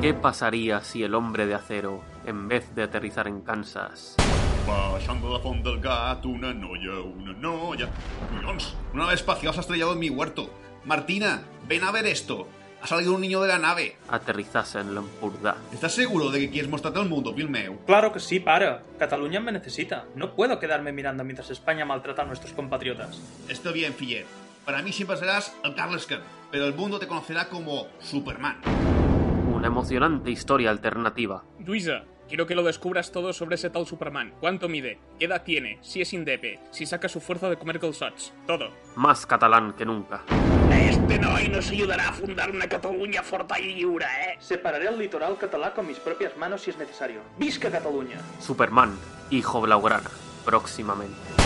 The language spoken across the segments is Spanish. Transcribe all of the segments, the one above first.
¿Qué pasaría si el hombre de acero, en vez de aterrizar en Kansas, Bajando la font del gat, una noia, una noia. Collons, una nave espacial se ha estrellado en mi huerto. Martina, ven a ver esto. Ha salido un niño de la nave. aterrizase en l'Empordà? ¿Estás seguro de que quieres mostrarte al mundo, fill meu? Claro que sí, para. Cataluña me necesita. No puedo quedarme mirando mientras España maltrata a nuestros compatriotas. Está bien, Fillet. Para mí siempre serás el Carles Kemp, pero el mundo te conocerá como Superman. Una emocionante historia alternativa. Luisa, quiero que lo descubras todo sobre ese tal Superman. ¿Cuánto mide? ¿Qué edad tiene? Si es indepe, si saca su fuerza de comer calçots. Todo. Más catalán que nunca. Este noi nos ayudará a fundar una Cataluña forta y lliure, eh? Separaré el litoral catalá con mis propias manos si es necesario. ¡Visca Cataluña! Superman, hijo blaugrana, próximamente.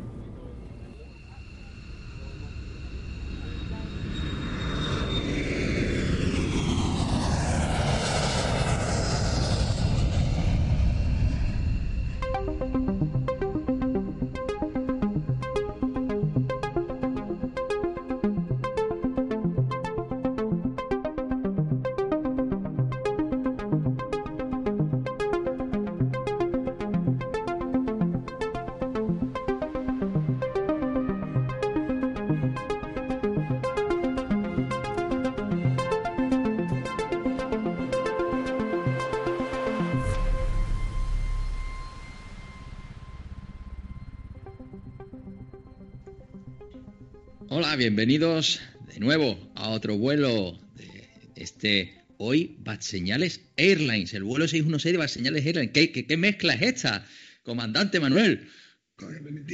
Bienvenidos de nuevo a otro vuelo de este hoy Bad Señales Airlines, el vuelo 616 de Bad Señales Airlines. ¿Qué, mezcla es esta, comandante Manuel?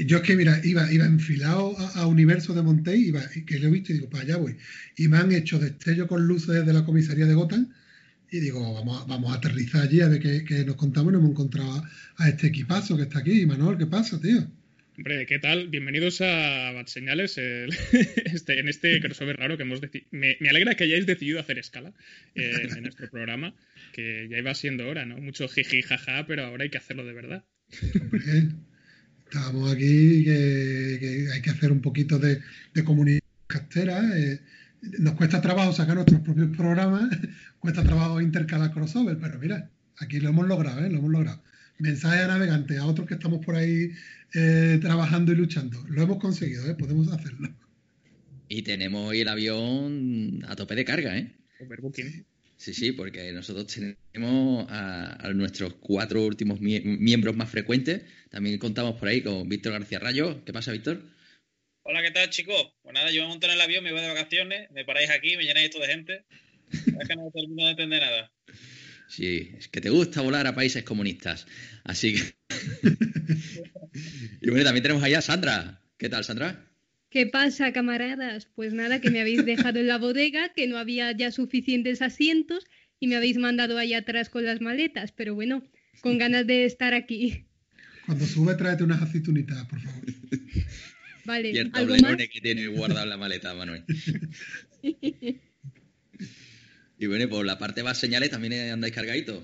Yo es que, mira, iba, iba enfilado a, Universo de Montey, iba, que lo he visto y digo, para allá voy. Y me han hecho destello con luces de la comisaría de Gotham y digo, vamos a, vamos a aterrizar allí a ver qué, qué nos contamos. No hemos encontrado a, a este equipazo que está aquí. Manuel, ¿qué pasa, tío? Hombre, ¿qué tal? Bienvenidos a Bad Señales, este, en este crossover raro que hemos decidido. Me, alegra que hayáis decidido hacer escala eh, en nuestro programa, que ya iba siendo hora, ¿no? Mucho jiji, jaja, pero ahora hay que hacerlo de verdad. Hombre, estábamos aquí que, que hay que hacer un poquito de, de comunidad castera. eh, nos cuesta trabajo sacar nuestros propios programas, cuesta trabajo intercalar crossover, pero mira, aquí lo hemos logrado, ¿eh? lo hemos logrado. Mensaje a navegantes, a otros que estamos por ahí eh, trabajando y luchando. Lo hemos conseguido, ¿eh? podemos hacerlo. Y tenemos hoy el avión a tope de carga, ¿eh? Overbooking. Sí, sí, porque nosotros tenemos a, a nuestros cuatro últimos mie- miembros más frecuentes. También contamos por ahí con Víctor García Rayo. ¿Qué pasa, Víctor? Hola, ¿qué tal, chicos? Pues nada, yo me monto en el avión, me voy de vacaciones, me paráis aquí, me llenáis esto de gente. Es que no termino de entender nada. Sí, es que te gusta volar a países comunistas. Así que. y bueno, también tenemos ahí a Sandra. ¿Qué tal, Sandra? ¿Qué pasa, camaradas? Pues nada, que me habéis dejado en la bodega, que no había ya suficientes asientos y me habéis mandado ahí atrás con las maletas, pero bueno, con ganas de estar aquí. Cuando sube, tráete unas aceitunitas, por favor. Vale, Y el ¿algo más? que tiene guardado en la maleta, Manuel. Y bueno, por la parte más señales también andáis cargaditos.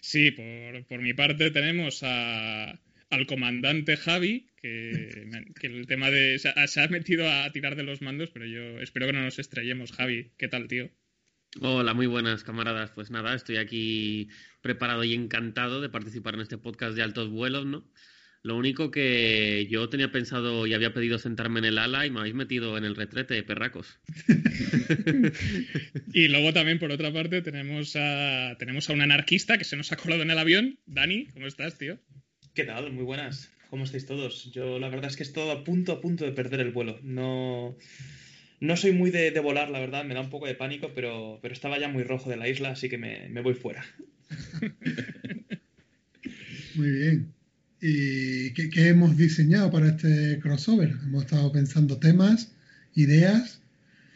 Sí, por, por mi parte tenemos a, al comandante Javi, que, el tema de... Se ha, se ha metido a tirar de los mandos, pero yo espero que no nos estrellemos. Javi, ¿qué tal, tío? Hola, muy buenas camaradas. Pues nada, estoy aquí preparado y encantado de participar en este podcast de altos vuelos, ¿no? Lo único que yo tenía pensado y había pedido sentarme en el ala y me habéis metido en el retrete de perracos. Y luego también, por otra parte, tenemos a, tenemos a un anarquista que se nos ha colado en el avión. Dani, ¿cómo estás, tío? ¿Qué tal? Muy buenas. ¿Cómo estáis todos? Yo la verdad es que estoy a punto, a punto de perder el vuelo. No, no soy muy de, de volar, la verdad, me da un poco de pánico, pero, pero estaba ya muy rojo de la isla, así que me, me voy fuera. Muy bien. ¿Y qué, qué hemos diseñado para este crossover? Hemos estado pensando temas, ideas.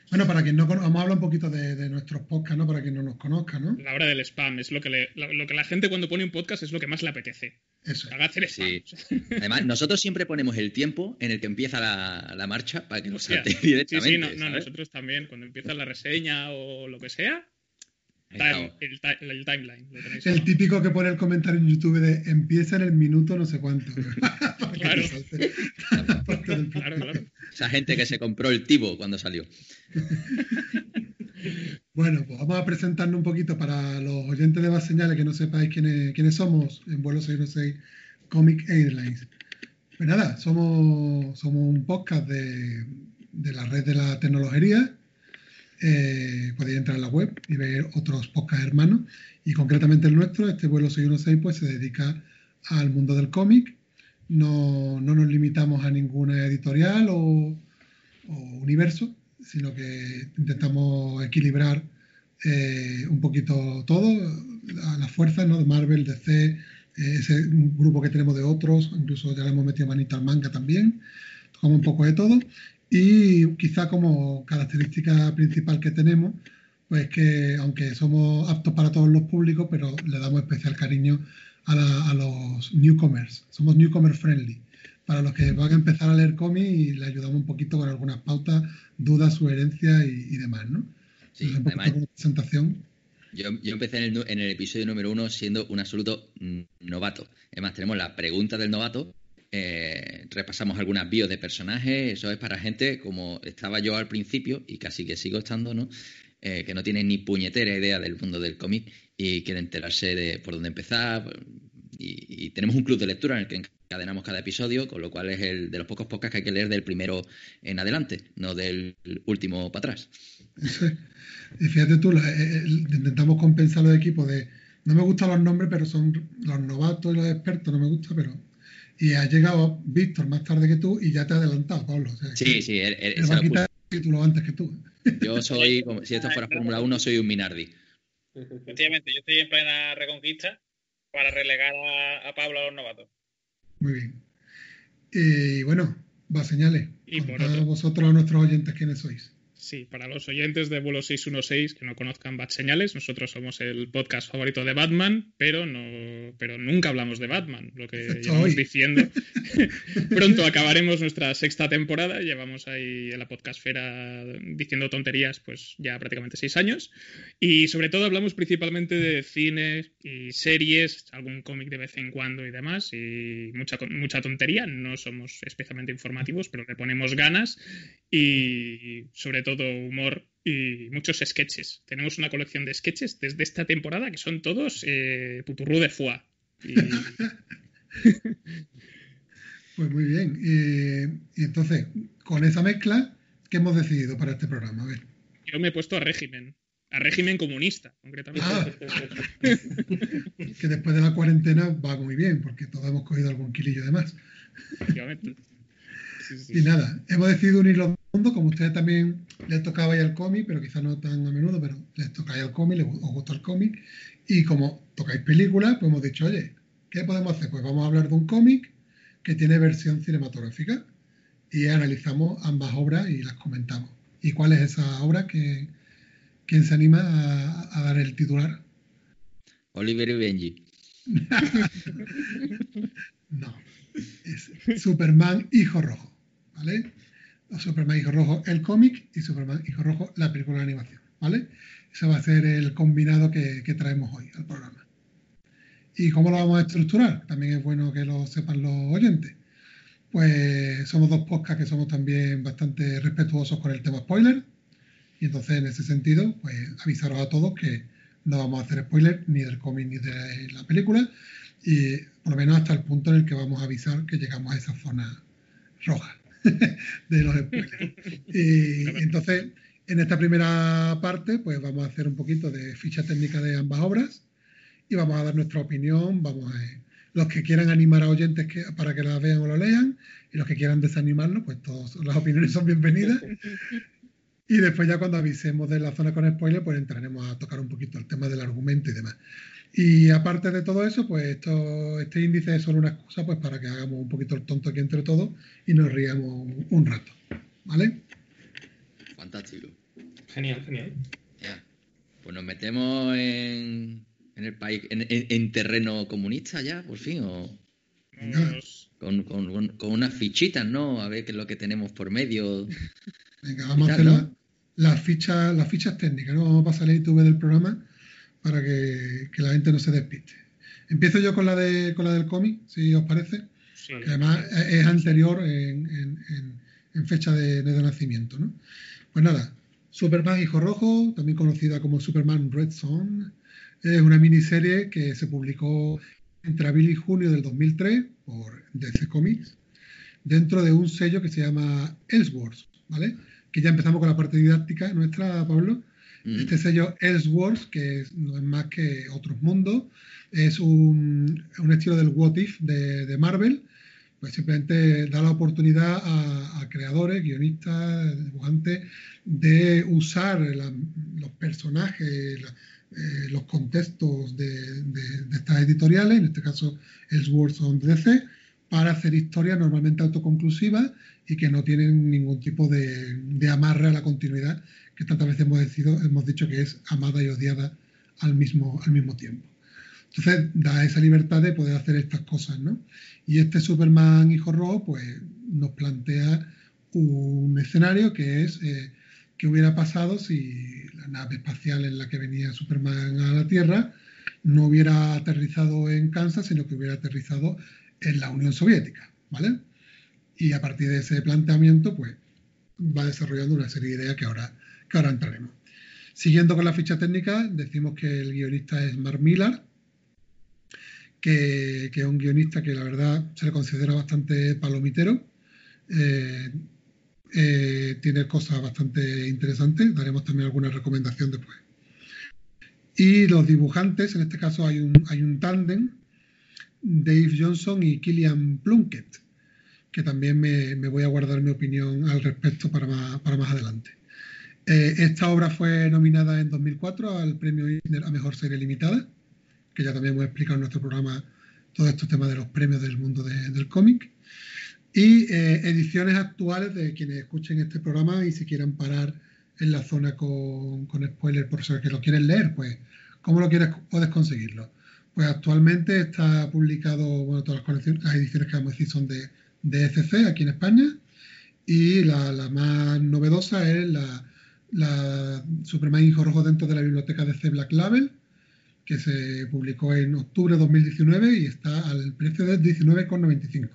Bueno, para quien no cono- vamos a hablar un poquito de, de nuestros podcasts, ¿no? Para quien no nos conozca, ¿no? La hora del spam es lo que, le- lo, lo que la gente cuando pone un podcast es lo que más le apetece. Eso. Haga hacer spam. Sí. Además, nosotros siempre ponemos el tiempo en el que empieza la, la marcha para que nos salte Sí, directamente. sí, no, no, nosotros también, cuando empieza la reseña o lo que sea, time- el, ti- el timeline. Lo tenéis El abajo. típico que pone el comentario en YouTube de empieza en el minuto no sé cuánto. Claro. Claro, claro. Esa gente que se compró el Tibo cuando salió. Bueno, pues vamos a presentarnos un poquito para los oyentes de Base Señales que no sepáis quiénes, quiénes somos en vuelo 616 Comic Airlines. Pues nada, somos, somos un podcast de, de la red de la tecnología. Eh, podéis entrar en la web y ver otros podcasts hermanos. Y concretamente el nuestro, este vuelo 616, pues se dedica al mundo del cómic. No, no nos limitamos a ninguna editorial o, universo, sino que intentamos equilibrar eh, un poquito todo, a las fuerzas ¿no? de Marvel, DC, eh, ese grupo que tenemos de otros, incluso ya le hemos metido manita al manga también, como un poco de todo. Y quizá como característica principal que tenemos, pues que aunque somos aptos para todos los públicos, pero le damos especial cariño a, la- a los newcomers. Somos newcomer friendly. Para los que van a empezar a leer cómics y le ayudamos un poquito con algunas pautas, dudas, sugerencias y, y demás, ¿no? Sí, Entonces, además, presentación. yo, yo empecé en el, en el episodio número uno siendo un absoluto novato. Además, tenemos la pregunta del novato. Eh, repasamos algunas bios de personajes. Eso es para gente como estaba yo al principio y casi que sigo estando, ¿no? Eh, que no tiene ni puñetera idea del mundo del cómic y quiere enterarse de por dónde empezar. Y, tenemos un club de lectura en el que encadenamos cada episodio, con lo cual es el de los pocos podcasts que hay que leer del primero en adelante, no del último para atrás. Y fíjate tú, eh, intentamos compensar los equipos de. No me gustan los nombres, pero son los novatos y los expertos, no me gusta, pero. Y ha llegado Víctor más tarde que tú y ya te ha adelantado, Pablo. O sea, que Sí, sí, él- él- él se va a lo puso. quitar el título antes que tú. Yo soy, como- si esto fuera Fórmula 1, soy un Minardi. Efectivamente, yo estoy en plena reconquista para relegar a, a Pablo a los novatos. Muy bien. Y bueno, va señales. Y por otro- vosotros a nuestros oyentes quiénes sois. Sí, para los oyentes de vuelo 616 que no conozcan Bat Señales, nosotros somos el podcast favorito de Batman, pero no, pero nunca hablamos de Batman, lo que Excepto llevamos diciendo. Pronto acabaremos nuestra sexta temporada, llevamos ahí en la podcastfera diciendo tonterías pues ya prácticamente seis años, y sobre todo hablamos principalmente de cine y series, algún cómic de vez en cuando y demás, y mucha, mucha tontería, no somos especialmente informativos, pero le ponemos ganas y sobre todo humor y muchos sketches. Tenemos una colección de sketches desde esta temporada que son todos eh, puturrú de foie. Y Pues muy bien. Y, y entonces, con esa mezcla, ¿qué hemos decidido para este programa? A ver. yo me he puesto a régimen, a régimen comunista, concretamente. Ah. que después de la cuarentena va muy bien, porque todos hemos cogido algún kilillo de más. Sí, sí. Y nada, hemos decidido unir los como ustedes también les tocaba ya el cómic, pero quizás no tan a menudo, pero les tocáis el cómic, les, os gusta el cómic, y como tocáis películas, pues hemos dicho, oye, ¿qué podemos hacer? Pues vamos a hablar de un cómic que tiene versión cinematográfica y analizamos ambas obras y las comentamos. ¿Y cuál es esa obra que quién se anima a, a dar el titular? Oliver y Benji. No, es Superman Hijo Rojo, ¿vale? Superman Hijo Rojo, el cómic, y Superman Hijo Rojo, la película de animación, ¿vale? Ese va a ser el combinado que, que traemos hoy al programa. ¿Y cómo lo vamos a estructurar? También es bueno que lo sepan los oyentes. Pues somos dos podcasts que somos también bastante respetuosos con el tema spoiler. Y entonces, en ese sentido, pues avisaros a todos que no vamos a hacer spoiler ni del cómic ni de la película. Y por lo menos hasta el punto en el que vamos a avisar que llegamos a esa zona roja de los spoilers. Y entonces, en esta primera parte, pues vamos a hacer un poquito de ficha técnica de ambas obras y vamos a dar nuestra opinión. Vamos a los que quieran animar a oyentes que, para que las vean o lo lean y los que quieran desanimarlos, pues todas las opiniones son bienvenidas. Y después ya cuando avisemos de la zona con spoiler, pues entraremos a tocar un poquito el tema del argumento y demás. Y aparte de todo eso, pues esto, este índice es solo una excusa pues para que hagamos un poquito el tonto aquí entre todos y nos riamos un rato. ¿Vale? Fantástico. Genial, genial. Ya. Pues nos metemos en, en el país, en, en- en terreno comunista ya, por fin, o con, con- con- unas fichitas, ¿no? A ver qué es lo que tenemos por medio. Venga, vamos a hacer ¿no? la- las fichas, las fichas técnicas, ¿no? Vamos a pasar el ITV del programa para que, que la gente no se despiste. Empiezo yo con la de con la del cómic, si os parece. sí. que además es anterior en, en- en- en fecha de, de nacimiento, ¿no? Pues nada, Superman Hijo Rojo, también conocida como Superman Red Son, es una miniserie que se publicó entre abril y junio del 2003 por DC Comics, dentro de un sello que se llama Elseworlds, ¿vale? Que ya empezamos con la parte didáctica nuestra, Pablo. Este sello Elseworlds, que no es más que otros mundos, es un, estilo del What If de, Marvel, pues simplemente da la oportunidad a, creadores, guionistas, dibujantes, de usar los personajes, eh, los contextos de, estas editoriales, en este caso Elseworlds de DC, para hacer historias normalmente autoconclusivas y que no tienen ningún tipo de amarre a la continuidad, que tantas veces hemos, decido- hemos dicho que es amada y odiada al mismo, al mismo tiempo. Entonces da esa libertad de poder hacer estas cosas, ¿no? Y este Superman Hijo Rojo, pues nos plantea un escenario que es eh, qué hubiera pasado si la nave espacial en la que venía Superman a la Tierra no hubiera aterrizado en Kansas, sino que hubiera aterrizado en la Unión Soviética, ¿vale? Y a partir de ese planteamiento, pues va desarrollando una serie de ideas que ahora, que ahora entraremos. Siguiendo con la ficha técnica, decimos que el guionista es Mark Millar, que, es un guionista que la verdad se le considera bastante palomitero. Eh, eh, tiene cosas bastante interesantes, daremos también alguna recomendación después. Y los dibujantes, en este caso hay un, tándem, Dave Johnson y Killian Plunkett, que también me, voy a guardar mi opinión al respecto para más adelante. Eh, esta obra fue nominada en 2004 al premio Eisner a Mejor Serie Limitada, que ya también hemos explicado en nuestro programa todo estos temas de los premios del mundo de- del cómic. Y eh, ediciones actuales de quienes escuchen este programa y si quieren parar en la zona con, con spoiler por si que lo quieren leer, pues ¿cómo lo quieres, puedes conseguirlo? Pues actualmente está publicado, bueno, todas las, colecciones, las ediciones que vamos a decir son de, de ECC aquí en España y la, la más novedosa es la, la Superman Hijo Rojo dentro de la biblioteca de C Black Label, que se publicó en octubre de 2019 y está al precio de 19,95,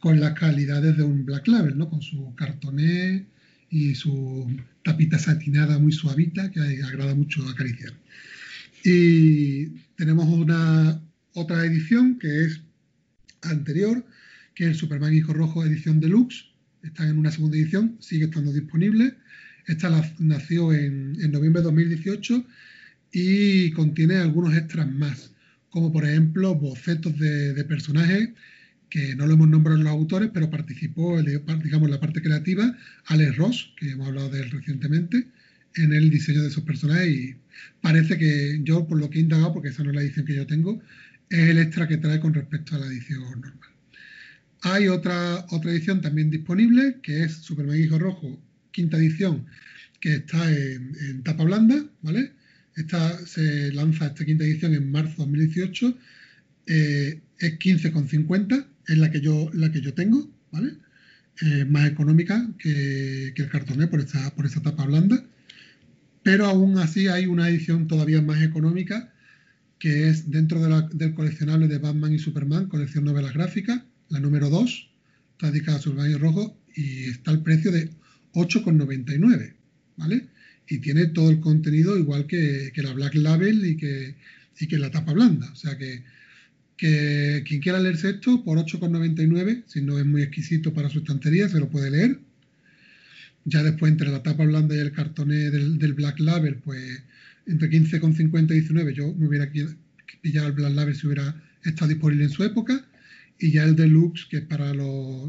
con las calidades de un Black Label, ¿no? con su cartoné y su tapita satinada muy suavita que agrada mucho acariciar. Y tenemos una otra edición que es anterior, que es el Superman Hijo Rojo edición deluxe. Está en una segunda edición, sigue estando disponible. Esta nació en, en noviembre de 2018 y contiene algunos extras más, como por ejemplo bocetos de, personajes que no lo hemos nombrado los autores, pero participó, el- digamos, la parte creativa, Alex Ross, que hemos hablado de él recientemente, en el diseño de esos personajes y parece que yo, por lo que he indagado, porque esa no es la edición que yo tengo, es el extra que trae con respecto a la edición normal. Hay otra, otra edición también disponible, que es Superman Hijo Rojo, quinta edición, que está en, tapa blanda, ¿vale? Esta se lanza esta quinta edición en marzo de 2018, eh, es 15,50, es la que yo, la que yo tengo, ¿vale? Eh, más económica que, que el cartoné por esta, por esta tapa blanda, pero aún así hay una edición todavía más económica que es dentro de la- del coleccionable de Batman y Superman, colección novelas gráficas, la número 2, está dedicada a Superman y Rojo y está al precio de 8,99, ¿vale? Y tiene todo el contenido igual que, que la Black Label y que, y que la tapa blanda. O sea que, que quien quiera leerse esto por 8,99, si no es muy exquisito para su estantería, se lo puede leer. Ya después entre la tapa blanda y el cartoné del, del Black Label, pues entre 15,50 y 19, yo me hubiera pillado el Black Label si hubiera estado disponible en su época. Y ya el Deluxe, que es para los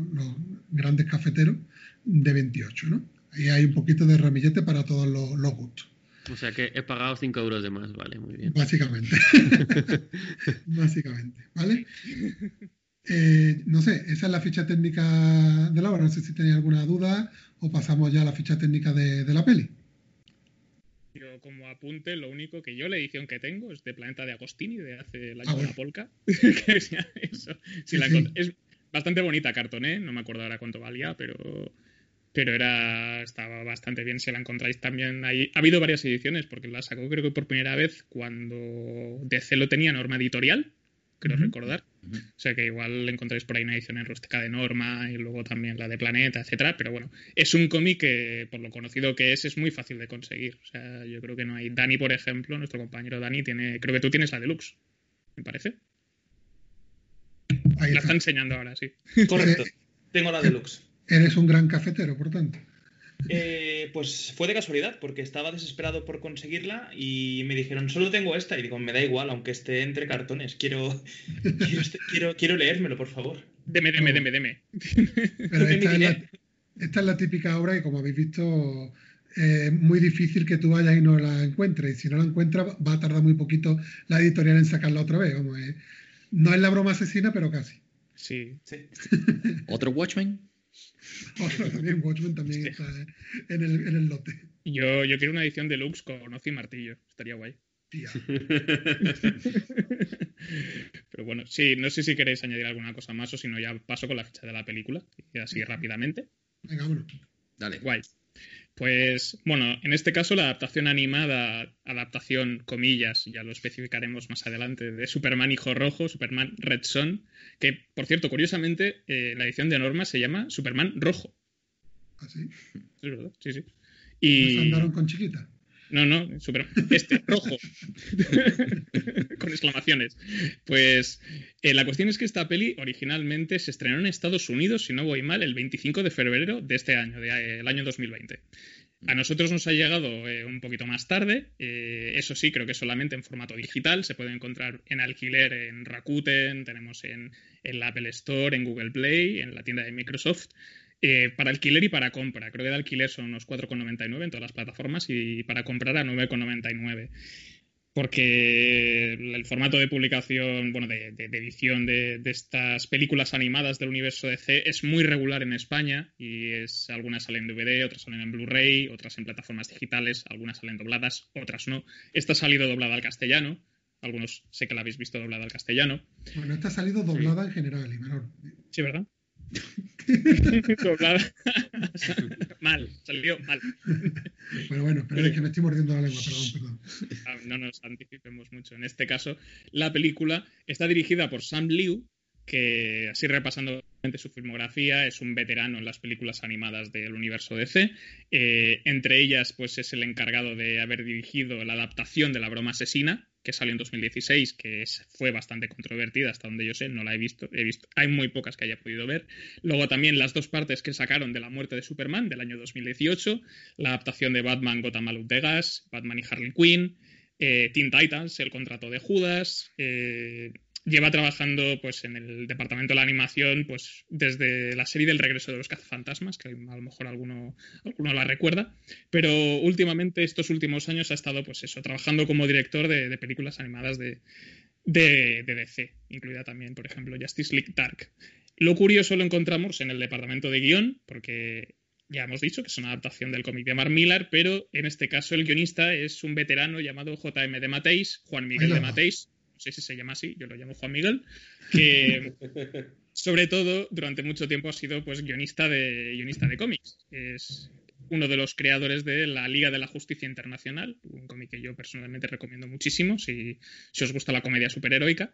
grandes cafeteros, de 28, ¿no? Ahí hay un poquito de ramillete para todos los, los gustos, O sea que he pagado 5 euros de más, vale, muy bien. básicamente. básicamente, ¿vale? Eh, no sé, esa es la ficha técnica de la obra. No sé si tenéis alguna duda o pasamos ya a la ficha técnica de, de la peli. Yo como apunte, lo único que yo la edición que tengo es de Planeta de Agostini de hace el año Ah, de la polca. Que sea eso. Si Sí, la sí. encont- Es bastante bonita cartoné, no me acuerdo ahora cuánto valía, pero pero era estaba bastante bien si la encontráis también ahí. Ha habido varias ediciones porque la sacó creo que por primera vez cuando DC lo tenía Norma Editorial, creo recordar. O sea que igual encontráis por ahí una edición en rústica de Norma y luego también la de Planeta, etcétera. Pero bueno, es un cómic que, por lo conocido que es, es muy fácil de conseguir. O sea, yo creo que no hay. Dani, por ejemplo, nuestro compañero Dani, tiene. Creo que tú tienes la deluxe. Me parece. Ahí La está. está enseñando ahora, sí. Correcto. Tengo la deluxe. Eres un gran cafetero, por tanto. Eh, pues fue de casualidad, porque estaba desesperado por conseguirla y me dijeron, solo tengo esta. Y digo, me da igual, aunque esté entre cartones. Quiero, quiero, este- quiero, quiero leérmelo, por favor. Deme, deme, deme, deme. Pero esta es, la, dinero. esta es la típica obra que, como habéis visto, es muy difícil que tú vayas y no la encuentres. Y si no la encuentras, va a tardar muy poquito la editorial en sacarla otra vez. Vamos, eh, no es la broma asesina, pero casi. Sí. Sí. ¿Otro Watchmen? También, Watchmen también está en el, en el lote. Yo, yo quiero una edición deluxe con hoz y martillo. Estaría guay. Tía. Pero bueno, sí, no sé si queréis añadir alguna cosa más o si no, ya paso con la ficha de la película. Y así rápidamente. Venga, vámonos. Dale. Guay. Pues bueno, en este caso la adaptación animada, adaptación comillas, ya lo especificaremos más adelante, de Superman Hijo Rojo, Superman Red Son, que por cierto, curiosamente, eh, la edición de Norma se llama Superman Rojo. Así. Es verdad, sí, sí. Y... andaron con chiquita. No, no, Superman. Este, rojo. Con exclamaciones. Pues eh, la cuestión es que esta peli originalmente se estrenó en Estados Unidos, si no voy mal, el 25 de febrero de este año, del año 2020. A nosotros nos ha llegado eh, un poquito más tarde, eh, eso sí, creo que solamente en formato digital, se puede encontrar en alquiler en Rakuten, tenemos en, en la Apple Store, en Google Play, en la tienda de Microsoft, eh, para alquiler y para compra. Creo que de alquiler son unos 4,99 en todas las plataformas y para comprar a 9,99. Porque el formato de publicación, bueno, de, de- de edición de, de estas películas animadas del universo DC es muy regular en España y es algunas salen en DVD, otras salen en Blu-ray, otras en plataformas digitales, algunas salen dobladas, otras no. Esta ha salido doblada al castellano. Algunos sé que la habéis visto doblada al castellano. Bueno, esta ha salido doblada en general, y menor. Sí, ¿verdad? mal, salió mal. Bueno, bueno, pero es que me estoy mordiendo la lengua, perdón, perdón. Ah, no nos anticipemos mucho. En este caso, la película está dirigida por Sam Liu, que así repasando su filmografía, es un veterano en las películas animadas del universo DC. Eh, entre ellas, pues es el encargado de haber dirigido la adaptación de La broma asesina, que salió en 2016, que fue bastante controvertida hasta donde yo sé, no la he visto, he visto, hay muy pocas que haya podido ver. Luego también las dos partes que sacaron de la muerte de Superman del año 2018, la adaptación de Batman Gotham de Gas, Batman y Harley Quinn, eh, Teen Titans, el contrato de Judas. eh, lleva trabajando pues en el departamento de la animación pues desde la serie del regreso de los cazafantasmas, que a lo mejor alguno, alguno la recuerda, pero últimamente, estos últimos años, ha estado pues eso, trabajando como director de, de películas animadas de, de, de DC, incluida también, por ejemplo, Justice League Dark. Lo curioso lo encontramos en el departamento de guion, porque ya hemos dicho que es una adaptación del cómic de Mark Millar, pero en este caso el guionista es un veterano llamado JM de Mateis, Juan Miguel de. Mateis, sé si se llama así, yo lo llamo Juan Miguel, que sobre todo durante mucho tiempo ha sido pues guionista de guionista de cómics. Es uno de los creadores de la Liga de la Justicia Internacional, un cómic que yo personalmente recomiendo muchísimo si, si os gusta la comedia superheroica.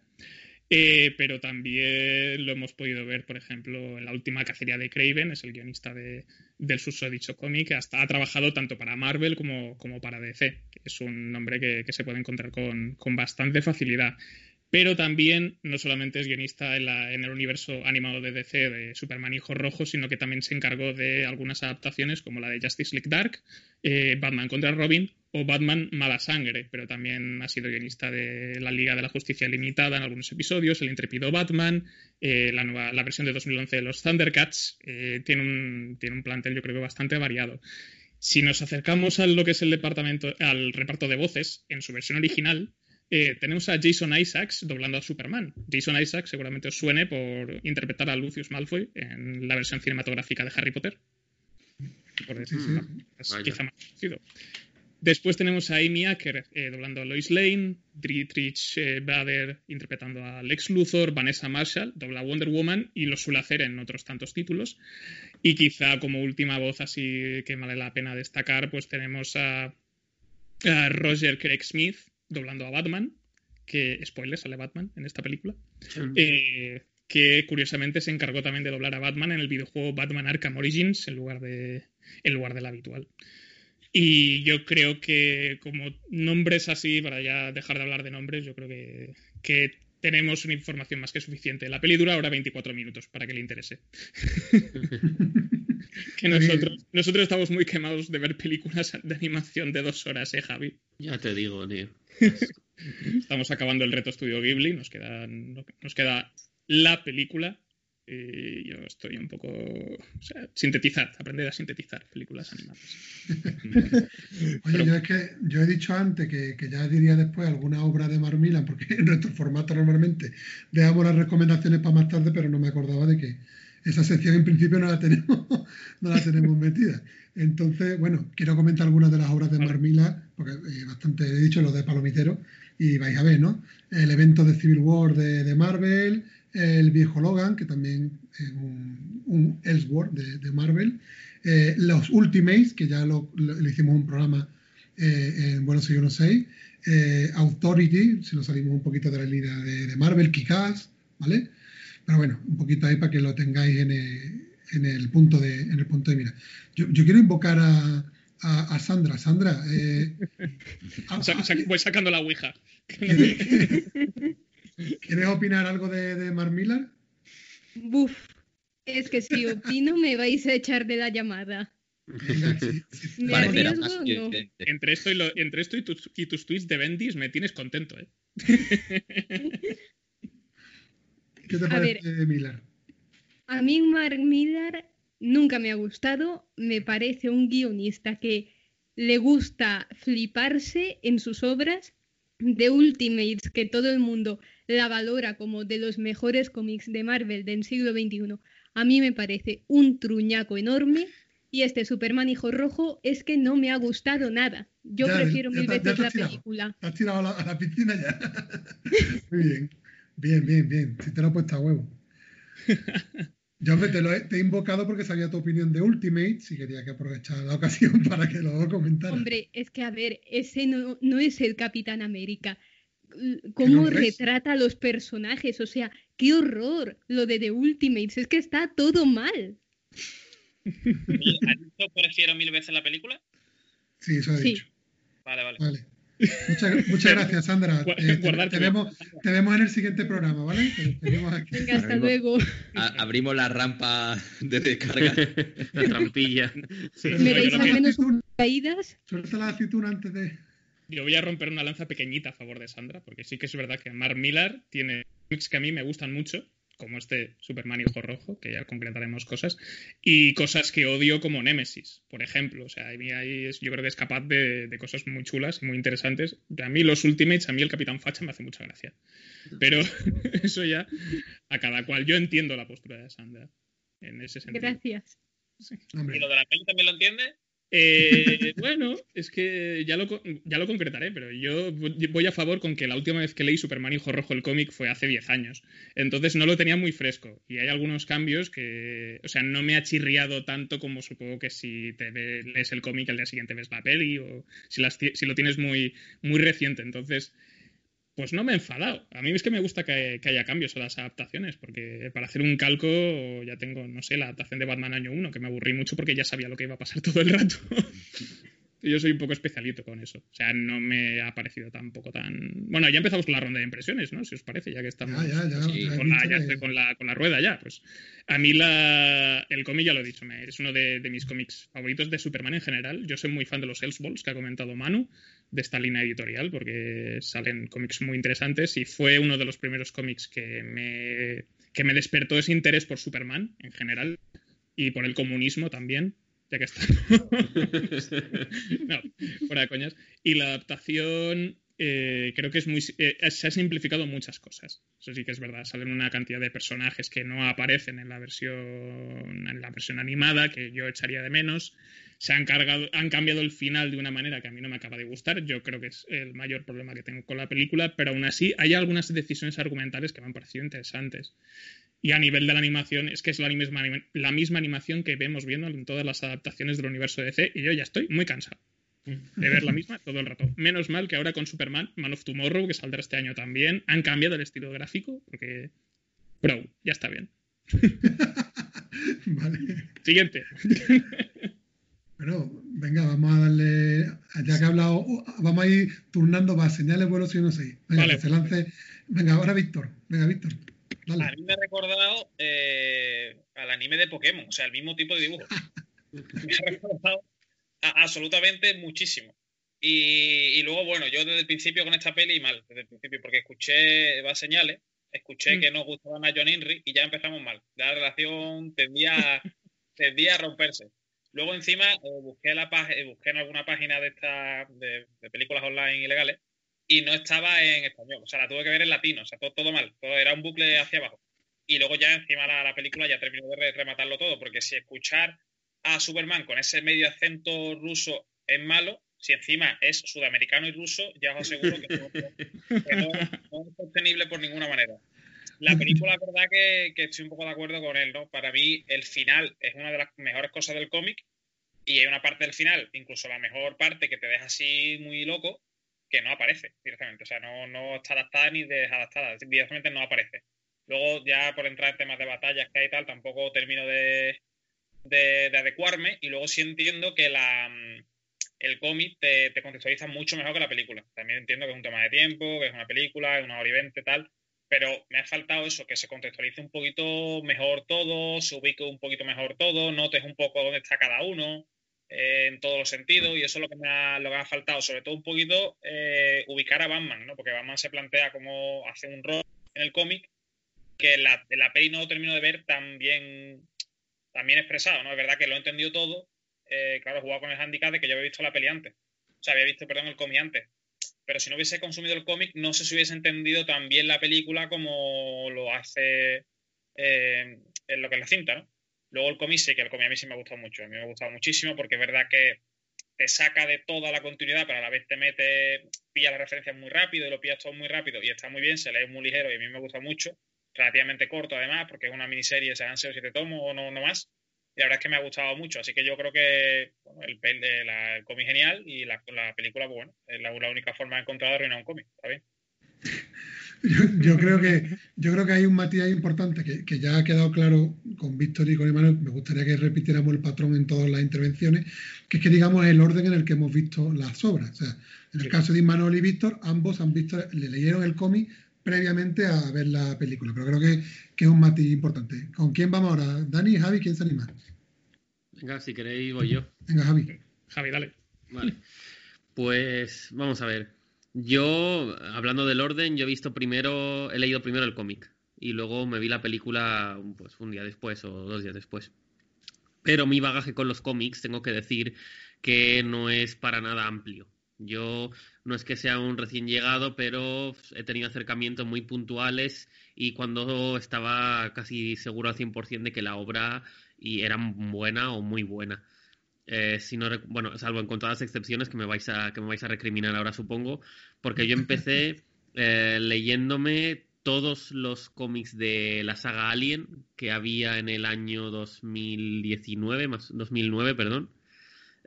Eh, pero también lo hemos podido ver, por ejemplo, en la última cacería de Craven, es el guionista de, del susodicho cómic, hasta ha trabajado tanto para Marvel como, para DC, es un nombre que, que se puede encontrar con, con bastante facilidad. Pero también no solamente es guionista en, el universo animado de DC de Superman Hijo Rojo, sino que también se encargó de algunas adaptaciones como la de Justice League Dark, eh, Batman contra Robin o Batman Mala Sangre, pero también ha sido guionista de la Liga de la Justicia Limitada en algunos episodios, El Intrépido Batman, eh, la, nueva, la versión de 2011 de los Thundercats, eh, tiene, un, tiene un plantel yo creo que bastante variado. Si nos acercamos a lo que es el departamento, al reparto de voces, en su versión original, eh, tenemos a Jason Isaacs doblando a Superman. Jason Isaacs seguramente os suene por interpretar a Lucius Malfoy en la versión cinematográfica de Harry Potter. Por decir, sí. es Vaya. quizá más conocido. Después tenemos a Amy Acker eh, doblando a Lois Lane, Dietrich eh, Bader interpretando a Lex Luthor, Vanessa Marshall dobla a Wonder Woman y lo suele hacer en otros tantos títulos. Y quizá como última voz así que vale la pena destacar, pues tenemos a, a Roger Craig Smith doblando a Batman, que, spoiler, sale Batman en esta película, eh, que curiosamente se encargó también de doblar a Batman en el videojuego Batman Arkham Origins en lugar de en lugar del habitual. Y yo creo que como nombres así, para ya dejar de hablar de nombres, yo creo que, que tenemos una información más que suficiente. La peli dura ahora 24 minutos, para que le interese. que nosotros, nosotros estamos muy quemados de ver películas de animación de dos horas, ¿eh, Javi? Ya te digo, tío. Estamos acabando el reto Estudio Ghibli, nos queda, nos queda la película y yo estoy un poco. O sea, sintetizar, aprender a sintetizar películas animadas. Oye, yo es que yo he dicho antes que, que, ya diría después alguna obra de Marmila, porque en nuestro formato normalmente dejamos las recomendaciones para más tarde, pero no me acordaba de que esa sección en principio no la tenemos, no la tenemos metida. Entonces, bueno, quiero comentar algunas de las obras de Marmila, porque eh, bastante he dicho lo de Palomitero, y vais a ver, ¿no? El evento de Civil War de, de Marvel el viejo Logan, que también es un, un Ellsworth de, de Marvel, eh, los Ultimates, que ya lo, lo, le hicimos un programa eh, en Vuelo 616, eh, Authority, si nos salimos un poquito de la línea de, de Marvel, Kikaz, ¿vale? Pero bueno, un poquito ahí para que lo tengáis en el, en el punto, de, en el punto de mira. Yo, yo quiero invocar a, a, a, Sandra. Sandra, eh, a, voy sacando la ouija. ¿Quieres opinar algo de, de Mark Millar? Buf, es que si opino me vais a echar de la llamada. ¿Me Vale, arriesgo no? Entre esto y, lo- entre esto y, tus, y tus tweets de Bendis me tienes contento, ¿eh? ¿Qué te A parece Millar? A mí Mark Millar nunca me ha gustado. Me parece un guionista que le gusta fliparse en sus obras de Ultimates, que todo el mundo la valora como de los mejores cómics de Marvel del siglo XXI. A mí me parece un truñaco enorme. Y este Superman Hijo Rojo es que no me ha gustado nada. Yo Ya, prefiero ya mil veces la tirado. película. ¿Te has tirado a la, a la piscina ya? Muy bien. Bien, bien, bien. Si te lo he puesto a huevo. Yo te, lo he, te he invocado porque sabía tu opinión de Ultimate y quería que aprovechara la ocasión para que lo comentara. Hombre, es que a ver, ese no, no es el Capitán América. ¿Cómo retrata a los personajes? O sea, qué horror lo de The Ultimates. Es que está todo mal. ¿Y ¿Has dicho prefiero mil veces la película? Sí, eso he Sí. dicho. Vale, vale. Vale. Muchas, muchas gracias, Sandra. Eh, te, vemos, te vemos en el siguiente programa, ¿vale? Te aquí. Venga, hasta Arriba. luego. A- abrimos la rampa de descarga. La trampilla. Sí, ¿Me veis al menos caídas? Suelta la aceituna antes de. Yo voy a romper una lanza pequeñita a favor de Sandra, porque sí que es verdad que Mark Millar tiene cómics que a mí me gustan mucho, como este Superman Hijo Rojo, que ya concretaremos cosas, y cosas que odio como Nemesis, por ejemplo. O sea, a mí ahí es- yo creo que es capaz de, de cosas muy chulas y muy interesantes. A mí los Ultimates, a mí el Capitán Facha me hace mucha gracia. Pero eso ya, a cada cual. Yo entiendo la postura de Sandra en ese sentido. Gracias. Hombre, ¿Y lo de la peli también lo entiendes? Eh, bueno, es que ya lo, ya lo concretaré, pero yo voy a favor con que la última vez que leí Superman Hijo Rojo el cómic fue hace 10 años. Entonces no lo tenía muy fresco. Y hay algunos cambios que, o sea, no me ha chirriado tanto como supongo que si te lees el cómic al día siguiente ves la peli o si, las si lo tienes muy, muy reciente. Entonces, pues no me he enfadado. A mí es que me gusta que, que haya cambios a las adaptaciones, porque para hacer un calco ya tengo, no sé, la adaptación de Batman año 1, que me aburrí mucho porque ya sabía lo que iba a pasar todo el rato. Yo soy un poco especialito con eso. O sea, no me ha parecido tampoco tan. Bueno, ya empezamos con la ronda de impresiones, ¿no? Si os parece, ya que estamos. ya, ya, ya. Sí, ya he con la, estoy con la, con la rueda ya. Pues a mí la, el cómic ya lo he dicho, me- es uno de, de mis cómics favoritos de Superman en general. Yo soy muy fan de los Elseballs que ha comentado Manu, de esta línea editorial, porque salen cómics muy interesantes y fue uno de los primeros cómics que me, que me despertó ese interés por Superman en general y por el comunismo también, ya que está. no, fuera de coñas. Y la adaptación eh, creo que es muy eh, se ha simplificado muchas cosas. Eso sí que es verdad. Salen una cantidad de personajes que no aparecen en la versión en la versión animada, que yo echaría de menos. Se han cargado, han cambiado el final de una manera que a mí no me acaba de gustar. Yo creo que es el mayor problema que tengo con la película, pero aún así hay algunas decisiones argumentales que me han parecido interesantes. Y a nivel de la animación, es que es la misma, la misma animación que vemos viendo en todas las adaptaciones del universo DC y yo ya estoy muy cansado de ver la misma todo el rato. Menos mal que ahora con Superman, Man of Tomorrow, que saldrá este año también, han cambiado el estilo gráfico porque... Bro, ya está bien. vale. Siguiente. Bueno, venga, vamos a darle, ya que ha hablado, vamos a ir turnando para señales no sé. Venga, Vale. que se lance. Venga, ahora Víctor. Venga, Víctor. Dale. A mí me ha recordado eh, al anime de Pokémon, o sea, el mismo tipo de dibujo. me ha recordado a- absolutamente muchísimo. Y, y luego, bueno, yo desde el principio con esta peli, mal, desde el principio, porque escuché va señales, escuché Mm. que no gustaban a John Henry y ya empezamos mal. La relación tendía, tendía a romperse. Luego encima eh, busqué, la eh, busqué en alguna página de, esta, de, películas online ilegales y no estaba en español. O sea, la tuve que ver en latino. O sea, todo, mal. Todo era un bucle hacia abajo. Y luego ya encima la, la película ya terminó de re- rematarlo todo. Porque si escuchar a Superman con ese medio acento ruso es malo, si encima es sudamericano y ruso, ya os aseguro que no es sostenible por ninguna manera. La película, la verdad que, estoy un poco de acuerdo con él, ¿no? Para mí, el final es una de las mejores cosas del cómic y hay una parte del final, incluso la mejor parte, que te deja así muy loco, que no aparece directamente. O sea, no, no está adaptada ni desadaptada, directamente no aparece. Luego, ya por entrar en temas de batallas que hay y tal, tampoco termino de, de, de adecuarme. Y luego sí entiendo que la, mm, el cómic te, te contextualiza mucho mejor que la película. También entiendo que es un tema de tiempo, que es una película, es una hora y veinte, tal. Pero me ha faltado eso, que se contextualice un poquito mejor todo, se ubique un poquito mejor todo, notes un poco dónde está cada uno, eh, en todos los sentidos, y eso es lo que me ha, lo que ha faltado. Sobre todo un poquito eh, ubicar a Batman, ¿no? Porque Batman se plantea como hace un rol en el cómic que la, la peli no termino de ver tan bien, expresado, ¿no? Es verdad que lo he entendido todo. Eh, claro, he jugado con el handicap de que yo había visto la peli antes. O sea, había visto, perdón, el cómic antes. Pero si no hubiese consumido el cómic, no sé si hubiese entendido tan bien la película como lo hace eh, en lo que es la cinta, ¿no? Luego el cómic sí, que el cómic a mí sí me ha gustado mucho. A mí me ha gustado muchísimo porque es verdad que te saca de toda la continuidad, pero a la vez te mete, pilla las referencias muy rápido y lo pillas todo muy rápido y está muy bien, se lee muy ligero y a mí me gusta mucho. Relativamente corto además, porque es una miniserie, se han sido siete tomos o no, no más. Y la verdad es que me ha gustado mucho, así que yo creo que bueno, el, pel- eh, la- el cómic genial y la, la película, pues bueno, es la, la única forma de encontrar de arruinar un cómic, ¿está bien? Yo, yo creo que yo creo que hay un matiz importante que, que ya ha quedado claro con Víctor y con Emanuel. Me gustaría que repitiéramos el patrón en todas las intervenciones, que es que digamos el orden en el que hemos visto las obras. O sea, en el Sí. caso de Emanuel y Víctor, ambos han visto, le leyeron el cómic previamente a ver la película. Pero creo que, que es un matiz importante. ¿Con quién vamos ahora? Dani, Javi, ¿quién se anima? Venga, si queréis voy yo. Venga, Javi. Javi, dale. Vale. Pues vamos a ver. Yo, hablando del orden, yo he visto primero, he leído primero el cómic y luego me vi la película pues un día después o dos días después. Pero mi bagaje con los cómics, tengo que decir que no es para nada amplio. Yo no es que sea un recién llegado, pero he tenido acercamientos muy puntuales y cuando estaba casi seguro al 100% de que la obra y era buena o muy buena. Eh, si no, bueno, salvo en contadas excepciones que me vais a, que me vais a recriminar ahora, supongo, porque yo empecé eh, leyéndome todos los cómics de la saga Alien que había en el año 2019, más 2009, perdón.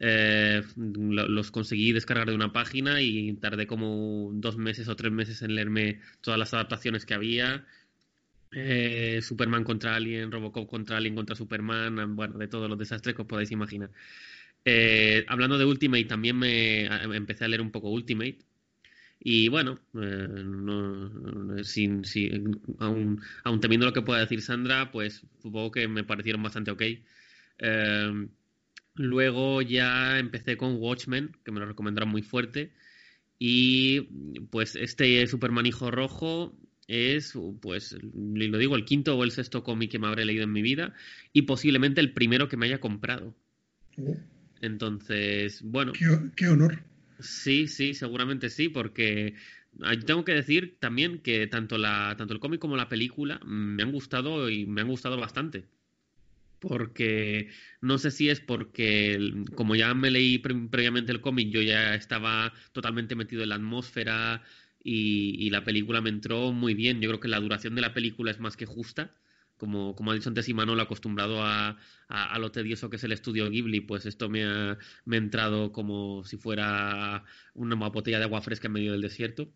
Eh, lo- los conseguí descargar de una página y tardé como dos meses o tres meses en leerme todas las adaptaciones que había. Eh, Superman contra Alien, Robocop contra Alien contra Superman, bueno, de todos los desastres que os podáis imaginar. Eh, hablando de Ultimate, también me empecé a leer un poco Ultimate. Y bueno, no- no- sin, sin- aún, aún temiendo lo que pueda decir Sandra, pues supongo que me parecieron bastante ok. Luego ya empecé con Watchmen, que me lo recomendaron muy fuerte. Y pues este Superman Hijo Rojo es, pues, lo digo, el quinto o el sexto cómic que me habré leído en mi vida y posiblemente el primero que me haya comprado. Oh, Entonces, bueno, qué, qué honor. sí, sí, seguramente sí, porque tengo que decir también que tanto la, tanto el cómic como la película me han gustado y me han gustado bastante. Porque no sé si es porque, como ya me leí pre- previamente el cómic, yo ya estaba totalmente metido en la atmósfera y, la película me entró muy bien. Yo creo que la duración de la película es más que justa. Como, como ha dicho antes Imanol, acostumbrado a, lo tedioso que es el estudio Ghibli, pues esto me ha, me entrado como si fuera una botella de agua fresca en medio del desierto.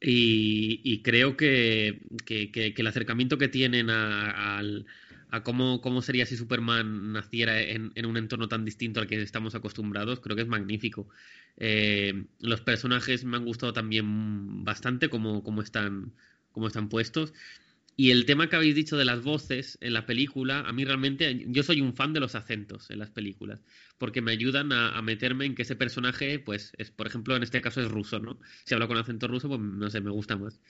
Y, creo que- que el acercamiento que tienen a, al- a cómo, cómo sería si Superman naciera en, en un entorno tan distinto al que estamos acostumbrados, creo que es magnífico. Eh, los personajes me han gustado también bastante como, como están, como están puestos. Y el tema que habéis dicho de las voces en la película, a mí realmente, yo soy un fan de los acentos en las películas, porque me ayudan a, a meterme en que ese personaje, pues, es, por ejemplo, en este caso es ruso, ¿no? Si hablo con acento ruso, pues, no sé, me gusta más.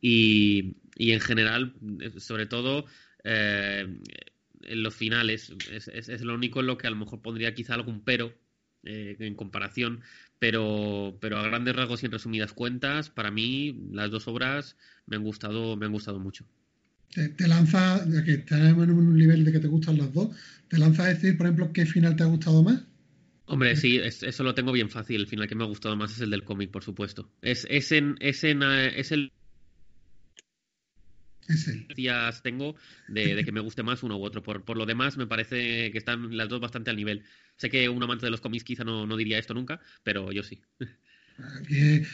Y, y en general, eh, sobre todo, eh, en los finales, es, es- es lo único en lo que a lo mejor pondría quizá algún pero eh, en comparación, pero, pero a grandes rasgos y en resumidas cuentas, para mí las dos obras me han gustado, me han gustado mucho. Te, te lanza, ya que tenemos en un nivel de que te gustan las dos, te lanza a decir, por ejemplo, qué final te ha gustado más. Hombre, sí, es- eso lo tengo bien fácil. El final que me ha gustado más es el del cómic, por supuesto. Es, es, en, es, en, eh, es el Es él. días tengo de, de que me guste más uno u otro. Por, por lo demás, me parece que están las dos bastante al nivel. Sé que un amante de los cómics quizá no, no diría esto nunca, pero yo sí. Aquí, eh,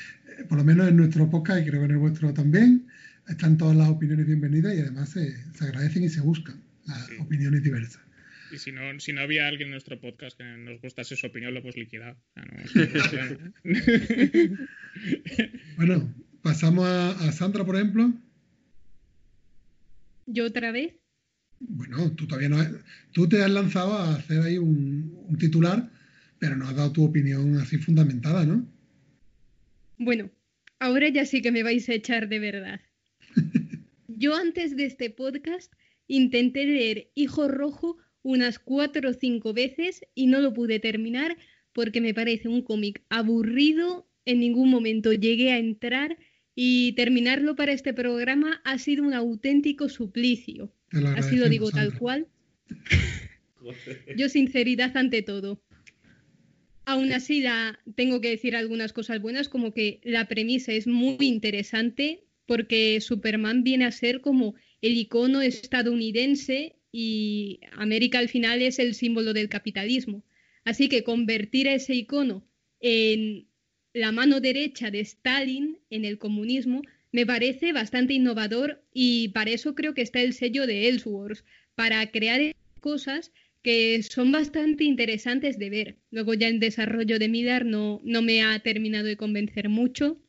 por lo menos en nuestro podcast y creo que en el vuestro también, están todas las opiniones bienvenidas y además se, se agradecen y se buscan las opiniones diversas. Y si no, si no había alguien en nuestro podcast que nos gustase su opinión, lo hemos liquidado. No-. Bueno, pasamos a, a Sandra, por ejemplo. ¿Yo otra vez? Bueno, tú todavía no has- tú te has lanzado a hacer ahí un, un titular, pero no has dado tu opinión así fundamentada, ¿no? Bueno, ahora ya sí que me vais a echar de verdad. Yo antes de este podcast intenté leer Hijo Rojo unas cuatro o cinco veces y no lo pude terminar porque me parece un cómic aburrido, en ningún momento llegué a entrar y terminarlo para este programa ha sido un auténtico suplicio. Así lo digo tal cual. Yo sinceridad ante todo. Aún así, la, tengo que decir algunas cosas buenas, como que la premisa es muy interesante porque Superman viene a ser como el icono estadounidense y América al final es el símbolo del capitalismo. Así que convertir a ese icono en la mano derecha de Stalin en el comunismo me parece bastante innovador y para eso creo que está el sello de Ellsworth, para crear cosas que son bastante interesantes de ver. Luego ya el desarrollo de Miller no, no me ha terminado de convencer mucho,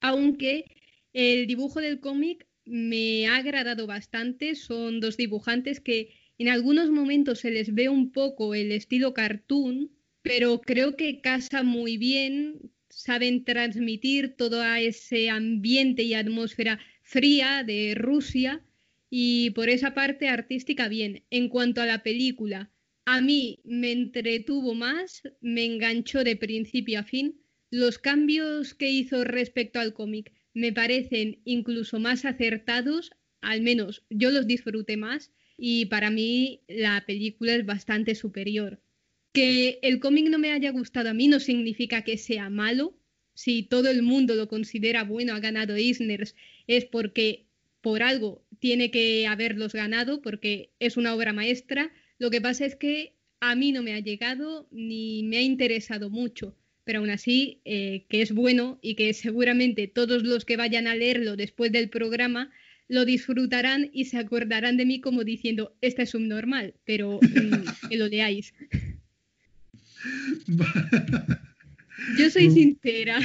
aunque el dibujo del cómic me ha agradado bastante. Son dos dibujantes que en algunos momentos se les ve un poco el estilo cartoon, pero creo que casa muy bien, saben transmitir todo ese ambiente y atmósfera fría de Rusia y por esa parte artística bien. En cuanto a la película, a mí me entretuvo más, me enganchó de principio a fin. Los cambios que hizo respecto al cómic me parecen incluso más acertados, al menos yo los disfruté más y para mí la película es bastante superior. Que el cómic no me haya gustado a mí no significa que sea malo. Si todo el mundo lo considera bueno, ha ganado Eisners, es porque por algo tiene que haberlos ganado, porque es una obra maestra. Lo que pasa es que a mí no me ha llegado ni me ha interesado mucho, pero aún así eh, que es bueno y que seguramente todos los que vayan a leerlo después del programa lo disfrutarán y se acordarán de mí como diciendo, esta es subnormal, pero mm, que lo leáis. Yo soy sincera.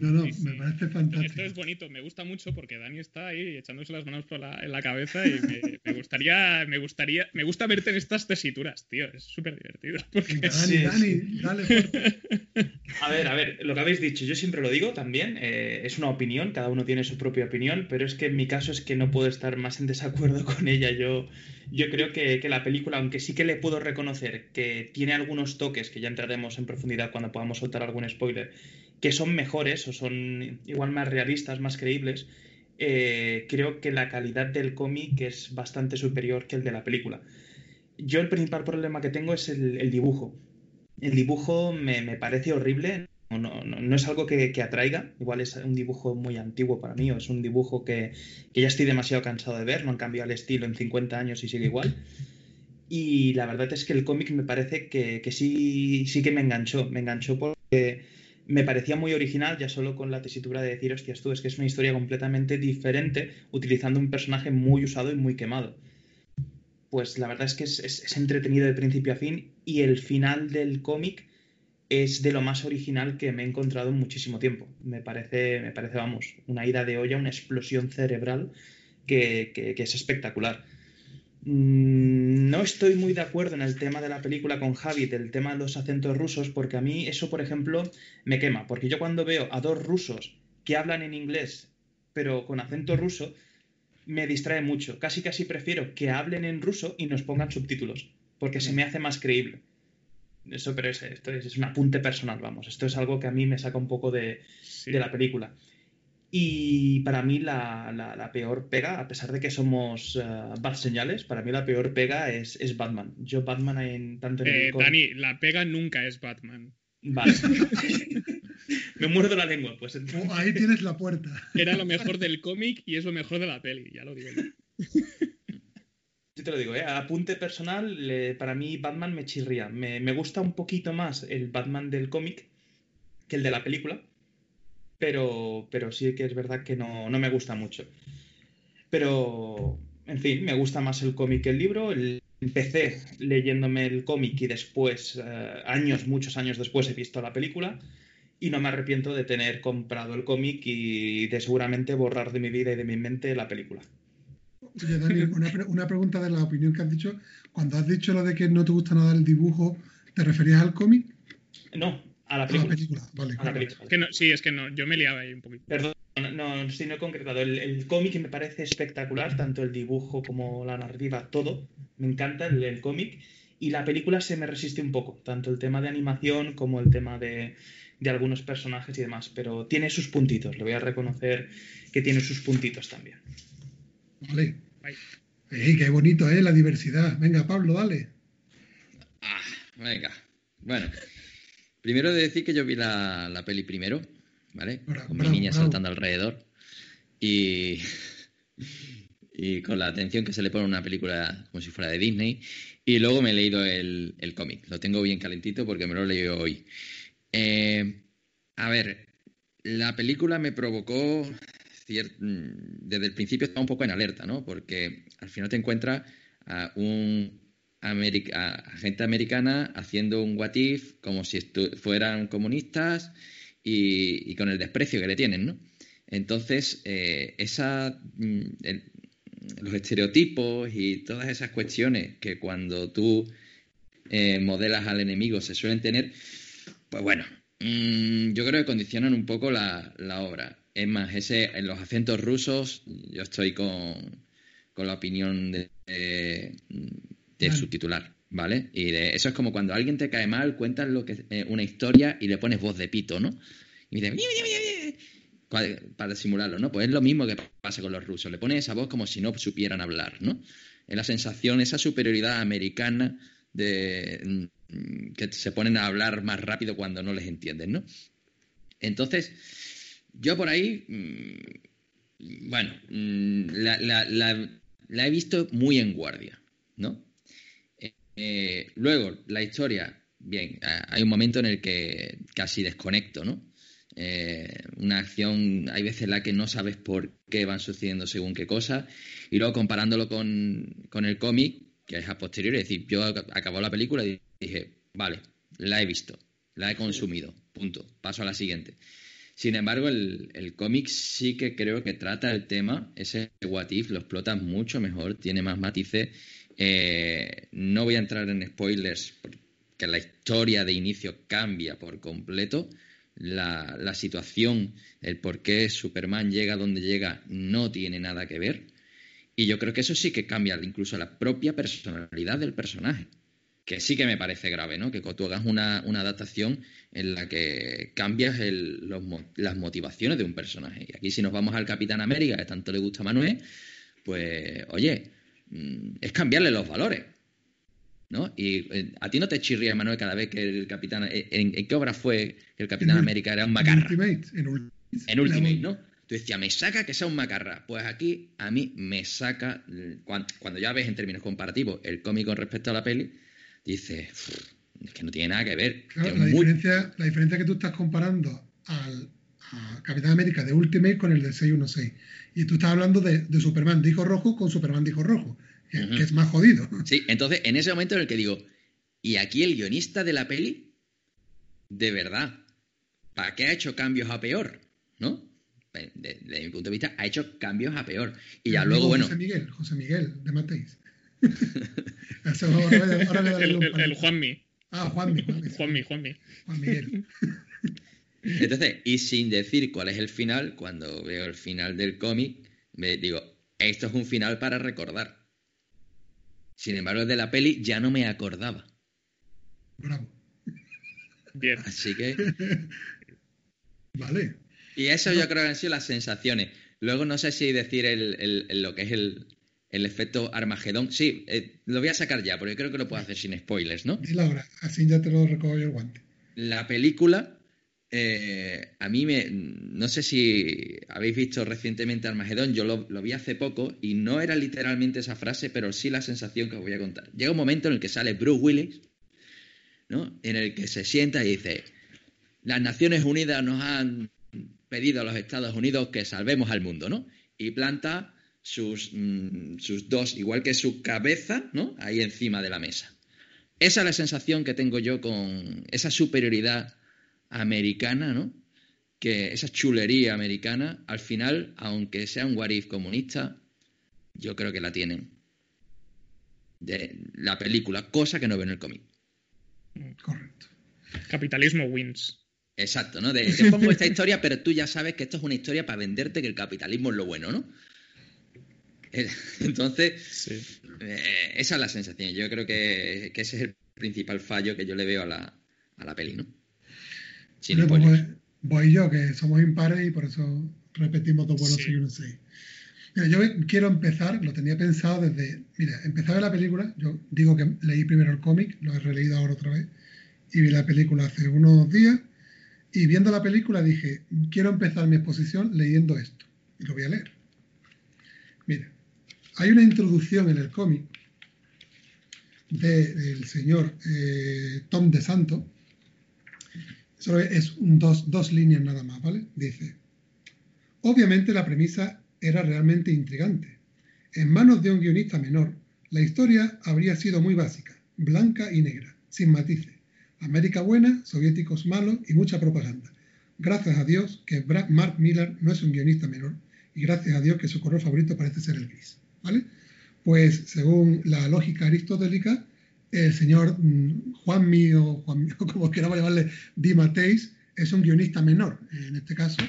No, no, Sí, sí. me parece Esto fantástico. es bonito, me gusta mucho porque Dani está ahí echándose las manos por la, en la cabeza y me, me gustaría, me gustaría, me gusta verte en estas tesituras, tío, es súper divertido. Porque Dani, Sí, Dani, dale fuerte. A ver, a ver, lo que habéis dicho, yo siempre lo digo también, eh, es una opinión, cada uno tiene su propia opinión, pero es que en mi caso es que no puedo estar más en desacuerdo con ella. Yo, yo creo que, que la película, aunque sí que le puedo reconocer que tiene algunos toques, que ya entraremos en profundidad cuando podamos soltar algún spoiler, que son mejores o son igual más realistas, más creíbles, eh, creo que la calidad del cómic es bastante superior que el de la película. Yo el principal problema que tengo es el, dibujo. El dibujo me, me parece horrible, no, no, no, no es algo que, que, atraiga, igual es un dibujo muy antiguo para mí, o es un dibujo que, que, ya estoy demasiado cansado de ver, no han cambiado el estilo en 50 años y sigue igual. Y la verdad es que el cómic me parece que, que sí, sí que me enganchó, me enganchó porque me parecía muy original, ya solo con la tesitura de decir, hostias, tú, es que es una historia completamente diferente, utilizando un personaje muy usado y muy quemado. Pues la verdad es que es, entretenido de principio a fin y el final del cómic es de lo más original que me he encontrado en muchísimo tiempo. Me parece, me parece vamos, una ida de olla, una explosión cerebral que, que es espectacular. Mm, no estoy muy de acuerdo en el tema de la película con Javi, del tema de los acentos rusos, porque a mí eso, por ejemplo, me quema. Porque yo cuando veo a dos rusos que hablan en inglés, pero con acento ruso, me distrae mucho. Casi casi prefiero que hablen en ruso y nos pongan subtítulos, porque se me hace más creíble. Eso, pero es, esto es, es un apunte personal, vamos. Esto es algo que a mí me saca un poco de, sí. de la película. Y para mí la, la, la, peor pega, a pesar de que somos uh, bad señales, para mí la peor pega es, es Batman. Yo Batman en tanto en eh, Dani, la pega nunca es Batman. Vale. Me muerdo la lengua, pues. Oh, ahí tienes la puerta. Era lo mejor del cómic y es lo mejor de la peli, ya lo digo yo. Yo te lo digo, ¿eh? apunte personal, para mí Batman me chirría. Me, me gusta un poquito más el Batman del cómic que el de la película pero, pero sí que es verdad que no, no me gusta mucho. Pero, en fin, me gusta más el cómic que el libro. El, empecé leyéndome el cómic y después, eh, años, muchos años después, he visto la película y no me arrepiento de tener comprado el cómic y de seguramente borrar de mi vida y de mi mente la película. Oye, Dani, una, una pregunta de la opinión que has dicho. Cuando has dicho lo de que no te gusta nada el dibujo, ¿te referías al cómic? No, a la película. A la película, vale. A la película. Es que no, sí, es que no, yo me liaba ahí un poquito. Perdón, no, sí, no he concretado. El, el cómic me parece espectacular, tanto el dibujo como la narrativa, todo. Me encanta el, el cómic. Y la película se me resiste un poco, tanto el tema de animación como el tema de, de algunos personajes y demás. Pero tiene sus puntitos, le voy a reconocer que tiene sus puntitos también. Vale. Ey, qué bonito, ¿eh? La diversidad. Venga, Pablo, dale. Ah, venga. Bueno. Primero de decir que yo vi la, la peli primero, ¿vale? Bravo, con mi niña bravo. saltando alrededor. Y, y con la atención que se le pone a una película como si fuera de Disney. Y luego me he leído el, el cómic. Lo tengo bien calentito porque me lo he leído hoy. Eh, a ver, la película me provocó. Desde el principio estaba un poco en alerta, ¿no? Porque al final te encuentras a un America, gente americana haciendo un what if como si fueran comunistas y, con el desprecio que le tienen, ¿no? Entonces, eh, esa, el, los estereotipos y todas esas cuestiones que cuando tú eh, modelas al enemigo se suelen tener, pues bueno, mmm, yo creo que condicionan un poco la, obra. Es más, ese, en los acentos rusos, yo estoy con, con la opinión de, de su titular, ¿vale? Y de, eso es como cuando alguien te cae mal, cuentas lo que, eh, una historia y le pones voz de pito, ¿no? Y dice, para simularlo, ¿no? Pues es lo mismo que pasa con los rusos, le pones esa voz como si no supieran hablar, ¿no? Es la sensación, esa superioridad americana de mm, que se ponen a hablar más rápido cuando no les entienden, ¿no? Entonces, yo por ahí, mmm, bueno, mmm, la, la, la, la he visto muy en guardia, ¿no? Eh, luego, la historia, bien, hay un momento en el que casi desconecto, ¿no? Eh, una acción, hay veces en la que no sabes por qué van sucediendo según qué cosas, y luego comparándolo con, con el cómic, que es a posteriori, es decir, yo acabó la película y dije, vale, la he visto, la he consumido, punto, paso a la siguiente. Sin embargo, el, el cómic sí que creo que trata el tema, ese what if, lo explota mucho mejor, tiene más matices eh, no voy a entrar en spoilers porque la historia de inicio cambia por completo. La, situación, el por qué Superman llega donde llega, no tiene nada que ver. Y yo creo que eso sí que cambia incluso la propia personalidad del personaje. Que sí que me parece grave, ¿no? Que tú hagas una, adaptación en la que cambias las motivaciones de un personaje. Y aquí, si nos vamos al Capitán América, que tanto le gusta a Manuel, pues, oye, es cambiarle los valores. ¿no? Y eh, a ti no te chirría, Manuel, cada vez que el Capitán... eh, ¿En, en qué obra fue que el Capitán En América era un En macarra? Ultimate, en Ultimate. En Ultimate, ¿no? Tú decías, me saca que sea un macarra. Pues aquí a mí me saca, eh, cuan- cuando, ya ves en términos comparativos el cómic con respecto a la peli, dices, "Uf, es que no tiene nada que ver. Claro, la, muy- diferencia, la diferencia que tú estás comparando al a Capitán América de Ultimate con el de 616. Y tú estás hablando de, de Superman de hijo rojo con Superman de hijo rojo, que, es más jodido. Sí, entonces en ese momento en el que digo, y aquí el guionista de la peli, de verdad, ¿para qué ha hecho cambios a peor? ¿No? De- de- Desde mi punto de vista, ha hecho cambios a peor. Y ya luego, bueno, José Miguel, José Miguel de Mateis. Eso, ahora, le- ahora le daré El, Juanmi. Ah, Juanmi, Juanmi. Juanmi, Juanmi. Juan Miguel. Entonces, y sin decir cuál es el final, cuando veo el final del cómic, me digo, esto es un final para recordar. Sin embargo, el de la peli ya no me acordaba. Bravo. Bien. Así que. Vale. Y eso yo creo que han sido las sensaciones. Luego no sé si decir el, el- el- lo que es el, el efecto Armagedón. Sí, eh, lo voy a sacar ya, porque creo que lo puedo hacer sin spoilers, ¿no? Dile ahora, así ya te lo recojo yo el guante. La película, eh, a mí me. No sé si habéis visto recientemente Armagedón, yo lo, vi hace poco y no era literalmente esa frase, pero sí la sensación que os voy a contar. Llega un momento en el que sale Bruce Willis, ¿no? En el que se sienta y dice: Las Naciones Unidas nos han pedido a los Estados Unidos que salvemos al mundo, ¿no? Y planta sus, mm, sus dos, igual que su cabeza, ¿no? Ahí encima de la mesa. Esa es la sensación que tengo yo con esa superioridad americana, ¿no? Que esa chulería americana, al final, aunque sea un Warif comunista, yo creo que la tienen. De la película, cosa que no veo en el cómic. Correcto. Capitalismo wins. Exacto, ¿no? De, te pongo esta historia, pero tú ya sabes que esto es una historia para venderte que el capitalismo es lo bueno, ¿no? Eh, Entonces, eh, esa es la sensación. Yo creo que, que ese es el principal fallo que yo le veo a la, a la peli, ¿no? Sin Bueno, pues spoilers. voy, voy yo, que somos impares y por eso repetimos dos buenos Sí. y uno seis. Mira, yo quiero empezar, lo tenía pensado desde. Mira, empecé a ver la película. Yo digo que leí primero el cómic, lo he releído ahora otra vez. Y vi la película hace unos días. Y viendo la película dije: Quiero empezar mi exposición leyendo esto. Y lo voy a leer. Mira, hay una introducción en el cómic de- del señor eh, Tom de Santo. Solo es dos, dos líneas nada más, ¿vale? Dice, obviamente la premisa era realmente intrigante. En manos de un guionista menor, la historia habría sido muy básica, blanca y negra, sin matices. América buena, soviéticos malos y mucha propaganda. Gracias a Dios que Mark Miller no es un guionista menor y gracias a Dios que su color favorito parece ser el gris, ¿vale? Pues según la lógica aristotélica, el señor mm, Juanmi o, Juanmi, como queramos llamarle, Di Mateis, es un guionista menor en este caso,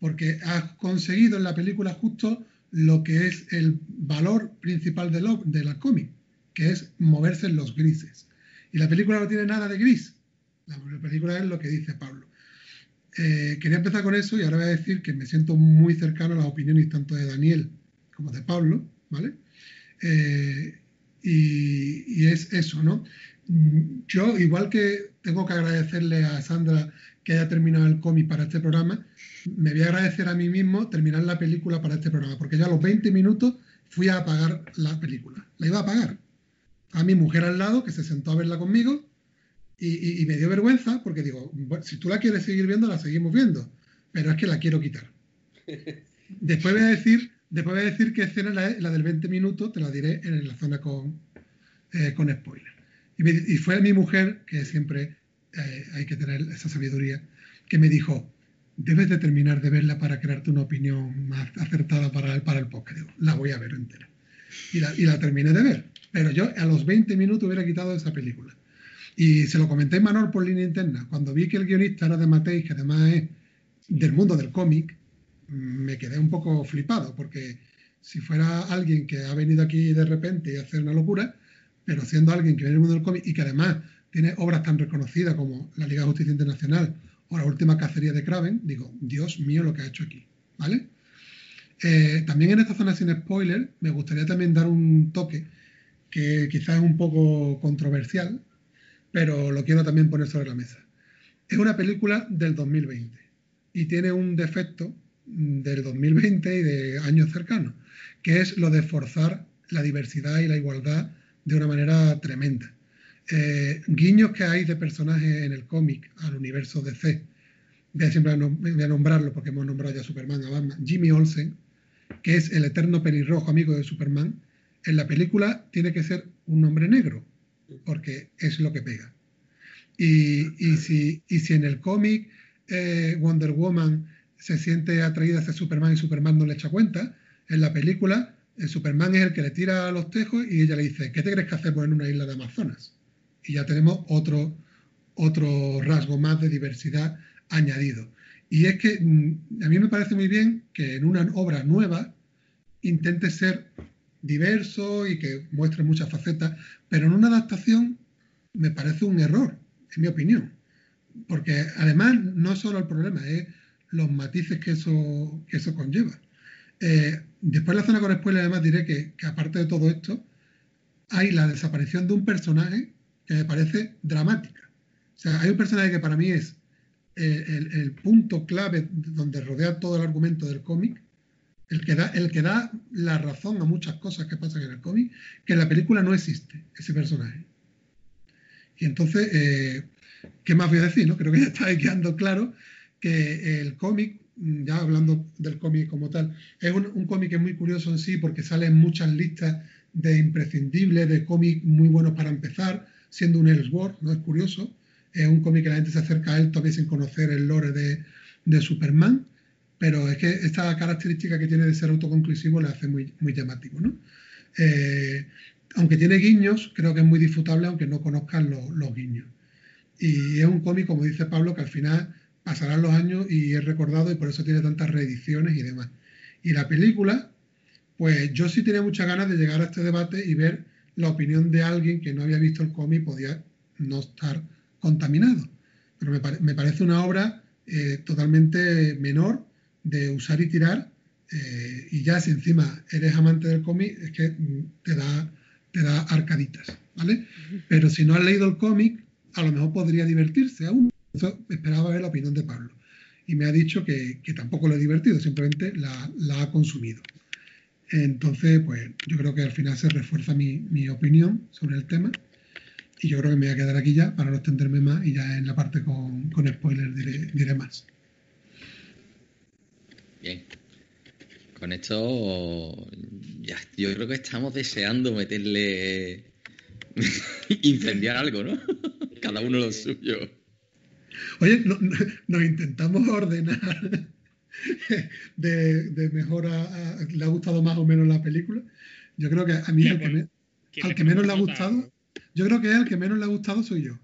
porque ha conseguido en la película justo lo que es el valor principal de, lo, de la cómic, que es moverse en los grises. Y la película no tiene nada de gris. La película es lo que dice Pablo. Eh, quería empezar con eso y ahora voy a decir que me siento muy cercano a las opiniones tanto de Daniel como de Pablo, ¿vale? Eh, y, y es eso, ¿no? Mm, Yo, igual que tengo que agradecerle a Sandra que haya terminado el cómic para este programa, me voy a agradecer a mí mismo terminar la película para este programa, porque ya a los 20 minutos fui a apagar la película. La iba a apagar. A mi mujer al lado, que se sentó a verla conmigo, y, y- y me dio vergüenza, porque digo, "Bueno, si tú la quieres seguir viendo, la seguimos viendo, pero es que la quiero quitar. Después voy a decir, después voy a decir qué escena la, la del 20 minutos, te la diré en la zona con, eh, con spoiler. Y, fue mi mujer, que siempre eh, hay que tener esa sabiduría, que me dijo, debes de terminar de verla para crearte una opinión más acertada para el, para el la voy a ver entera. Y la, terminé de ver. Pero yo a los 20 minutos hubiera quitado esa película. Y se lo comenté a Manol por línea interna. Cuando vi que el guionista era de Mateis, que además es del mundo del cómic, me quedé un poco flipado, porque si fuera alguien que ha venido aquí de repente y hace una locura, pero siendo alguien que viene del mundo del cómic y que además tiene obras tan reconocidas como la Liga de Justicia Internacional o la última cacería de Kraven, digo, Dios mío lo que ha hecho aquí, ¿vale? Eh, también en esta zona sin spoiler me gustaría también dar un toque que quizás es un poco controversial, pero lo quiero también poner sobre la mesa. Es una película del 2020 y tiene un defecto del 2020 y de años cercanos, que es lo de forzar la diversidad y la igualdad de una manera tremenda. Eh, guiños que hay de personajes en el cómic al universo DC. Voy siempre a nombrarlo porque hemos nombrado ya a Superman, a Batman. Jimmy Olsen, que es el eterno pelirrojo amigo de Superman, en la película tiene que ser un hombre negro, porque es lo que pega. Y, si, si, en el cómic eh, Wonder Woman se siente atraída hacia Superman y Superman no le echa cuenta, en la película el Superman es el que le tira los tejos y ella le dice, ¿qué te crees que hacemos en una isla de Amazonas? Y ya tenemos otro, otro rasgo más de diversidad añadido. Y es que mm, a mí me parece muy bien que en una obra nueva intente ser diverso y que muestre muchas facetas, pero en una adaptación me parece un error, en mi opinión. Porque además no es solo el problema, es los matices que eso, que eso conlleva. Eh, después de la zona con spoiler además diré que, aparte de todo esto, hay la desaparición de un personaje que me parece dramática. O sea, hay un personaje que para mí es eh, el, punto clave donde rodea todo el argumento del cómic, el que, da, el que da la razón a muchas cosas que pasan en el cómic, que en la película no existe ese personaje. Y entonces, eh, ¿qué más voy a decir? No? Creo que ya está quedando claro que el cómic Mm, ya hablando del cómic como tal, es un, cómic muy curioso en sí porque sale en muchas listas de imprescindibles, de cómics muy buenos para empezar, siendo un Elseworld, ¿no? Es curioso. Es un cómic que la gente se acerca a él todavía sin conocer el lore de, de Superman, pero es que esta característica que tiene de ser autoconclusivo le hace muy, muy llamativo, ¿no? Eh, aunque tiene guiños, creo que es muy disfrutable aunque no conozcan los guiños. Y es un cómic, como dice Pablo, que al final pasarán los años y es recordado y por eso tiene tantas reediciones y demás. Y la película, pues yo sí tenía muchas ganas de llegar a este debate y ver la opinión de alguien que no había visto el cómic podía no estar contaminado. Pero me, parece una obra eh, totalmente menor de usar y tirar. Eh, y ya si encima eres amante del cómic, es que te da, te da arcaditas, ¿vale? Pero si no has leído el cómic, a lo mejor podría divertirse aún esperaba ver la opinión de Pablo. Y me ha dicho que, tampoco lo he divertido, simplemente la, ha consumido. Entonces, pues yo creo que al final se refuerza mi, opinión sobre el tema. Y yo creo que me voy a quedar aquí ya para no extenderme más y ya en la parte con, con spoilers diré, más. Bien. Con esto, ya, yo creo que estamos deseando meterle. incendiar algo, ¿no? Cada uno lo suyo. Oye, nos intentamos ordenar de, mejor a, ¿Le ha gustado más o menos la película? Yo creo que a mí el que al que menos le ha gustado, yo creo que el que menos le ha gustado soy yo.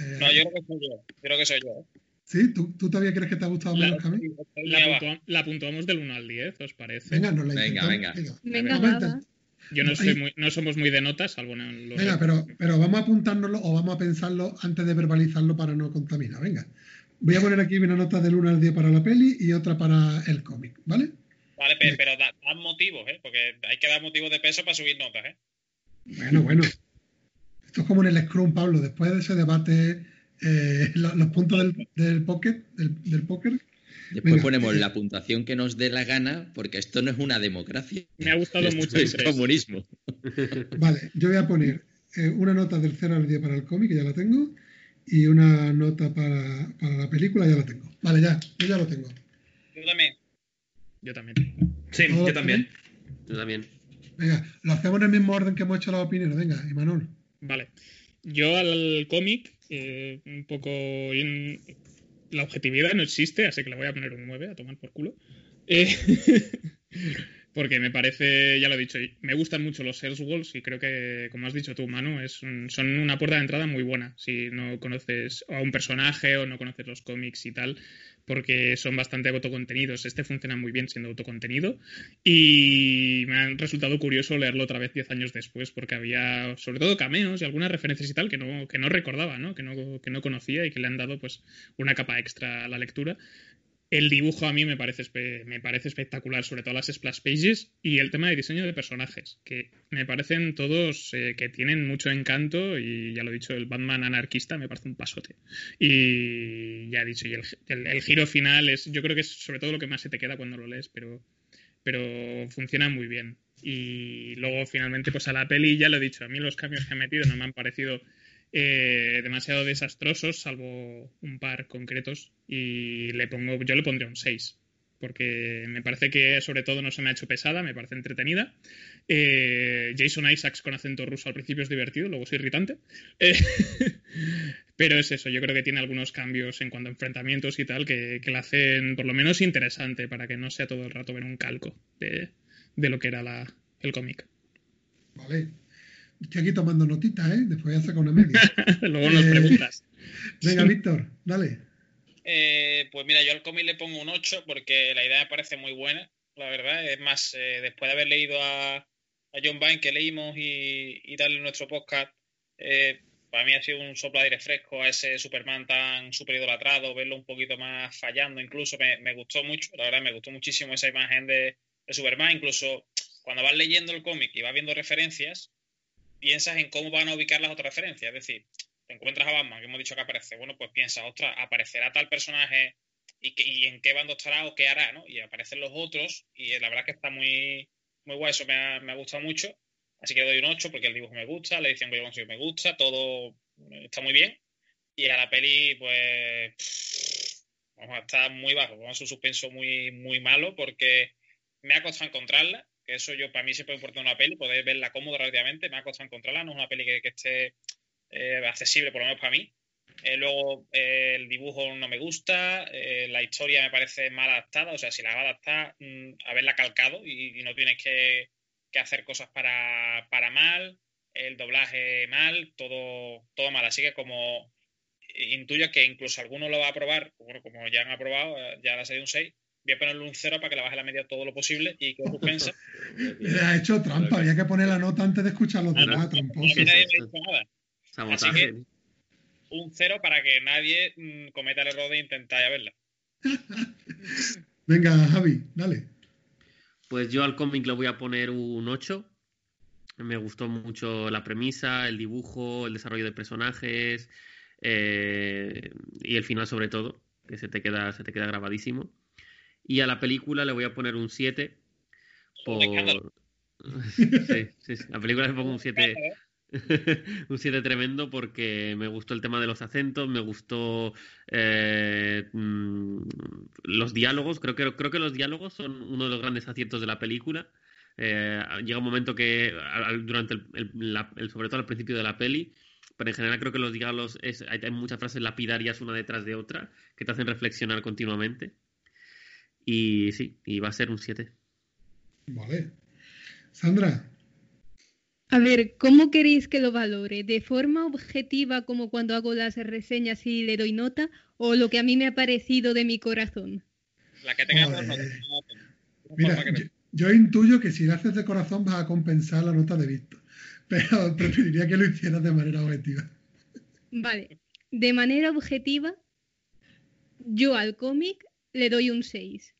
Eh, no, yo creo que soy yo. Creo que soy yo. ¿eh? ¿Sí? ¿Tú, ¿Tú, todavía crees que te ha gustado menos que a mí? La, puntuamos del 1 al 10, ¿os parece? Venga, no la venga, venga. Venga, venga. Yo no, soy muy, no somos muy de notas, salvo en los Venga, pero, pero vamos a apuntárnoslo o vamos a pensarlo antes de verbalizarlo para no contaminar. Venga. Voy a poner aquí una nota del 1 al 10 para la peli y otra para el cómic, ¿vale? Vale, pero, dan motivos, ¿eh? Porque hay que dar motivos de peso para subir notas, ¿eh? Bueno, bueno. Esto es como en el Scrum, Pablo. Después de ese debate, eh, los, puntos del, del, pocket, del, del póker Después ponemos la puntuación que nos dé la gana, porque esto no es una democracia. Me ha gustado mucho. Es comunismo. Vale, yo voy a poner eh, una nota del 0 al 10 para el cómic, que ya la tengo, y una nota para, la película, ya la tengo. Vale, ya, yo ya lo tengo. Yo también. Yo también. Sí, yo también. Yo también. Venga, lo hacemos en el mismo orden que hemos hecho las opiniones. Venga, Imanol. Vale. Yo al cómic, eh, un poco la objetividad no existe, así que le voy a poner un 9 a tomar por culo. Eh, porque me parece, ya lo he dicho, me gustan mucho los Elseworlds y creo que, como has dicho tú, Manu, es son una puerta de entrada muy buena. Si no conoces a un personaje o no conoces los cómics y tal, porque son bastante autocontenidos. Este funciona muy bien siendo autocontenido y me ha resultado curioso leerlo otra vez 10 años después porque había sobre todo cameos y algunas referencias y tal que no, que no recordaba, ¿no? Que, no, que no conocía y que le han dado pues una capa extra a la lectura. El dibujo a mí me parece, me parece espectacular, sobre todo las splash pages y el tema de diseño de personajes, que me parecen todos eh, que tienen mucho encanto y ya lo he dicho, el Batman anarquista me parece un pasote. Y ya he dicho, y el, el- el giro final es, yo creo que es sobre todo lo que más se te queda cuando lo lees, pero, pero funciona muy bien. Y luego finalmente pues a la peli ya lo he dicho, a mí los cambios que han metido no me han parecido eh, demasiado desastrosos, salvo un par concretos, y le pongo, yo le pondría un 6, porque me parece que sobre todo no se me ha hecho pesada, me parece entretenida. Eh, Jason Isaacs con acento ruso al principio es divertido, luego es irritante. Eh, pero es eso, yo creo que tiene algunos cambios en cuanto a enfrentamientos y tal que, que la hacen por lo menos interesante para que no sea todo el rato ver un calco de, de lo que era la, el cómic. Vale. Estoy aquí tomando notitas, ¿eh? Después voy a sacar una media. luego nos Eh, preguntas. Venga, Víctor, dale. Eh, pues mira, yo al cómic le pongo un 8 porque la idea me parece muy buena, la verdad. Es más, eh, después de haber leído a, a John Byrne que leímos y, y en nuestro podcast, eh, para mí ha sido un soplo de aire fresco a ese Superman tan súper idolatrado, verlo un poquito más fallando incluso, me, me gustó mucho, la verdad me gustó muchísimo esa imagen de, de Superman, incluso cuando vas leyendo el cómic y vas viendo referencias, piensas en cómo van a ubicar las otras referencias, es decir, te encuentras a Batman, que hemos dicho que aparece, bueno, pues piensas, ostras, aparecerá tal personaje y, en qué bando estará o qué hará, ¿no? Y aparecen los otros y la verdad que está muy, muy guay, eso me ha, me gustado mucho. Así que doy un 8 porque el dibujo me gusta, la edición que yo consigo me gusta, todo está muy bien. Y a la peli, pues, vamos a estar muy bajo, vamos a un suspenso muy, muy malo porque me ha costado encontrarla, que eso yo para mí siempre me importa una peli, poder verla cómoda relativamente, me ha costado encontrarla, no es una peli que, esté eh, accesible, por lo menos para mí. Eh, luego eh, el dibujo no me gusta, la historia me parece mal adaptada, o sea, si la va a adaptar, mm, haberla calcado y, no tienes que, que hacer cosas para, para mal, el doblaje mal, todo, todo mal. Así que como intuyo que incluso alguno lo va a probar, bueno, como ya han aprobado, ya la serie un 6, voy a ponerle un 0 para que la baje la media todo lo posible y que suspensa. Le ha hecho trampa, había que poner la nota antes de escuchar los demás, tramposo. Y nadie me dice nada. Así que un 0 para que nadie mm, cometa el error de intentar ya verla. Venga, Javi, dale. Pues yo al cómic le voy a poner un 8. Me gustó mucho la premisa, el dibujo, el desarrollo de personajes eh, y el final sobre todo, que se te queda, se te queda grabadísimo. Y a la película le voy a poner un 7 por... sí, sí, sí. A la película le pongo un 7 un 7 tremendo porque me gustó el tema de los acentos, me gustó eh, mm, los diálogos, creo que, creo que los diálogos son uno de los grandes aciertos de la película. Eh, llega un momento que durante el, el- la- el- sobre todo al principio de la peli, pero en general creo que los diálogos es, hay, hay muchas frases lapidarias una detrás de otra que te hacen reflexionar continuamente. Y sí, y va a ser un 7. Vale. Sandra, A ver, ¿cómo queréis que lo valore? ¿De forma objetiva como cuando hago las reseñas y le doy nota? ¿O lo que a mí me ha parecido de mi corazón? La que tenga Joder. mira, yo, yo intuyo que si lo haces de corazón vas a compensar la nota de Víctor, pero preferiría que lo hicieras de manera objetiva. Vale, de manera objetiva, yo al cómic le doy un 6.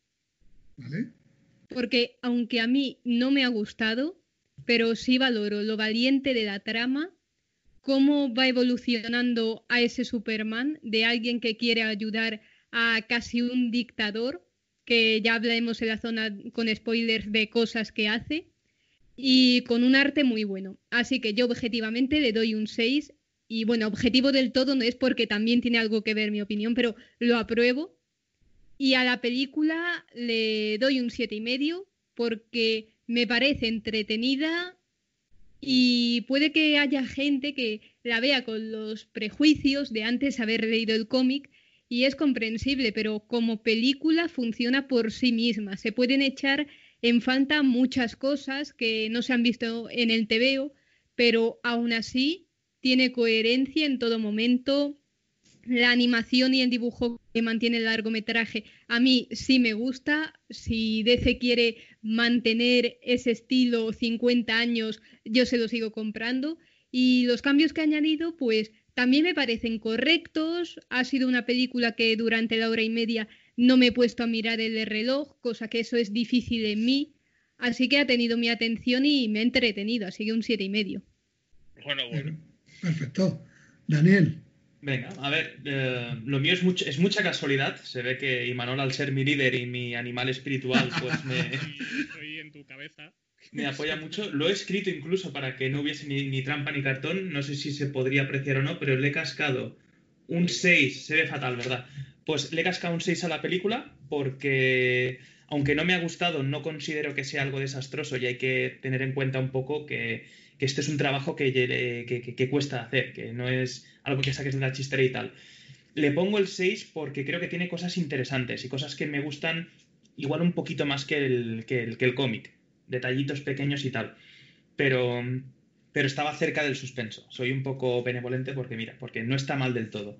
Porque aunque a mí no me ha gustado, pero sí valoro lo valiente de la trama, cómo va evolucionando a ese Superman de alguien que quiere ayudar a casi un dictador, que ya hablaremos en la zona con spoilers de cosas que hace, y con un arte muy bueno. Así que yo objetivamente le doy un 6 y bueno, objetivo del todo no es porque también tiene algo que ver mi opinión, pero lo apruebo. Y a la película le doy un siete y medio porque me parece entretenida y puede que haya gente que la vea con los prejuicios de antes haber leído el cómic y es comprensible, pero como película funciona por sí misma. Se pueden echar en falta muchas cosas que no se han visto en el TVO, pero aún así tiene coherencia en todo momento. La animación y el dibujo que mantiene el largometraje a mí sí me gusta. Si DC quiere mantener ese estilo 50 años, yo se lo sigo comprando. Y los cambios que ha añadido, pues también me parecen correctos. Ha sido una película que durante la hora y media no me he puesto a mirar el reloj, cosa que eso es difícil en mí. Así que ha tenido mi atención y me ha entretenido, así que un siete y medio. Bueno, bueno. Perfecto. Daniel. Venga, a ver, eh, lo mío es, mucho, es mucha casualidad. Se ve que Imanol, al ser mi líder y mi animal espiritual, pues me, Estoy en tu cabeza. me apoya mucho. Lo he escrito incluso para que no hubiese ni, ni trampa ni cartón. No sé si se podría apreciar o no, pero le he cascado un 6. Se ve fatal, ¿verdad? Pues le he cascado un 6 a la película porque, aunque no me ha gustado, no considero que sea algo desastroso y hay que tener en cuenta un poco que, que este es un trabajo que, que- que- que cuesta hacer, que no es algo que saques de la chistera y tal. Le pongo el 6 porque creo que tiene cosas interesantes y cosas que me gustan igual un poquito más que el, que el, cómic. Detallitos pequeños y tal. Pero, pero estaba cerca del suspenso. Soy un poco benevolente porque, mira, porque no está mal del todo.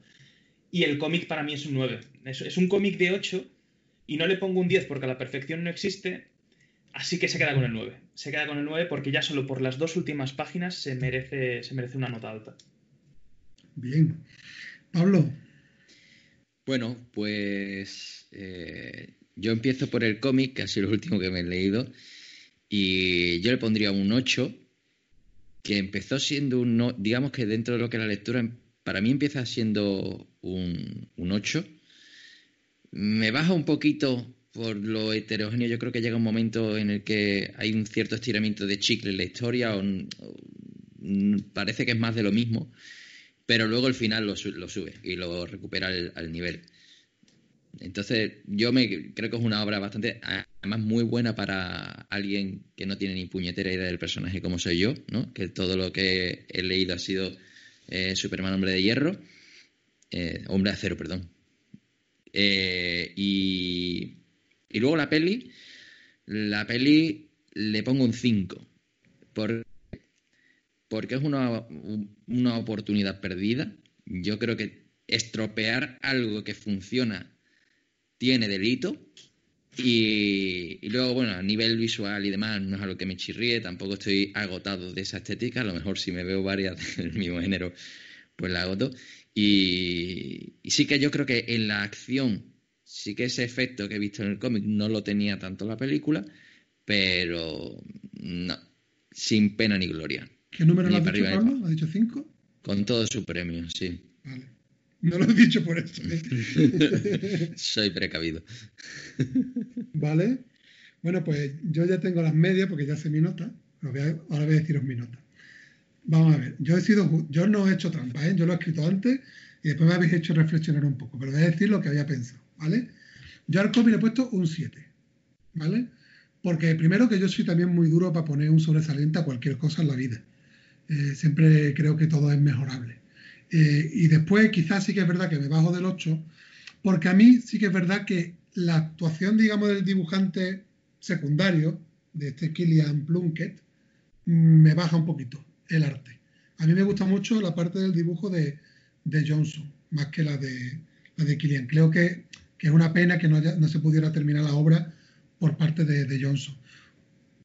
Y el cómic para mí es un 9. Es, es un cómic de 8 y no le pongo un 10 porque la perfección no existe. Así que se queda con el 9. Se queda con el 9 porque ya solo por las dos últimas páginas se merece, se merece una nota alta. Bien. Pablo. Bueno, pues eh, yo empiezo por el cómic, que ha sido el último que me he leído, y yo le pondría un 8, que empezó siendo un, no- digamos que dentro de lo que es la lectura, para mí empieza siendo un, un 8. Me baja un poquito por lo heterogéneo, yo creo que llega un momento en el que hay un cierto estiramiento de chicle en la historia, o- parece que es más de lo mismo pero luego al final lo, su- lo sube y lo recupera al, nivel. Entonces, yo me creo que es una obra bastante, además muy buena para alguien que no tiene ni puñetera idea del personaje como soy yo, ¿no? Que todo lo que he leído ha sido eh, Superman Hombre de Hierro, eh, Hombre de Acero, perdón. Eh, y, y luego la peli, la peli le pongo un 5. Por, porque es una, una oportunidad perdida. Yo creo que estropear algo que funciona tiene delito. Y, luego, bueno, a nivel visual y demás, no es algo que me chirríe, tampoco estoy agotado de esa estética. A lo mejor si me veo varias del mismo género, pues la agoto. Y sí que yo creo que en la acción, sí que ese efecto que he visto en el cómic no lo tenía tanto la película, pero no, sin pena ni gloria. ¿Qué número le has dicho, Pablo? ¿Has dicho 5? Con todo su premio, sí. Vale. No lo he dicho por eso. ¿eh? Soy precavido. Vale. Bueno, pues yo ya tengo las medias porque ya sé mi nota. Voy a- ahora voy a deciros mi nota. Vamos a ver. Yo he sido, yo no he hecho trampa, ¿eh? Yo lo he escrito antes y después me habéis hecho reflexionar un poco. Pero voy a decir lo que había pensado, ¿vale? Yo al cómic le he puesto un 7, ¿vale? Porque primero que yo soy también muy duro para poner un sobresaliente a cualquier cosa en la vida. Eh, siempre creo que todo es mejorable. Eh, y después quizás sí que es verdad que me bajo del 8, porque a mí sí que es verdad que la actuación, digamos, del dibujante secundario, de este Killian Plunkett, mm, me baja un poquito el arte. A mí me gusta mucho la parte del dibujo de, de Johnson, más que la de, la de Killian. Creo que, que es una pena que no, se pudiera terminar la obra por parte de, de Johnson.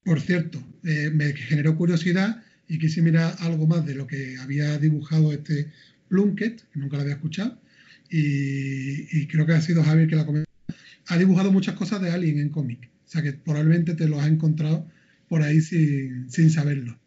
Por cierto, eh, me generó curiosidad y quise mirar algo más de lo que había dibujado este Plunkett, que nunca lo había escuchado, y, y creo que ha sido Javier que la comentó. Ha dibujado muchas cosas de Alien en cómic, o sea que probablemente te los has encontrado por ahí sin, sin saberlo.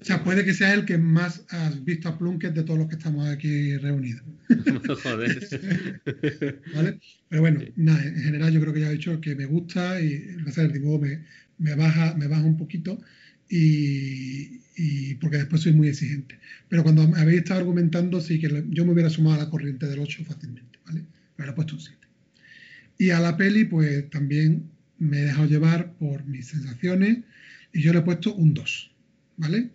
O sea, puede que sea el que más has visto a Plunkett de todos los que estamos aquí reunidos. Joder. ¿Vale? Pero bueno, nada, en general yo creo que ya he dicho que me gusta y lo el dibujo me, me baja, me baja un poquito y, porque después soy muy exigente. Pero cuando me habéis estado argumentando, sí que yo me hubiera sumado a la corriente del 8 fácilmente, ¿vale? Le he puesto un 7. Y a la peli, pues también me he dejado llevar por mis sensaciones y yo le he puesto un 2, ¿vale?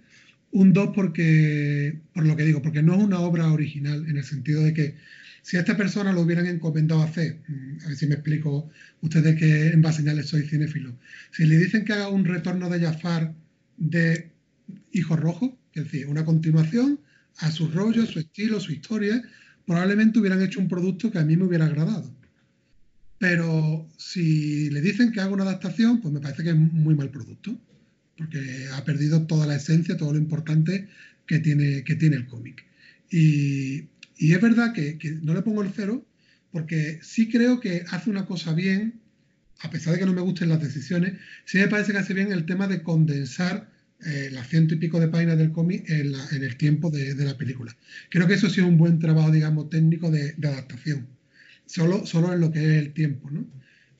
Un 2 porque, por lo que digo, porque no es una obra original en el sentido de que si a esta persona lo hubieran encomendado hacer, mm, a ver si me explico, ustedes que en base señales soy cinéfilo, si le dicen que haga un retorno de Jafar de Hijo Rojo, es decir, una continuación a su rollo, su estilo, su historia, probablemente hubieran hecho un producto que a mí me hubiera agradado. Pero si le dicen que haga una adaptación, pues me parece que es muy mal producto, porque ha perdido toda la esencia, todo lo importante que tiene, que tiene el cómic. Y, y es verdad que, que no le pongo el cero, porque sí creo que hace una cosa bien, a pesar de que no me gusten las decisiones, sí me parece que hace bien el tema de condensar eh, las ciento y pico de páginas del cómic en, el tiempo de, la película. Creo que eso sí es un buen trabajo, digamos, técnico de, de adaptación. Solo, solo en lo que es el tiempo, ¿no?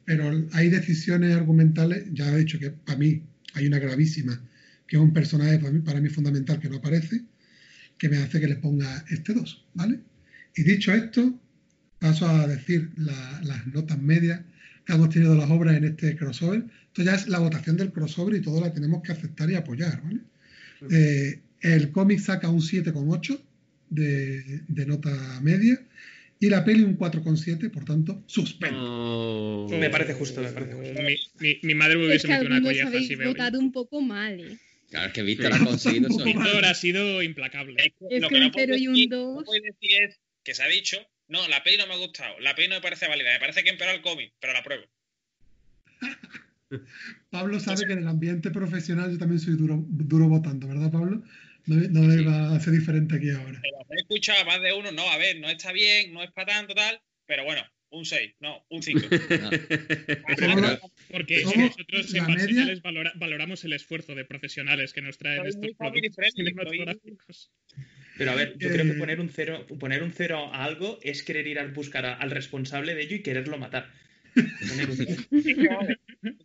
Pero hay decisiones argumentales, ya he dicho que para mí hay una gravísima, que es un personaje para mí, fundamental que no aparece, que me hace que le ponga este 2, ¿vale? Y dicho esto, paso a decir la- las notas medias que hemos tenido las obras en este crossover. Esto ya es la votación del crossover y todo la tenemos que aceptar y apoyar, ¿vale? Eh, el cómic saca un 7,8 de, de nota media y la peli un 4,7, por tanto, suspendo. Oh. Me parece justo, me parece justo. Mi, mi- mi madre me Es hubiese que metido una habéis si veo. votado un poco mal, ¿eh? Claro, es que Víctor ha conseguido eso. Víctor ha sido implacable. Es Lo que que un no puedes 0 y un decir- 2. no puedes decir es que se ha dicho, no, la peli no me ha gustado, la peli no me parece válida, me parece que empeora el cómic, pero la pruebo. Pablo sabe que en el ambiente profesional yo también soy duro, duro votando, ¿verdad, Pablo? No, no me va a ser diferente aquí ahora. Pero he escuchado a más de uno, no, a ver, no está bien, no es para tanto tal, pero bueno, un 6, no, un 5. Somos- Porque nosotros en valora- valoramos el esfuerzo de profesionales que nos traen estos muy productos. Pero a ver, yo Eh, creo que poner un cero, poner un cero a algo es querer ir a buscar a- al responsable de ello y quererlo matar.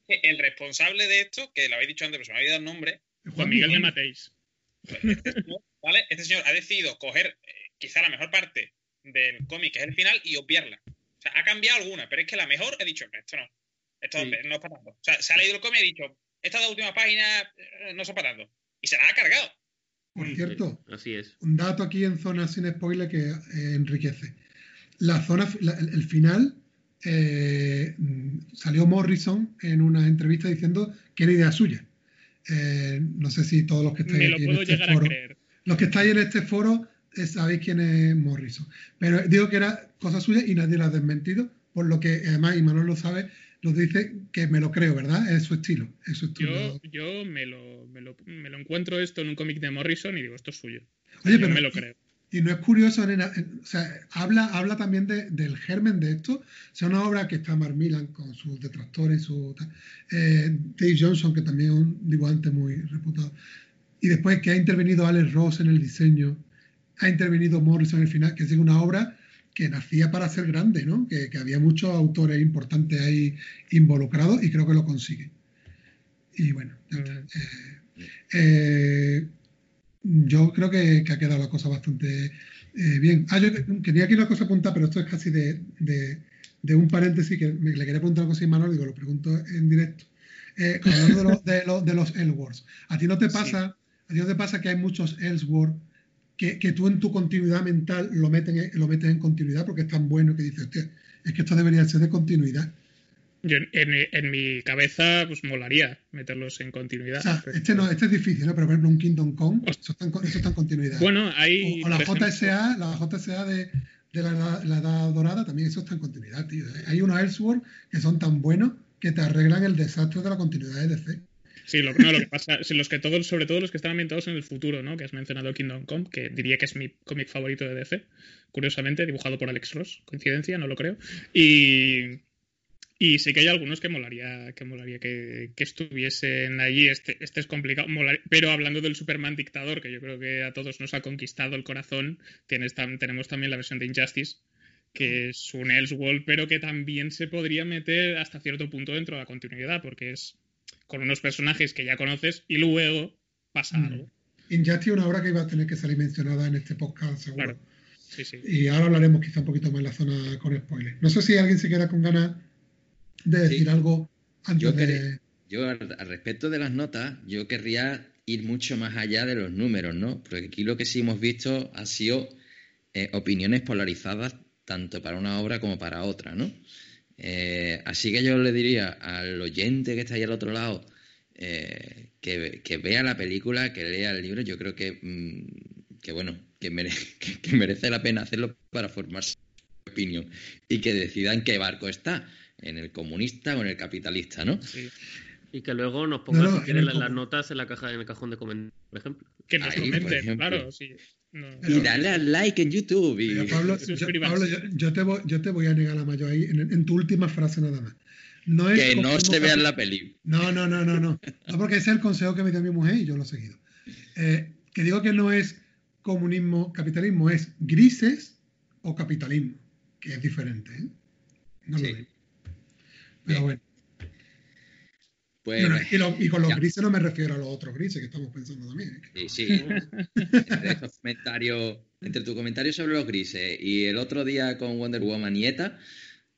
El responsable de esto, que lo habéis dicho antes, pero se me había dado el nombre, Juan Miguel de Mateis. este señor, ¿vale? Este señor ha decidido coger eh, quizá la mejor parte del cómic, que es el final, y obviarla. O sea, ha cambiado alguna, pero es que la mejor he dicho, esto no. Esto Sí. no es para tanto. O sea, se ha leído el cómic y ha dicho, estas dos últimas páginas eh, no son para tanto. Y se las ha cargado. Por cierto, Así es. un dato aquí en zona sin spoiler que eh, enriquece. La zona, la- el, final, eh, salió Morrison en una entrevista diciendo que era idea suya. Eh, no sé si todos los que estáis aquí en este foro, los que estáis en este foro eh, sabéis quién es Morrison. Pero digo que era cosa suya y nadie lo ha desmentido, por lo que además, y Manuel lo sabe, nos dice que me lo creo, ¿verdad? Es su estilo, es su estilo. Yo, yo me, lo, me, lo, me lo encuentro esto en un cómic de Morrison y digo, esto es suyo. Oye, yo pero- me lo creo. Y no es curioso, nena, en- o sea, habla, habla también de- del germen de esto. O sea, una obra que está Mark Millan con sus detractores y su. Eh, Dave Johnson, que también es un dibujante muy reputado. Y después que ha intervenido Alex Ross en el diseño, ha intervenido Morrison en el final, que es una obra que nacía para ser grande, ¿no? Que, que había muchos autores importantes ahí involucrados y creo que lo consigue. Y bueno, ya está. Eh, eh, yo creo que, que ha quedado la cosa bastante eh, bien. Ah, yo que- quería aquí una cosa apuntar, pero esto es casi de, de- de un paréntesis que me, le quería preguntar algo así a Manuel, digo, lo pregunto en directo. Hablando de, lo- de, lo- de los ¿a ti no te pasa, a ti no te pasa que hay muchos Elseworlds que, que tú en tu continuidad mental lo, meten, en- lo metes en continuidad porque es tan bueno que dices, hostia, es que esto debería ser de continuidad? Yo en, en- en mi cabeza, pues molaría meterlos en continuidad. O sea, pero- este no, este es difícil, ¿no? Pero por ejemplo un Kingdom Come, eso está en, eso está en continuidad. Bueno, hay. O, o la ejemplo, JSA, la JSA de, de la, edad- la Edad Dorada, también eso está en continuidad, tío. Hay unos Elseworlds que son tan buenos que te arreglan el desastre de la continuidad de DC. Sí, lo, no, lo que pasa, los que todos, sobre todo los que están ambientados en el futuro, ¿no? Que has mencionado Kingdom Come, que diría que es mi cómic favorito de DC, curiosamente, dibujado por Alex Ross, coincidencia, no lo creo. Y, y sí que hay algunos que molaría, que molaría que, que estuviesen allí. Este, este es complicado, molaría- pero hablando del Superman dictador, que yo creo que a todos nos ha conquistado el corazón, tienes tam- tenemos también la versión de Injustice, que es un Elseworld, pero que también se podría meter hasta cierto punto dentro de la continuidad, porque es con unos personajes que ya conoces y luego pasa Mm. algo. Injustice una obra que iba a tener que salir mencionada en este podcast, seguro. Claro. Sí, sí. Y ahora hablaremos quizá un poquito más en la zona con spoilers. No sé si alguien se queda con ganas de decir Sí. algo antes Yo, de... yo al, al respecto de las notas, yo querría ir mucho más allá de los números, ¿no? Porque aquí lo que sí hemos visto ha sido eh, opiniones polarizadas tanto para una obra como para otra, ¿no? Eh, así que yo le diría al oyente que está ahí al otro lado eh, que, vea la película, que lea el libro. Yo creo que, mm, que bueno, que, que- que merece la pena hacerlo para formarse opinión y que decida en qué barco está, en el comunista o en el capitalista, ¿no? Sí. Y que luego nos pongan No, no, si las notas en la caja en el cajón de comentarios, por ejemplo. Que nos Ahí, comenten, claro, sí. No. Y dale al like en YouTube. Y... Pablo, yo. Pablo, yo- yo te voy, yo te voy a negar la mayor ahí, en, en tu última frase nada más. No es Que no se vea la peli. No, no, no, no, no. No, porque ese es el consejo que me dio mi mujer y yo lo he seguido. Eh, que digo que no es comunismo, capitalismo, es grises o capitalismo, que es diferente. ¿eh? No Sí. lo mismo. Pero bueno. Pues, Bueno, y, lo- y con los ya. grises no me refiero a los otros grises que estamos pensando también. ¿eh? Sí, sí. entre esos comentarios, entre tu comentario sobre los grises y el otro día con Wonder Woman y ETA,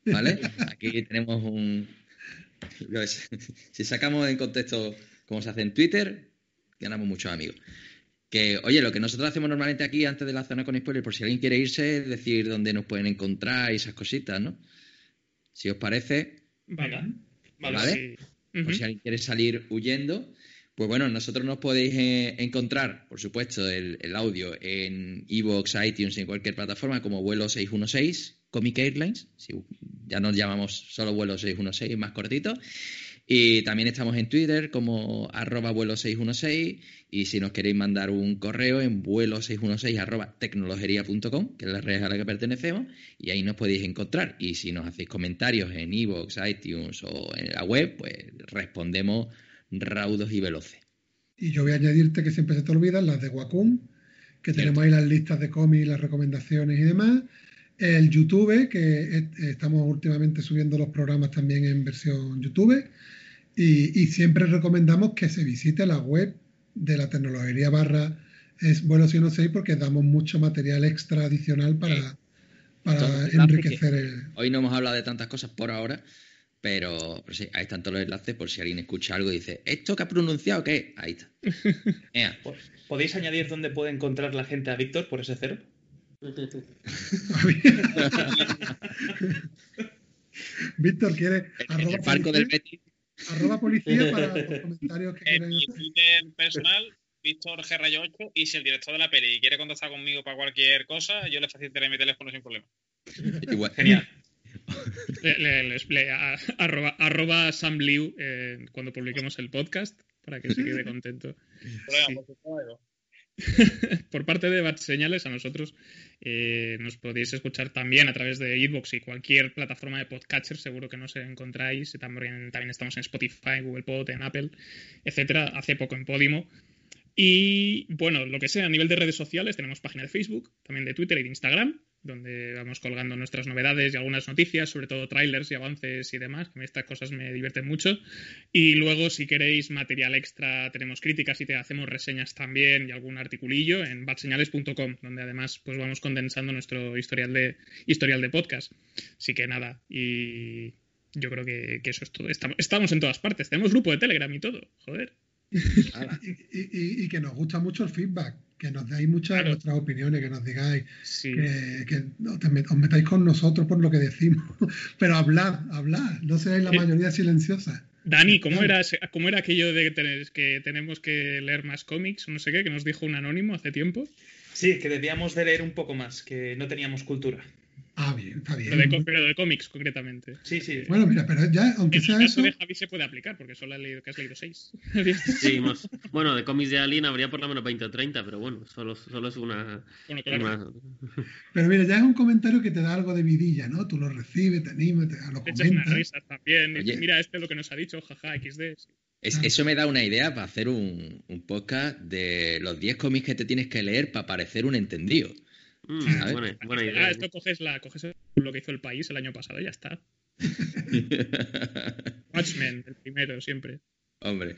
¿vale? Aquí tenemos un. Si sacamos en contexto cómo se hace en Twitter, ganamos muchos amigos. Que, oye, lo que nosotros hacemos normalmente aquí antes de la zona con spoiler, por si alguien quiere irse, es decir dónde nos pueden encontrar y esas cositas, ¿no? Si os parece, Vale. ¿Vale? sí. Por si alguien quiere salir huyendo. Pues bueno, nosotros nos podéis eh, encontrar, por supuesto, el, el audio en Evox, iTunes, en cualquier plataforma como Vuelo 616, Comic Airlines, si ya nos llamamos solo Vuelo 616, más cortito. Y también estamos en Twitter como arroba vuelo 616 y si nos queréis mandar un correo en vuelo 616 arroba tecnologería.com, que es la red a la que pertenecemos, y ahí nos podéis encontrar. Y si nos hacéis comentarios en iVoox, iTunes o en la web, pues respondemos raudos y veloces. Y yo voy a añadirte que siempre se te olvidan las de Wacom, que tenemos ahí las listas de cómics, las recomendaciones y demás. El YouTube, que estamos últimamente subiendo los programas también en versión YouTube. Y, y siempre recomendamos que se visite la web de la tecnología barra es vuelo 106 porque damos mucho material extra adicional para, para Entonces, enriquecer el... Hoy no hemos hablado de tantas cosas por ahora, pero, pero sí, ahí están todos los enlaces por si alguien escucha algo y dice, ¿esto que ha pronunciado qué? Ahí está. Ea. ¿Podéis añadir dónde puede encontrar la gente a Víctor por ese cero? Víctor quiere En arroba el barco del Betis. Arroba policía para los comentarios que En quieran mi. Twitter personal, Víctor G. Rayo 8, y si el director de la peli quiere contactar conmigo para cualquier cosa, yo le facilitaré mi teléfono sin problema. Igual- Genial. Le, le- les- le- a- arroba, arroba Sam Liu eh, cuando publiquemos el podcast para que se quede contento. Problema, Sí. por parte de Bat Señales, a nosotros eh, nos podéis escuchar también a través de Evox y cualquier plataforma de podcatcher, seguro que nos encontráis. También, también estamos en Spotify, Google Pod, en Apple, etcétera. Hace poco en Podimo. Y bueno, lo que sea, a nivel de redes sociales, tenemos página de Facebook, también de Twitter y de Instagram, donde vamos colgando nuestras novedades y algunas noticias, sobre todo trailers y avances y demás, a mí estas cosas me divierten mucho. Y luego, si queréis material extra, tenemos críticas y te hacemos reseñas también y algún articulillo en batseñales.com, donde además pues vamos condensando nuestro historial de, historial de podcast. Así que nada, y yo creo que, que eso es todo. Estamos en todas partes, tenemos grupo de Telegram y todo, joder. Y, y- y que nos gusta mucho el feedback, que nos deis muchas de Claro. vuestras opiniones, que nos digáis, Sí. que, os metáis con nosotros por lo que decimos, pero hablad, hablad, no seáis la mayoría silenciosa. Dani, ¿cómo era, ¿cómo era aquello de que, tener- que tenemos que leer más cómics o no sé qué, que nos dijo un anónimo hace tiempo? Sí, que debíamos de leer un poco más, que no teníamos cultura. Ah, bien, está Pero de, bien. pero de cómics, concretamente. Sí, sí. Bueno, mira, pero ya, aunque En el sea caso eso, de Javi se puede aplicar, porque solo has leído, que has leído seis. Sí, más- bueno, de cómics de Alien habría por lo menos 20 o 30, pero bueno, solo, solo es una... bueno, claro. una- pero mira, ya es un comentario que te da algo de vidilla, ¿no? Tú lo recibes, te animas, te, lo Te echas unas comentas. risas también. Oye. Mira este lo que nos ha dicho, jaja, XD. sí. Es- eso me da una idea para hacer un, un podcast de los 10 cómics que te tienes que leer para parecer un entendido. Mm, buena, Ah, idea. esto coges, la, coges lo que hizo el país el año pasado y ya está. Watchmen, el primero, siempre. Hombre.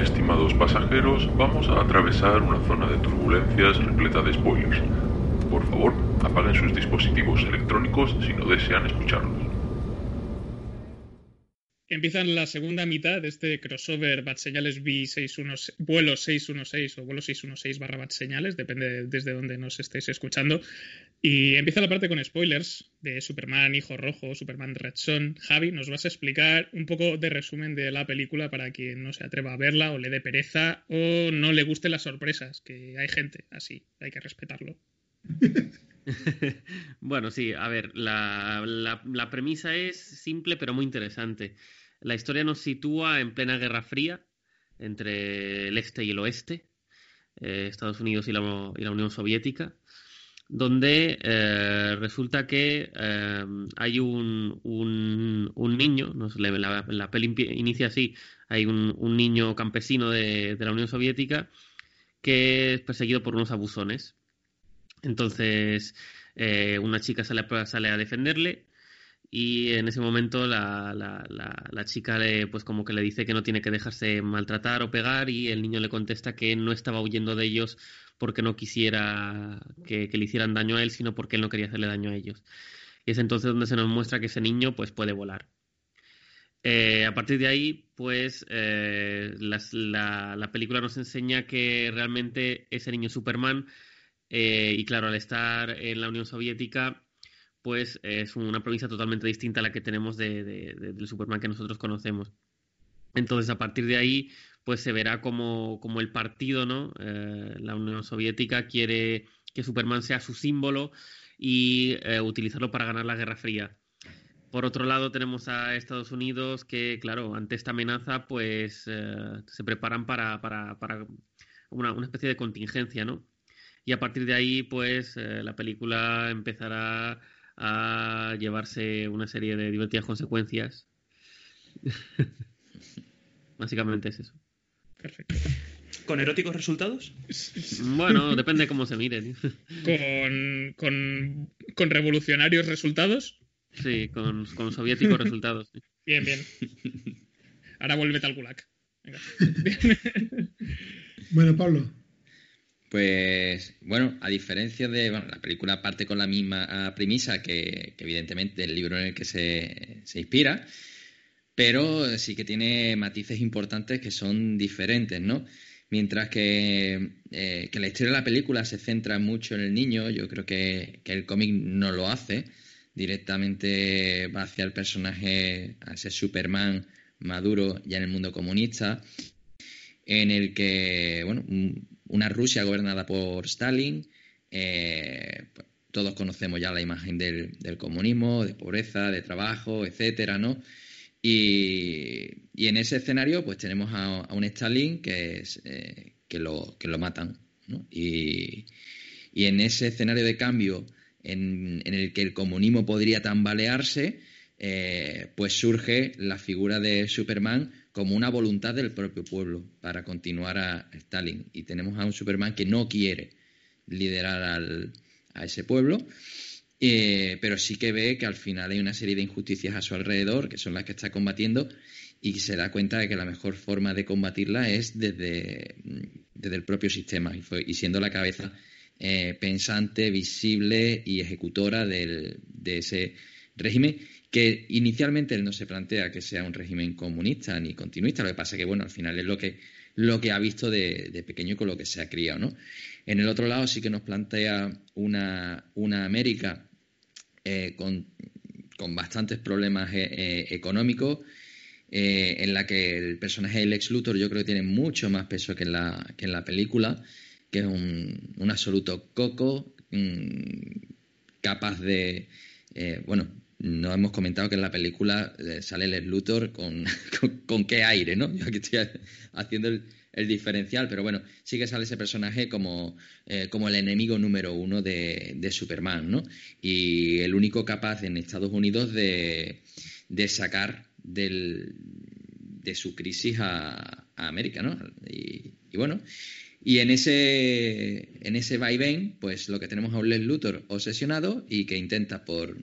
Estimados pasajeros, vamos a atravesar una zona de turbulencias repleta de spoilers. Por favor, apaguen sus dispositivos electrónicos si no desean escucharlos. Empiezan la segunda mitad de este crossover Batseñales B616, vuelo 616 o vuelo 616 barra Batseñales, depende desde donde nos estéis escuchando. Y empieza la parte con spoilers de Superman, Hijo Rojo, Superman Red. Javi, nos vas a explicar un poco de resumen de la película para quien no se atreva a verla o le dé pereza o no le gusten las sorpresas, que hay gente así, hay que respetarlo. bueno, sí, a ver, la, la, premisa es simple pero muy interesante. La historia nos sitúa en plena Guerra Fría entre el este y el oeste, eh, Estados Unidos y la, Unión Soviética, donde eh, resulta que hay un, un, niño, no sé, la, la, peli inicia así, hay un, niño campesino de la Unión Soviética que es perseguido por unos abusones. Entonces, eh, una chica sale a, sale a defenderle y en ese momento la, la, la, chica le, pues como que le dice que no tiene que dejarse maltratar o pegar y el niño le contesta que no estaba huyendo de ellos porque no quisiera que, le hicieran daño a él, sino porque él no quería hacerle daño a ellos. Y es entonces donde se nos muestra que ese niño pues puede volar. Eh, a partir de ahí, pues eh, la, película nos enseña que realmente ese niño Superman, eh, y claro, al estar en la Unión Soviética, pues es una provincia totalmente distinta a la que tenemos de, de, de, del Superman que nosotros conocemos. Entonces, a partir de ahí, pues se verá como, como el partido, ¿no? Eh, la Unión Soviética quiere que Superman sea su símbolo y eh, utilizarlo para ganar la Guerra Fría. Por otro lado, tenemos a Estados Unidos que, claro, ante esta amenaza, pues se preparan para, para, para una, especie de contingencia, ¿no? Y a partir de ahí, pues eh, la película empezará a llevarse una serie de divertidas consecuencias. Básicamente es eso. Perfecto. ¿Con eróticos resultados? Bueno, depende de cómo se miren. ¿Con, con, con revolucionarios resultados? Sí, con, con soviéticos resultados. Sí. Bien, bien. Ahora vuelve al gulag. Venga. bueno, Pablo. Pues, bueno, a diferencia de. Bueno, la película parte con la misma premisa que, evidentemente, el libro en el que se, se, inspira, pero sí que tiene matices importantes que son diferentes, ¿no? Mientras que, eh, que la historia de la película se centra mucho en el niño, yo creo que, que el cómic no lo hace directamente va hacia el personaje, a ese Superman maduro ya en el mundo comunista, en el que, bueno, una Rusia gobernada por Stalin, eh, todos conocemos ya la imagen del, comunismo, de pobreza, de trabajo, etcétera, ¿no? Y, y en ese escenario, pues tenemos a, a un Stalin que, es, eh, que, lo, que lo matan, ¿no? Y, y en ese escenario de cambio en, en el que el comunismo podría tambalearse, eh, pues surge la figura de Superman como una voluntad del propio pueblo para continuar a Stalin. Y tenemos a un Superman que no quiere liderar al, a ese pueblo, eh, pero sí que ve que al final hay una serie de injusticias a su alrededor, que son las que está combatiendo, y se da cuenta de que la mejor forma de combatirla es desde, desde el propio sistema, y, siendo la cabeza eh, pensante, visible y ejecutora de ese régimen que inicialmente él no se plantea que sea un régimen comunista ni continuista, lo que pasa es que, bueno, al final es lo que, lo que ha visto de, de pequeño y con lo que se ha criado, ¿no? En el otro lado sí que nos plantea una, una América eh, con, con, bastantes problemas eh, eh, económicos, en la que el personaje del ex Luthor yo creo que tiene mucho más peso que en la, que en la película, que es un, un absoluto coco, mmm, capaz de, bueno, no hemos comentado que en la película eh, sale el Luthor con, con, qué aire, ¿no? Yo aquí estoy haciendo el, diferencial, pero bueno, sí que sale ese personaje como, eh, como el enemigo número uno de, de, Superman, ¿no? Y el único capaz en Estados Unidos de, de sacar del, de su crisis a, a América, ¿no? Y bueno, y en ese, en ese vaivén, pues lo que tenemos a un Lex Luthor obsesionado y que intenta por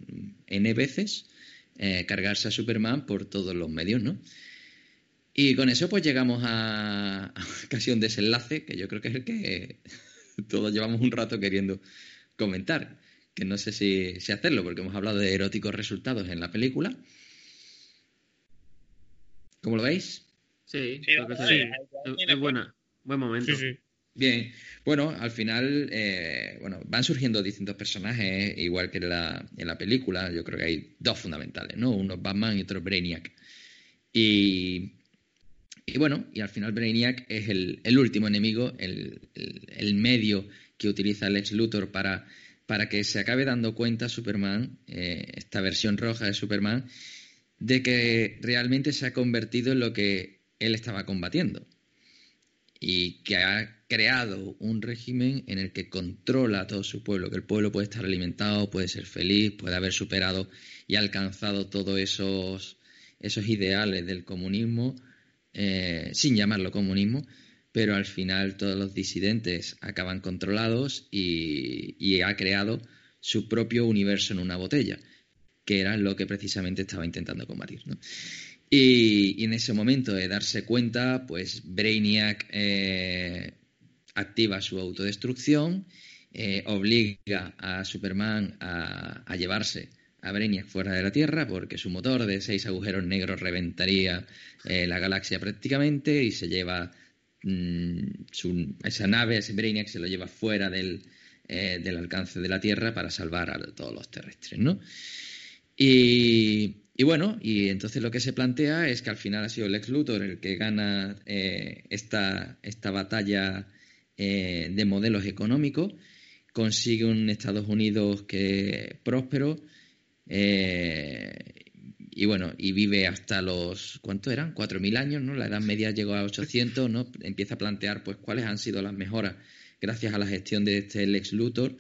N veces eh, cargarse a Superman por todos los medios, ¿no? Y con eso pues llegamos a, a casi un desenlace que yo creo que es el que todos llevamos un rato queriendo comentar, que no sé si, si hacerlo porque hemos hablado de eróticos resultados en la película. ¿Cómo lo veis? Sí, sí. Es, es buena. Buen momento. Sí, sí. Bien, bueno, al final eh, bueno, van surgiendo distintos personajes, igual que en la, en la, película. Yo creo que hay dos fundamentales, ¿no? Uno es Batman y otro Brainiac. Y, y bueno, y al final Brainiac es el, el último enemigo, el, el, el, medio que utiliza Lex Luthor para para que se acabe dando cuenta Superman, eh, esta versión roja de Superman, de que realmente se ha convertido en lo que él estaba combatiendo y que ha creado un régimen en el que controla a todo su pueblo, que el pueblo puede estar alimentado, puede ser feliz, puede haber superado y alcanzado todos esos, esos ideales del comunismo, eh, sin llamarlo comunismo, pero al final todos los disidentes acaban controlados y, ha creado su propio universo en una botella, que era lo que precisamente estaba intentando combatir. Y, en ese momento de darse cuenta, pues Brainiac eh, activa su autodestrucción, eh, obliga a Superman a, llevarse a Brainiac fuera de la Tierra porque su motor de seis agujeros negros reventaría eh, la galaxia prácticamente y se lleva Mm, esa nave, ese Brainiac, se lo lleva fuera del, del, alcance de la Tierra para salvar a todos los terrestres, ¿no? Y, bueno, y entonces lo que se plantea es que al final ha sido el ex Luthor el que gana eh, esta, esta batalla eh, de modelos económicos, consigue un Estados Unidos que próspero, y bueno, y vive hasta los, ¿cuánto eran? 4.000 años, ¿no? La edad media llegó a 800, ¿no? Empieza a plantear, pues, cuáles han sido las mejoras gracias a la gestión de este Lex Luthor.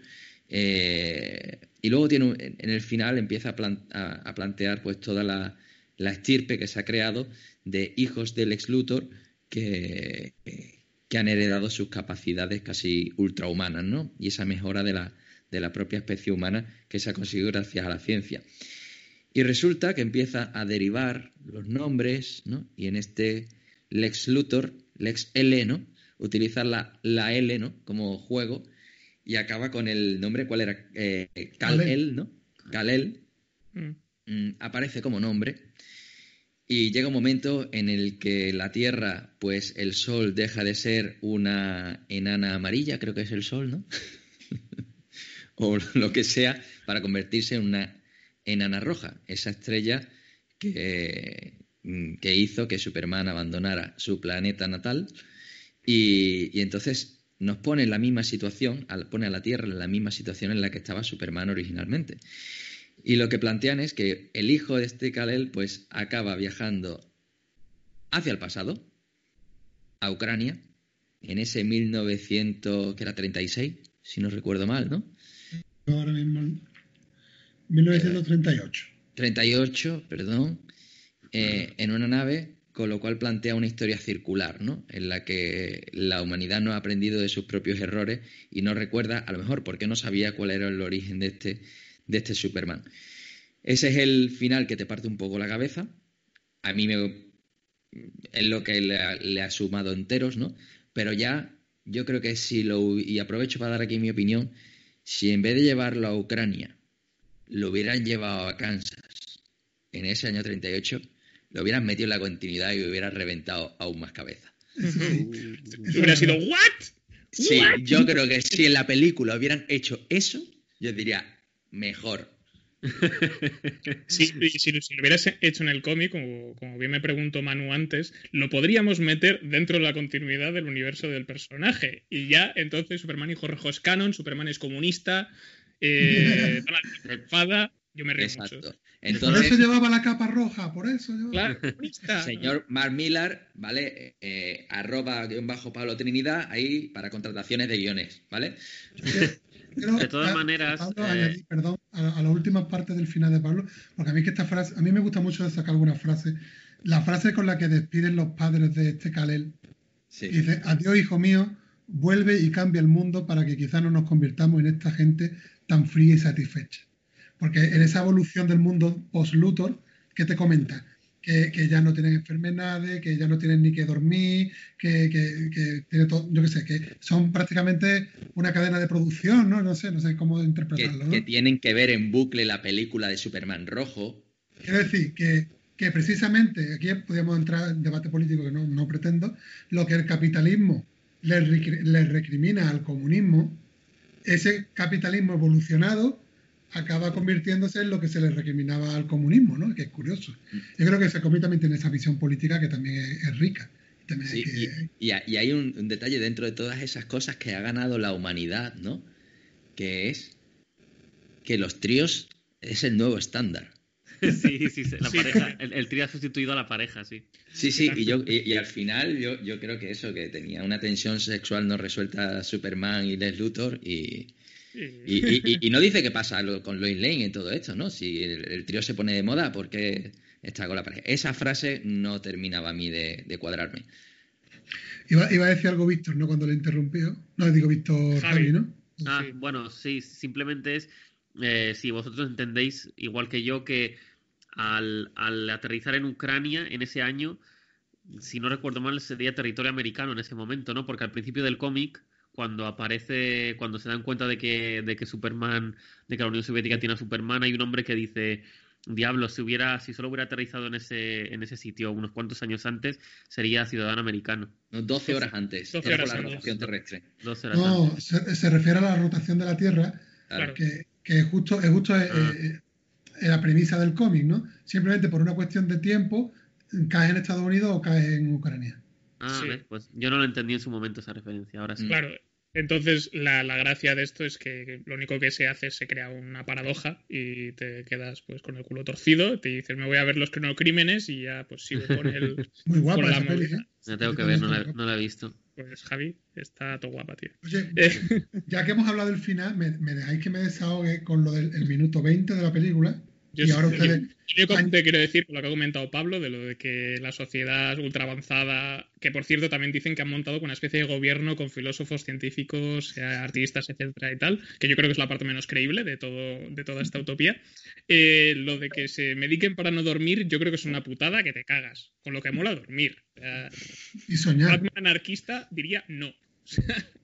Eh, y luego tiene, en el final empieza a, plantear, pues, toda la, estirpe que se ha creado de hijos del Lex Luthor que, que han heredado sus capacidades casi ultrahumanas, ¿no? Y esa mejora de la, de la propia especie humana que se ha conseguido gracias a la ciencia. Y resulta que empieza a derivar los nombres, ¿no? Y en este Lex Luthor, Lex L, ¿no? Utilizar la, la L, ¿no? Como juego y acaba con el nombre, ¿cuál era? Eh, Kal-El, ¿no? Kal-El. Mm. Mm, aparece como nombre. Y llega un momento en el que la Tierra, pues el Sol deja de ser una enana amarilla, creo que es el Sol, ¿no? o lo que sea, para convertirse en una enana roja, esa estrella que, mm, que hizo que Superman abandonara su planeta natal y, entonces nos pone en la misma situación, pone a la Tierra en la misma situación en la que estaba Superman originalmente. Y lo que plantean es que el hijo de este Kal-El pues acaba viajando hacia el pasado, a Ucrania, en ese 1936, si no recuerdo mal, ¿no? Ahora mismo 1938. 38, perdón, eh, en una nave, con lo cual plantea una historia circular, ¿no? En la que la humanidad no ha aprendido de sus propios errores y no recuerda, a lo mejor, porque no sabía cuál era el origen de este, de este Superman. Ese es el final que te parte un poco la cabeza. A mí me, es lo que le le ha sumado enteros, ¿no? Pero ya, yo creo que si lo. Y aprovecho para dar aquí mi opinión. Si en vez de llevarlo a Ucrania lo hubieran llevado a Kansas en ese año 38, lo hubieran metido en la continuidad y hubiera reventado aún más cabeza. hubiera sido, ¿what? Sí, yo creo que si en la película hubieran hecho eso, yo diría, mejor. si, si, lo hubieras hecho en el cómic, como, bien me preguntó Manu antes, lo podríamos meter dentro de la continuidad del universo del personaje. Y ya entonces Superman hijo rojo es canon, Superman es comunista, eh, yo me río mucho. Por eso llevaba la capa roja, por eso. Claro, Señor Mark Millar, ¿vale? Eh, arroba guion bajo Pablo Trinidad, ahí para contrataciones de guiones, ¿vale? de todas maneras. Eh, perdón, a, la última parte del final de Pablo, porque a mí que esta frase, a mí me gusta mucho sacar algunas frases. La frase con la que despiden los padres de este Kalel. Dice, adiós hijo mío, vuelve y cambia el mundo para que quizás no nos convirtamos en esta gente tan fría y satisfecha. Porque en esa evolución del mundo post-Luthor, ¿qué te comenta? Que, que, ya no tienen enfermedades, que ya no tienen ni que dormir, que, que, tiene todo, yo qué sé, que son prácticamente una cadena de producción, ¿no? No sé, no sé cómo interpretarlo. Que, tienen que ver en bucle la película de Superman rojo. Quiero decir que, que precisamente, aquí podríamos entrar en debate político que no, no pretendo, lo que el capitalismo le, le recrimina al comunismo, ese capitalismo evolucionado acaba convirtiéndose en lo que se le recriminaba al comunismo, ¿no? Que es curioso. Yo creo que ese cómic también tiene esa visión política que también es, rica. y, hay un, detalle dentro de todas esas cosas que ha ganado la humanidad, ¿no? Que es que los tríos es el nuevo estándar. Sí, sí, sí, la Sí. pareja, el, el trío ha sustituido a la pareja, sí. Sí, sí, y, yo, y, y al final yo, yo creo que eso, que tenía una tensión sexual no resuelta Superman y Les Luthor y, y, y- y- y no dice qué pasa lo- con Lois Lane en todo esto, ¿no? Si el, el trío se pone de moda, ¿por qué está con la pareja? Esa frase no terminaba a mí de, de cuadrarme. Iba, iba a decir algo Víctor, ¿no? Cuando le interrumpió. No, digo Víctor Javi. Javi, ¿no? Ah, Sí. bueno, sí, simplemente es eh, si vosotros entendéis, igual que yo, que al, al aterrizar en Ucrania en ese año, si no recuerdo mal, sería territorio americano en ese momento, ¿no? Porque al principio del cómic, cuando aparece, cuando se dan cuenta de que, de que Superman, de que la Unión Soviética tiene a Superman, hay un hombre que dice, diablo, si hubiera, si solo hubiera aterrizado en ese, en ese sitio unos cuantos años antes, sería ciudadano americano. ¿no? 12 horas antes, 12 era por horas la rotación terrestre. Dos horas antes. No, se, se refiere a la rotación de la Tierra, Claro. que, que es justo, es justo eh, Ah. eh, eh, la premisa del cómic, ¿no? Simplemente por una cuestión de tiempo, caes en Estados Unidos o caes en Ucrania. Ah, Sí. ves, pues yo no lo entendí en su momento esa referencia, ahora sí. Claro. Entonces, la, la gracia de esto es que, lo único que se hace es se crea una paradoja y te quedas pues con el culo torcido, te dices me voy a ver los crímenes y ya pues sigo con el Muy guapa con la esa peli, movida. ¿eh? Tengo que ver, no la, no la he visto. Pues Javi, está todo guapa, tío. Oye, Eh, ya que hemos hablado del final, me, me dejáis que me desahogue con lo del el minuto 20 de la película. Yo y ahora yo- ustedes. Que te quiero decir, lo que ha comentado Pablo, de lo de que la sociedad ultra avanzada, que por cierto también dicen que han montado con una especie de gobierno con filósofos, científicos, eh, artistas, etcétera y tal, que yo creo que es la parte menos creíble de todo, de toda esta utopía. Eh, lo de que se mediquen para no dormir, yo creo que es una putada que te cagas. Con lo que mola dormir. Sea, Y soñar. Batman anarquista diría no.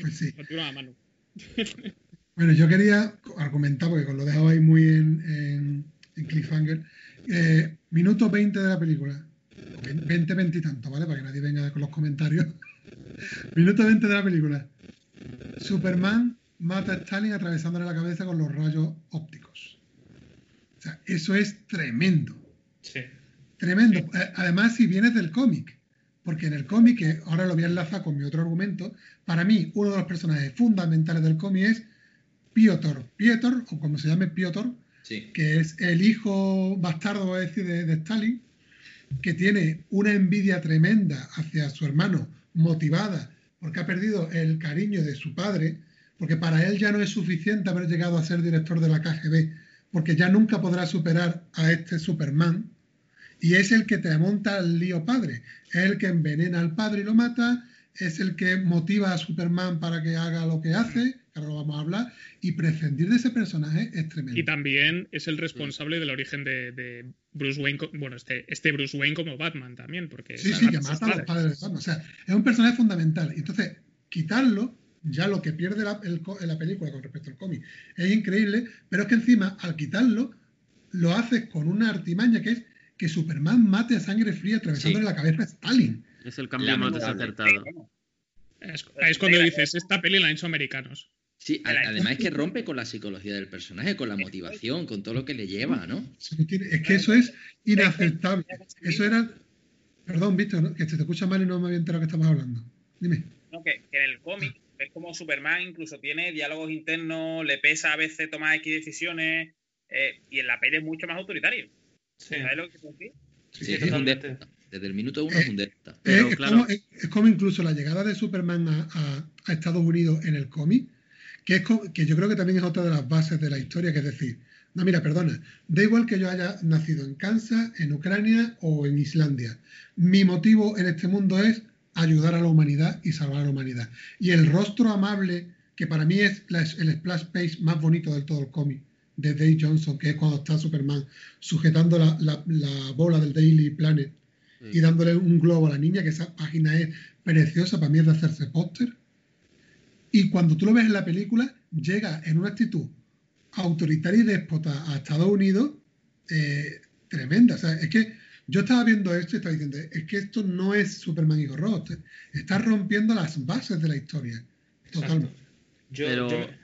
Pues sí. Mano. Bueno, yo quería argumentar, porque con lo dejaba ahí muy en, en- en cliffhanger. eh, minuto 20 de la película. 20, 20 y tanto, ¿vale? Para que nadie venga con los comentarios. minuto 20 de la película. Superman mata a Stalin atravesándole la cabeza con los rayos ópticos. O sea, eso es tremendo. Sí. Tremendo. Eh, Además, si vienes del cómic, porque en el cómic, que ahora lo voy a enlazar con mi otro argumento, para mí uno de los personajes fundamentales del cómic es Piotr. Piotr, o como se llame Piotr, Sí. que es el hijo bastardo, voy a decir, de, de Stalin, que tiene una envidia tremenda hacia su hermano, motivada porque ha perdido el cariño de su padre, porque para él ya no es suficiente haber llegado a ser director de la KGB, porque ya nunca podrá superar a este Superman, y es el que te monta el lío padre, es el que envenena al padre y lo mata, es el que motiva a Superman para que haga lo que hace, que ahora lo vamos a hablar, y prescindir de ese personaje es tremendo. Y también es el responsable del origen de, de Bruce Wayne, bueno, este, este Bruce Wayne como Batman también, porque Sí, sí, que mata a los padres. de Batman. O sea, es un personaje fundamental. Entonces, quitarlo, ya lo que pierde la, el película con respecto al cómic, es increíble, pero es que encima, al quitarlo, lo haces con una artimaña que es que Superman mate a sangre fría atravesándole Sí. la cabeza a Stalin. Es el cambio más desacertado. Es, es cuando dices, esta peli la han hecho americanos. Sí, a- además es que rompe con la psicología del personaje, con la motivación, con todo lo que le lleva, ¿no? Es que eso es inaceptable. Eso era... Perdón, Víctor, ¿no? que te escucha mal y no me había enterado que estabas hablando. Dime. No, que, que en el cómic ves como Superman incluso tiene diálogos internos, le pesa a veces tomar X decisiones, eh, y en la peli es mucho más autoritario. Sí. ¿Sabes lo que decir? Sí, Sí, sí, es un totalmente. Desde el minuto uno es un déspota. Pero, Eh, es, claro. como, es- es como incluso la llegada de Superman a, a- a Estados Unidos en el cómic, que, es que yo creo que también es otra de las bases de la historia, que es decir, no, mira, perdona, da igual que yo haya nacido en Kansas, en Ucrania o en Islandia. Mi motivo en este mundo es ayudar a la humanidad y salvar a la humanidad. Y el rostro amable, que para mí es la- el splash page más bonito del todo el cómic, de Dave Johnson, que es cuando está Superman sujetando la- la- la bola del Daily Planet y dándole un globo a la niña, que esa página es preciosa, para mí es de hacerse póster. Y cuando tú lo ves en la película, llega en una actitud autoritaria y déspota a Estados Unidos eh, tremenda. O sea, es que yo estaba viendo esto y estaba diciendo, es que esto no es Superman y Ross, está rompiendo las bases de la historia. Totalmente. Yo, Pero- yo me-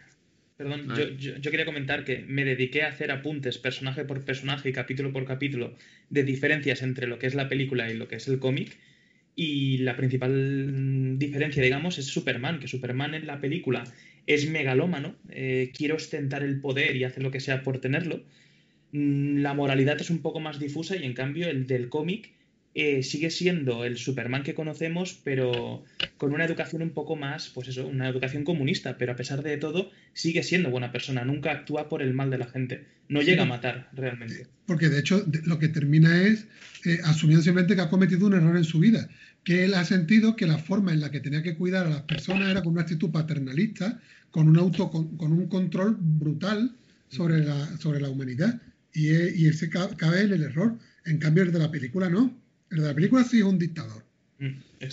perdón, yo, yo- yo quería comentar que me dediqué a hacer apuntes personaje por personaje y capítulo por capítulo de diferencias entre lo que es la película y lo que es el cómic. Y la principal diferencia, digamos, es Superman, que Superman en la película es megalómano, eh, quiere ostentar el poder y hace lo que sea por tenerlo. Mm, La moralidad es un poco más difusa y en cambio el del cómic eh, sigue siendo el Superman que conocemos, pero con una educación un poco más, pues eso, una educación comunista, pero a pesar de todo sigue siendo buena persona, nunca actúa por el mal de la gente, no llega a matar realmente. Porque de hecho lo que termina es eh, asumiendo simplemente que ha cometido un error en su vida, que él ha sentido que la forma en la que tenía que cuidar a las personas era con una actitud paternalista, con un auto, con, con un control brutal sobre la, sobre la humanidad. Y, e- y ese ca- cabe en el error. En cambio, el de la película no. El de la película sí es un dictador. Mm,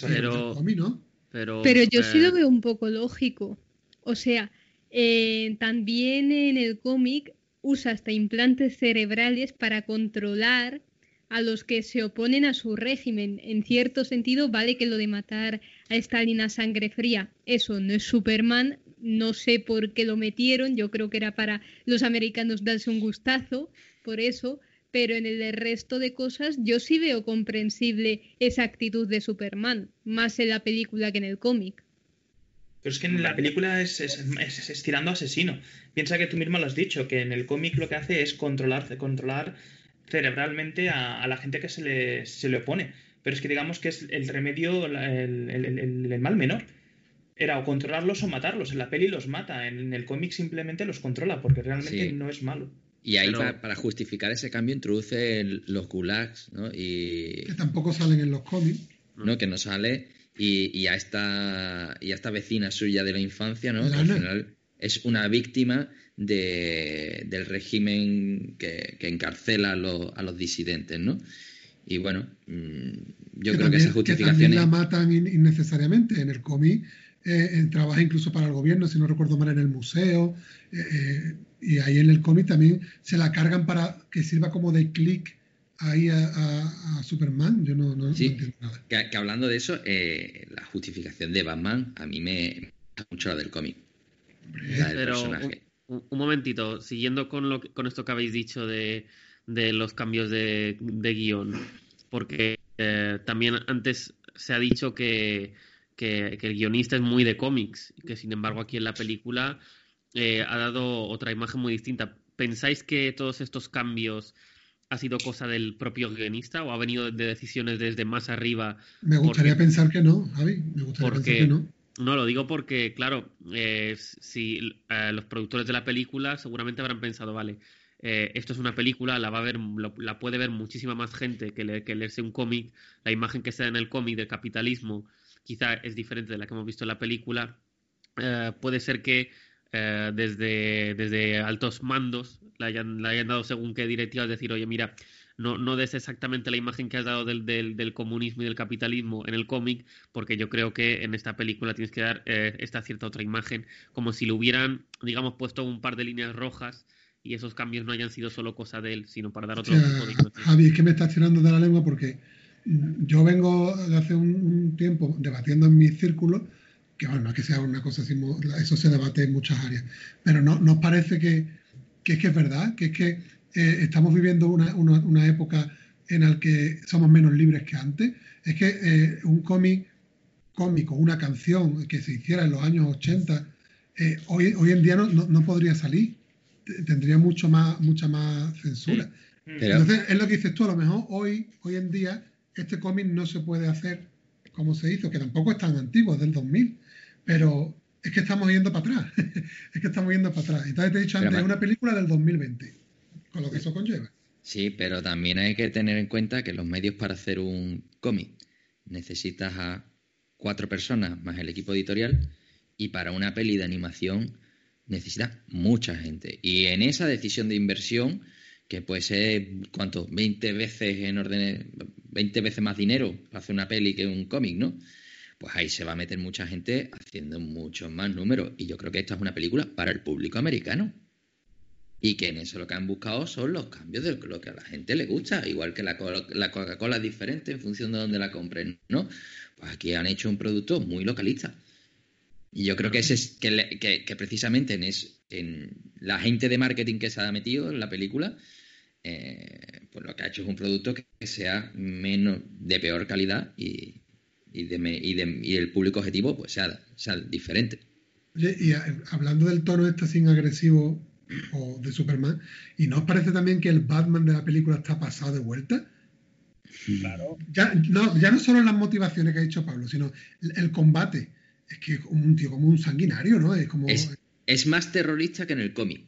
Pero- no. Pero, Pero yo sí eh, lo veo un poco lógico. O sea, eh, también en el cómic usa hasta implantes cerebrales para controlar a los que se oponen a su régimen. En cierto sentido, vale que lo de matar a Stalin a sangre fría, eso no es Superman. No sé por qué lo metieron, yo creo que era para los americanos darse un gustazo, por eso, pero en el resto de cosas yo sí veo comprensible esa actitud de Superman, más en la película que en el cómic. Pero es que en la película es, es, es- es tirando asesino. Piensa que tú mismo lo has dicho, que en el cómic lo que hace es controlar, controlar cerebralmente a, a la gente que se le, se le opone. Pero es que digamos que es el remedio, el, el- el- el mal menor. Era o controlarlos o matarlos. En la peli los mata, en el cómic simplemente los controla, porque realmente Sí. no es malo. Y ahí, Pero- para justificar ese cambio, introduce el- los gulags, ¿no? Y, Que tampoco salen en los cómics. ¿no? Que no sale. Y, y a esta, y a esta vecina suya de la infancia, ¿no? Que al final es una víctima de, del régimen que, que encarcela a los, a los disidentes, ¿no? Y bueno, mm, yo creo que también, esa justificación también es... la matan in- innecesariamente. En el cómic eh, eh, trabaja incluso para el gobierno, si no recuerdo mal, en el museo. eh, y ahí en el cómic también se la cargan para que sirva como de clic ahí a, a- a Superman. Yo no, no- no Sí. entiendo nada. Que, que hablando de eso, eh, la justificación de Batman a mí me me gusta mucho la del cómic. La del Pero personaje. un, un momentito, siguiendo con, lo, que- con esto que habéis dicho de, de los cambios de, de guion, porque eh, también antes se ha dicho que, que- que el guionista es muy de cómics, que sin embargo aquí en la película eh, ha dado otra imagen muy distinta. ¿Pensáis que todos estos cambios ha sido cosa del propio guionista o ha venido de decisiones desde más arriba Me gustaría Porque- pensar que no, Javi. Me gustaría Porque- pensar que no. No, lo digo porque, claro, eh, si eh, los productores de la película seguramente habrán pensado, vale, eh, esto es una película, la va a ver, lo- la puede ver muchísima más gente que, le- que leerse un cómic. La imagen que se da en el cómic del capitalismo quizá es diferente de la que hemos visto en la película. Eh, puede ser que eh, desde, desde altos mandos le hayan, le hayan dado según qué directivas decir, oye, mira, no, no des exactamente la imagen que has dado del, del, del comunismo y del capitalismo en el cómic, porque yo creo que en esta película tienes que dar eh, esta cierta otra imagen, como si le hubieran, digamos, puesto un par de líneas rojas y esos cambios no hayan sido solo cosa de él, sino para dar O otro sea, tipo de. Javi, es que me estás tirando de la lengua porque yo vengo de hace un, un tiempo debatiendo en mis círculos, que bueno, no es que sea una cosa así, eso se debate en muchas áreas, pero no nos parece que, que es que es verdad, que es que eh, estamos viviendo una, una- una época en la que somos menos libres que antes. Es que eh, un cómic cómico, una canción que se hiciera en los años 80, eh, hoy, hoy en día no, no- no podría salir. Tendría mucho más, mucha más censura. Pero- Entonces, es lo que dices tú, a lo mejor hoy, hoy en día, este cómic no se puede hacer como se hizo, que tampoco es tan antiguo, es del 2000, pero es que estamos yendo para atrás. es que estamos yendo para atrás. Entonces te he dicho Pero antes, es una película del 2020, con lo que eso conlleva. Sí, pero también hay que tener en cuenta que los medios para hacer un cómic necesitas a cuatro personas más el equipo editorial y para una peli de animación necesitas mucha gente. Y en esa decisión de inversión, que puede ser, ¿cuánto? 20 veces en orden, 20 veces más dinero para hacer una peli que un cómic, ¿no? Pues ahí se va a meter mucha gente haciendo muchos más números. Y yo creo que esta es una película para el público americano. Y que en eso lo que han buscado son los cambios de lo que a la gente le gusta. Igual que la, co- la Coca-Cola es diferente en función de dónde la compren, ¿no? Pues aquí han hecho un producto muy localista. Y yo creo que ese es que, precisamente en, es, en la gente de marketing que se ha metido en la película, eh, pues lo que ha hecho es un producto que sea menos de peor calidad y, y, de me- y de- y el público objetivo pues sea, sea diferente. Oye, y a- hablando del tono este sin agresivo o de Superman, ¿y no os parece también que el Batman de la película está pasado de vuelta? Claro. Ya no, ya no solo las motivaciones que ha dicho Pablo, sino el, el combate. Es que es como un tío como un sanguinario, ¿no? Es como... Es, es más terrorista que en el cómic.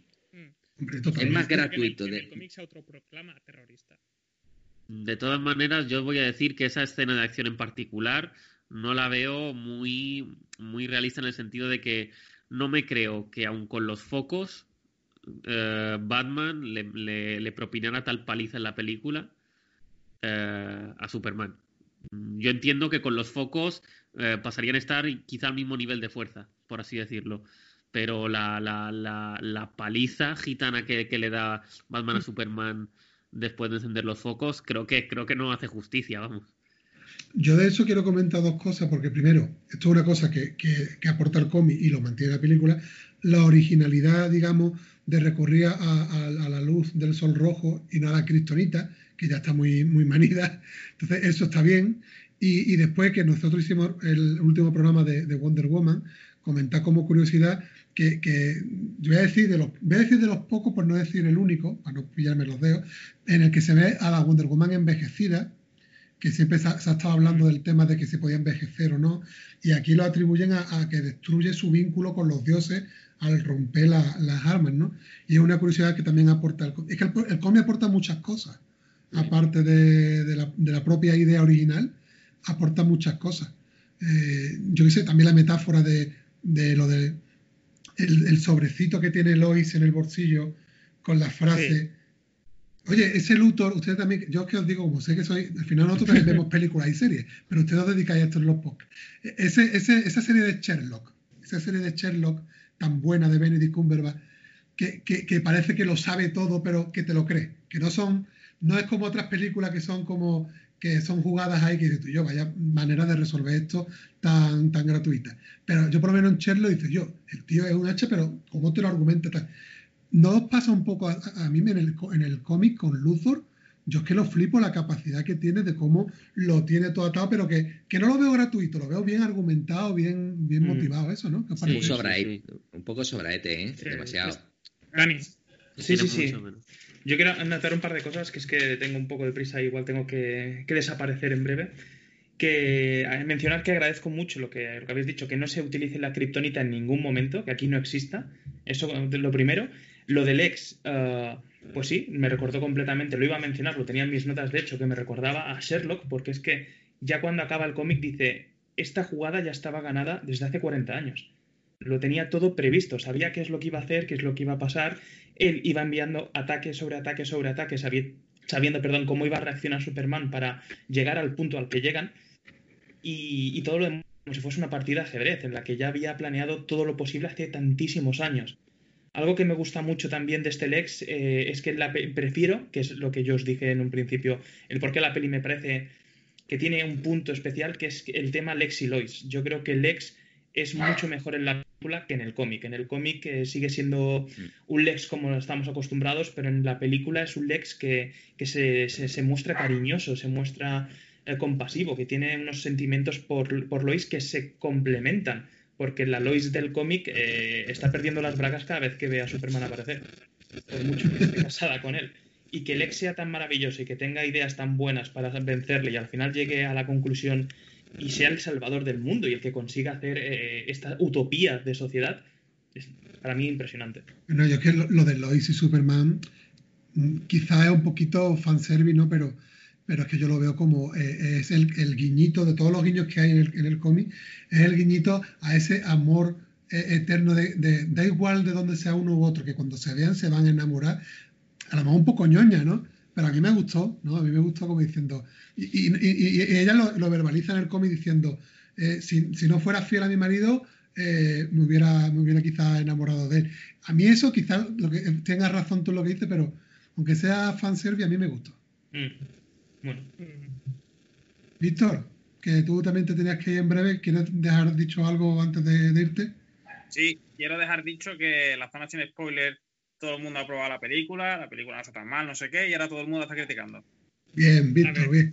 hombre, Es más gratuito. En el, en el de- cómic se autoproclama terrorista. De todas maneras, yo voy a decir que esa escena de acción en particular no la veo muy, muy realista en el sentido de que no me creo que aun con los focos eh, Batman le, le- le propinara tal paliza en la película eh, a Superman. Mm, Yo entiendo que con los focos eh, pasarían a estar quizá al mismo nivel de fuerza, por así decirlo. Pero la, la, la, la paliza gitana que, que le da Batman a Superman después de encender los focos, creo que, creo que no hace justicia, vamos. Yo de eso quiero comentar dos cosas, porque primero, esto es una cosa que, que- aporta el cómic y lo mantiene la película, la originalidad, digamos, de recurrir a, la luz del sol rojo y no a la cristonita, que ya está muy, muy manida. Entonces, eso está bien. Y, y después que nosotros hicimos el último programa de, de Wonder Woman, comentar como curiosidad que, que yo voy a decir de los voy a decir de los pocos, por no decir el único, para no pillarme los dedos, en el que se ve a la Wonder Woman envejecida, que siempre se ha, se ha estado hablando del tema de que se podía envejecer o no, y aquí lo atribuyen a, a que destruye su vínculo con los dioses al romper la- las armas, ¿no? Y es una curiosidad que también aporta el. Es que el, el cómic aporta muchas cosas, aparte de, de la, de la propia idea original, aporta muchas cosas. Eh, yo qué sé, también la metáfora de, de lo de el, el sobrecito que tiene Lois en el bolsillo con la frase. Oye, ese Luthor, ustedes también, yo es que os digo, como sé que soy, al final nosotros también vemos películas y series, pero ustedes os dedicáis a esto en los podcasts. E- Ese, ese, esa serie de Sherlock, esa serie de Sherlock tan buena de Benedict Cumberbatch, que, que, que parece que lo sabe todo, pero que te lo crees, que no son, no es como otras películas que son como que son jugadas ahí que dices tú, yo, vaya manera de resolver esto tan, tan gratuita. Pero yo por lo menos en Sherlock dices yo, el tío es un H, pero ¿cómo te lo argumenta? Tal? ¿No os pasa un poco a, a mí en el, en el cómic con Luthor? Yo es que lo flipo la capacidad que tiene de cómo lo tiene todo atado, pero que, que no lo veo gratuito, lo veo bien argumentado, bien, bien Mm. motivado, eso, ¿no? ¿Qué os Sí, Un, parece? sí, sobraete, un poco sobraete, ¿eh? Sí, Demasiado. Dani, Sí, sí, sí. mucho menos. Yo quiero anotar un par de cosas, que es que tengo un poco de prisa, igual tengo que, desaparecer en breve. Que mencionar que agradezco mucho lo que, habéis dicho, que no se utilice la kriptonita en ningún momento, que aquí no exista. Eso es lo primero. Lo del ex, ah, pues sí, me recordó completamente, lo iba a mencionar, lo tenía en mis notas de hecho, que me recordaba a Sherlock, porque es que ya cuando acaba el cómic dice, esta jugada ya estaba ganada desde hace 40 años. Lo tenía todo previsto, sabía qué es lo que iba a hacer, qué es lo que iba a pasar. Él iba enviando ataque sobre ataque sobre ataque, sabi- sabiendo perdón, cómo iba a reaccionar Superman para llegar al punto al que llegan. Y, todo lo demás como si fuese una partida de ajedrez, en la que ya había planeado todo lo posible hace tantísimos años. Algo que me gusta mucho también de este Lex eh, es que la prefiero, que es lo que yo os dije en un principio, el por qué la peli me parece que tiene un punto especial, que es el tema Lex y Lois. Yo creo que Lex es mucho mejor en la que en el cómic. En el cómic eh, sigue siendo un Lex como estamos acostumbrados, pero en la película es un Lex que, que se, se- se muestra cariñoso, se muestra eh, compasivo, que tiene unos sentimientos por, por Lois que se complementan. Porque la Lois del cómic eh, está perdiendo las bragas cada vez que ve a Superman aparecer. Por mucho que esté casada con él. Y que Lex sea tan maravilloso y que tenga ideas tan buenas para vencerle y al final llegue a la conclusión y sea el salvador del mundo y el que consiga hacer eh, esta utopía de sociedad, es para mí impresionante. Bueno, yo es que lo, de Lois y Superman mm, quizá es un poquito fanservice, ¿no? Pero, pero es que yo lo veo como eh, es el, guiñito de todos los guiños que hay en el, en el cómic, es el guiñito a ese amor eh, eterno de, de- da igual de dónde sea uno u otro, que cuando se vean se van a enamorar, a lo mejor un poco ñoña, ¿no? Pero a mí me gustó, ¿no? A mí me gustó como diciendo, y, y- y- y ella lo, lo verbaliza en el cómic diciendo, eh, si, si no fuera fiel a mi marido, eh, me hubiera, me hubiera quizá enamorado de él. A mí eso quizás lo que tengas razón tú en lo que dices, pero aunque sea fanservice, a mí me gustó. Mm. Bueno, Víctor, que tú también te tenías que ir en breve, ¿quieres dejar dicho algo antes de, de irte? Sí, quiero dejar dicho que la zona sin spoiler, todo el mundo ha probado la película, la película no está tan mal, no sé qué, y ahora todo el mundo la está criticando. Bien, Víctor, bien.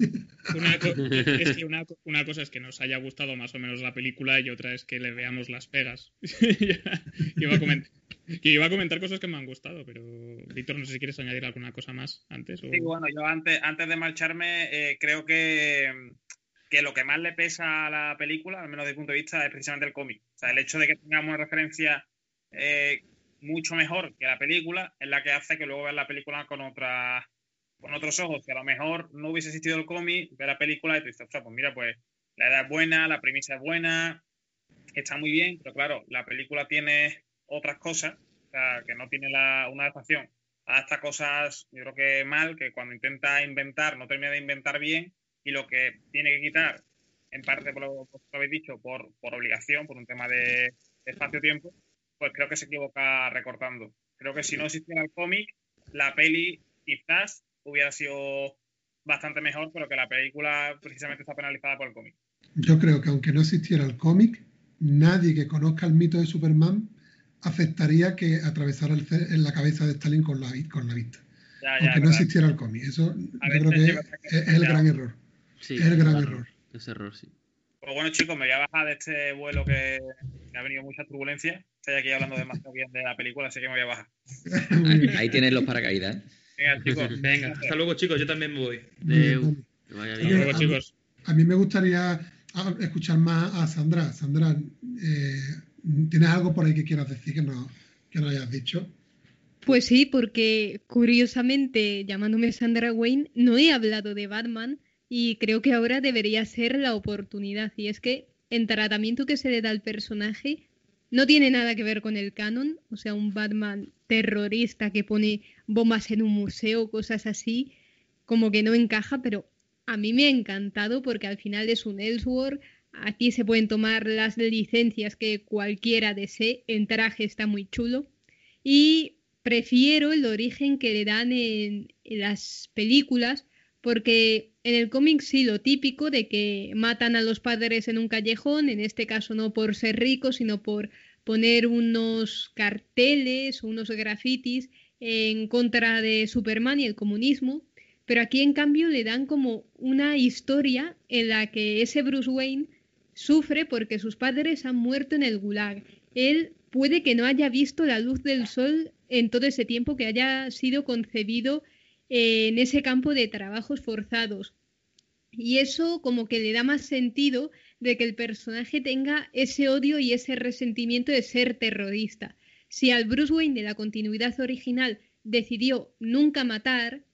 Una, co- es que una, una cosa es que nos haya gustado más o menos la película y otra es que le veamos las pegas. iba, a comentar, que iba a comentar cosas que me han gustado, pero Víctor, no sé si quieres añadir alguna cosa más antes. O... Sí, bueno, yo antes, antes de marcharme, eh, creo que, que lo que más le pesa a la película, al menos desde mi punto de vista, es precisamente el cómic. O sea, el hecho de que tengamos una referencia eh, mucho mejor que la película es la que hace que luego veas la película con otra con otros ojos, que a lo mejor no hubiese existido el cómic, ve la película y tú dices, "Ostras, pues mira, pues la idea es buena, la premisa es buena, está muy bien, pero claro, la película tiene otras cosas, o sea, que no tiene una adaptación a estas cosas, yo creo que mal, que cuando intenta inventar no termina de inventar bien y lo que tiene que quitar, en parte por lo que habéis dicho, por, por obligación, por un tema de espacio-tiempo, pues creo que se equivoca recortando. Creo que si no existiera el cómic, la peli quizás hubiera sido bastante mejor, pero que la película precisamente está penalizada por el cómic. Yo creo que aunque no existiera el cómic, nadie que conozca el mito de Superman aceptaría que atravesara el en la cabeza de Stalin con la, con la vista. Ya, ya, aunque no existiera el cómic. Eso yo creo que es, es el gran error. Sí, es el gran claro, error. Ese error, sí. Pues bueno, chicos, me voy a bajar de este vuelo que, que ha venido mucha turbulencia. Estoy aquí hablando demasiado bien de la película, así que me voy a bajar. Ahí, ahí tienes los paracaídas. ¿eh? Venga, chicos. Venga, hasta luego, chicos. Yo también me voy. Que vaya bien. luego, a- chicos. A mí me gustaría escuchar más a Sandra. Sandra, eh, ¿tienes algo por ahí que quieras decir que no, que no hayas dicho? Pues sí, porque curiosamente, llamándome Sandra Wayne, no he hablado de Batman y creo que ahora debería ser la oportunidad. Y es que el tratamiento que se le da al personaje no tiene nada que ver con el canon, o sea, un Batman terrorista que pone bombas en un museo, cosas así, como que no encaja, pero a mí me ha encantado porque al final es un Ellsworth. Aquí se pueden tomar las licencias que cualquiera desee. En traje está muy chulo. Y prefiero el origen que le dan en, en las películas, porque en el cómic sí lo típico de que matan a los padres en un callejón, en este caso no por ser ricos, sino por poner unos carteles o unos grafitis en contra de Superman y el comunismo. Pero aquí en cambio le dan como una historia en la que ese Bruce Wayne sufre porque sus padres han muerto en el gulag. Él puede que no haya visto la luz del sol en todo ese tiempo que haya sido concebido en ese campo de trabajos forzados. Y eso como que le da más sentido de que el personaje tenga ese odio y ese resentimiento de ser terrorista. Si al Bruce Wayne de la continuidad original decidió nunca matar,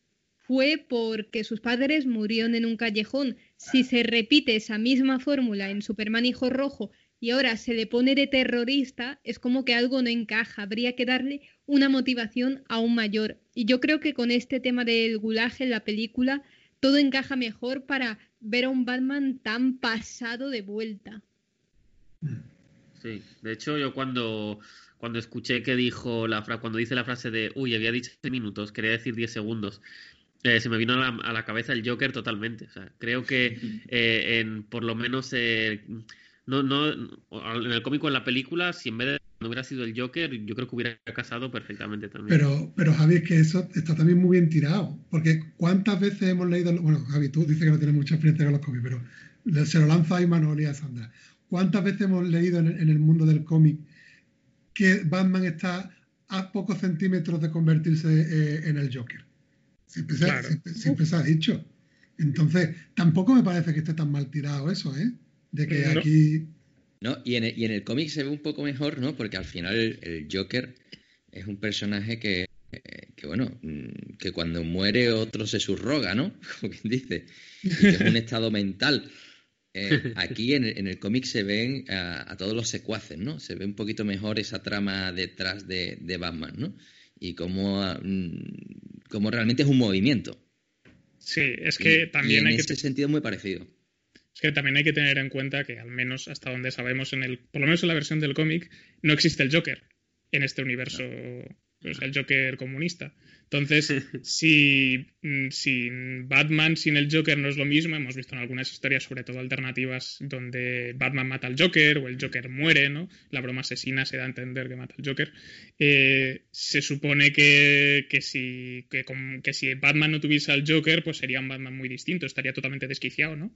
fue porque sus padres murieron en un callejón. Si se repite esa misma fórmula en Superman Hijo Rojo y ahora se le pone de terrorista, es como que algo no encaja. Habría que darle una motivación aún mayor. Y yo creo que con este tema del gulaje en la película, todo encaja mejor para ver a un Batman tan pasado de vuelta. Sí, de hecho yo cuando, cuando escuché que dijo la fra- cuando dice la frase de uy, había dicho 10 minutos, quería decir 10 segundos, eh, se me vino a la, a la cabeza el Joker totalmente. O sea, creo que eh, en por lo menos eh, no, no, en el cómico en la película, si en vez de no hubiera sido el Joker, yo creo que hubiera casado perfectamente también. Pero, pero Javi, es que eso está también muy bien tirado. Porque ¿cuántas veces hemos leído? Bueno, Javi, tú dices que no tienes mucha experiencia con los cómics, pero se lo lanza a Imanol y a Sandra. ¿Cuántas veces hemos leído en el, en el mundo del cómic que Batman está a pocos centímetros de convertirse eh, en el Joker? Siempre se, Claro. siempre- siempre se ha dicho. Entonces, tampoco me parece que esté tan mal tirado eso, ¿eh? De que No. aquí. ¿no? Y en el, y en el cómic se ve un poco mejor, ¿no? Porque al final el, el Joker es un personaje que, eh, que, bueno, mm, que cuando muere otro se subroga, ¿no? Como quien dice. Y que es un estado mental. Eh, aquí en el, en el cómic se ven a, a todos los secuaces, ¿no? Se ve un poquito mejor esa trama detrás de, de Batman, ¿no? Y cómo, ah, mm, cómo realmente es un movimiento. Sí, es Y- que y también en hay que ese sentido muy parecido. Es que también hay que tener en cuenta que, al menos hasta donde sabemos, en el, por lo menos en la versión del cómic, no existe el Joker en este universo o sea, el Joker comunista. Entonces, si, mm, si Batman sin el Joker no es lo mismo, hemos visto en algunas historias, sobre todo alternativas, donde Batman mata al Joker o el Joker muere, ¿no? La broma asesina se da a entender que mata al Joker. Eh, se supone que, que, si, que, que si Batman no tuviese al Joker, pues sería un Batman muy distinto, estaría totalmente desquiciado, ¿no?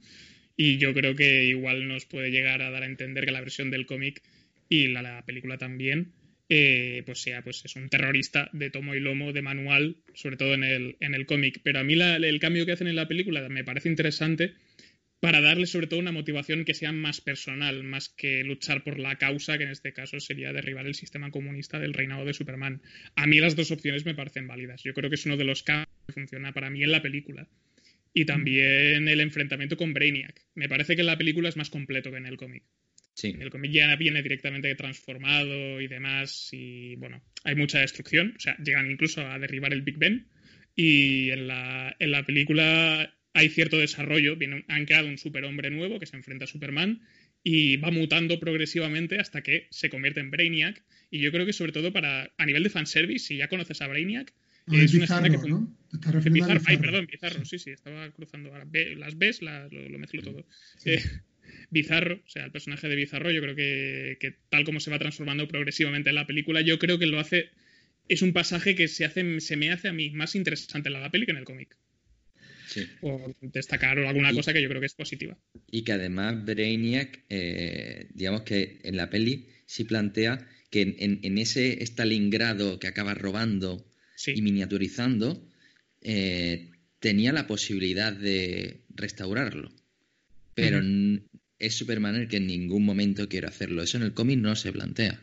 Y yo creo que igual nos puede llegar a dar a entender que la versión del cómic y la, la película también, eh, pues sea, pues es un terrorista de tomo y lomo, de manual, sobre todo en el, en el cómic. Pero a mí la- el cambio que hacen en la película me parece interesante para darle sobre todo una motivación que sea más personal, más que luchar por la causa, que en este caso sería derribar el sistema comunista del reinado de Superman. A mí las dos opciones me parecen válidas. Yo creo que es uno de los cambios que funciona para mí en la película. Y también el enfrentamiento con Brainiac. Me parece que en la película es más completo que en el cómic. Sí. En el cómic ya viene directamente transformado y demás. Y bueno, hay mucha destrucción. O sea, llegan incluso a derribar el Big Ben. Y en la, en la película hay cierto desarrollo. Viene, han creado un superhombre nuevo que se enfrenta a Superman. Y va mutando progresivamente hasta que se convierte en Brainiac. Y yo creo que sobre todo para a nivel de fanservice, si ya conoces a Brainiac, Es el una escena que Bizarro, fun- ¿no? De Bizarro. Ay, perdón, Bizarro, sí, sí, estaba cruzando ahora. Las ves, las- lo, lo mezclo todo. Sí. Eh, Bizarro, o sea, el personaje de Bizarro, yo creo que, que tal como se va transformando progresivamente en la película, yo creo que lo hace. Es un pasaje que se, hace, se me hace a mí más interesante en la peli que en el cómic. Sí. Por destacar alguna Y- cosa que yo creo que es positiva. Y que además Brainiac, eh, digamos que en la peli sí plantea que en, en- en ese Stalingrado que acaba robando Sí. y miniaturizando, eh, tenía la posibilidad de restaurarlo. Pero es Superman el que en ningún momento quiere hacerlo. Eso en el cómic no se plantea.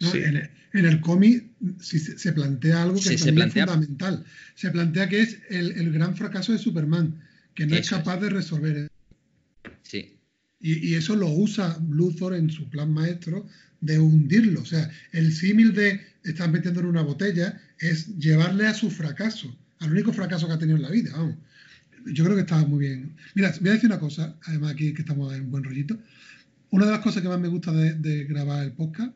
No, Sí. en, el, cómic sí se, se plantea algo que Sí, se también plantea- es fundamental. Se plantea que es el, el gran fracaso de Superman, que no es Eso es. capaz de resolver. Sí, Y, y eso lo usa Luthor en su plan maestro de hundirlo. O sea, el símil de estar metiendo en una botella es llevarle a su fracaso, al único fracaso que ha tenido en la vida. Vamos. Yo creo que estaba muy bien. Mira, voy a decir una cosa, además aquí que estamos en buen rollito. Una de las cosas que más me gusta de, grabar el podcast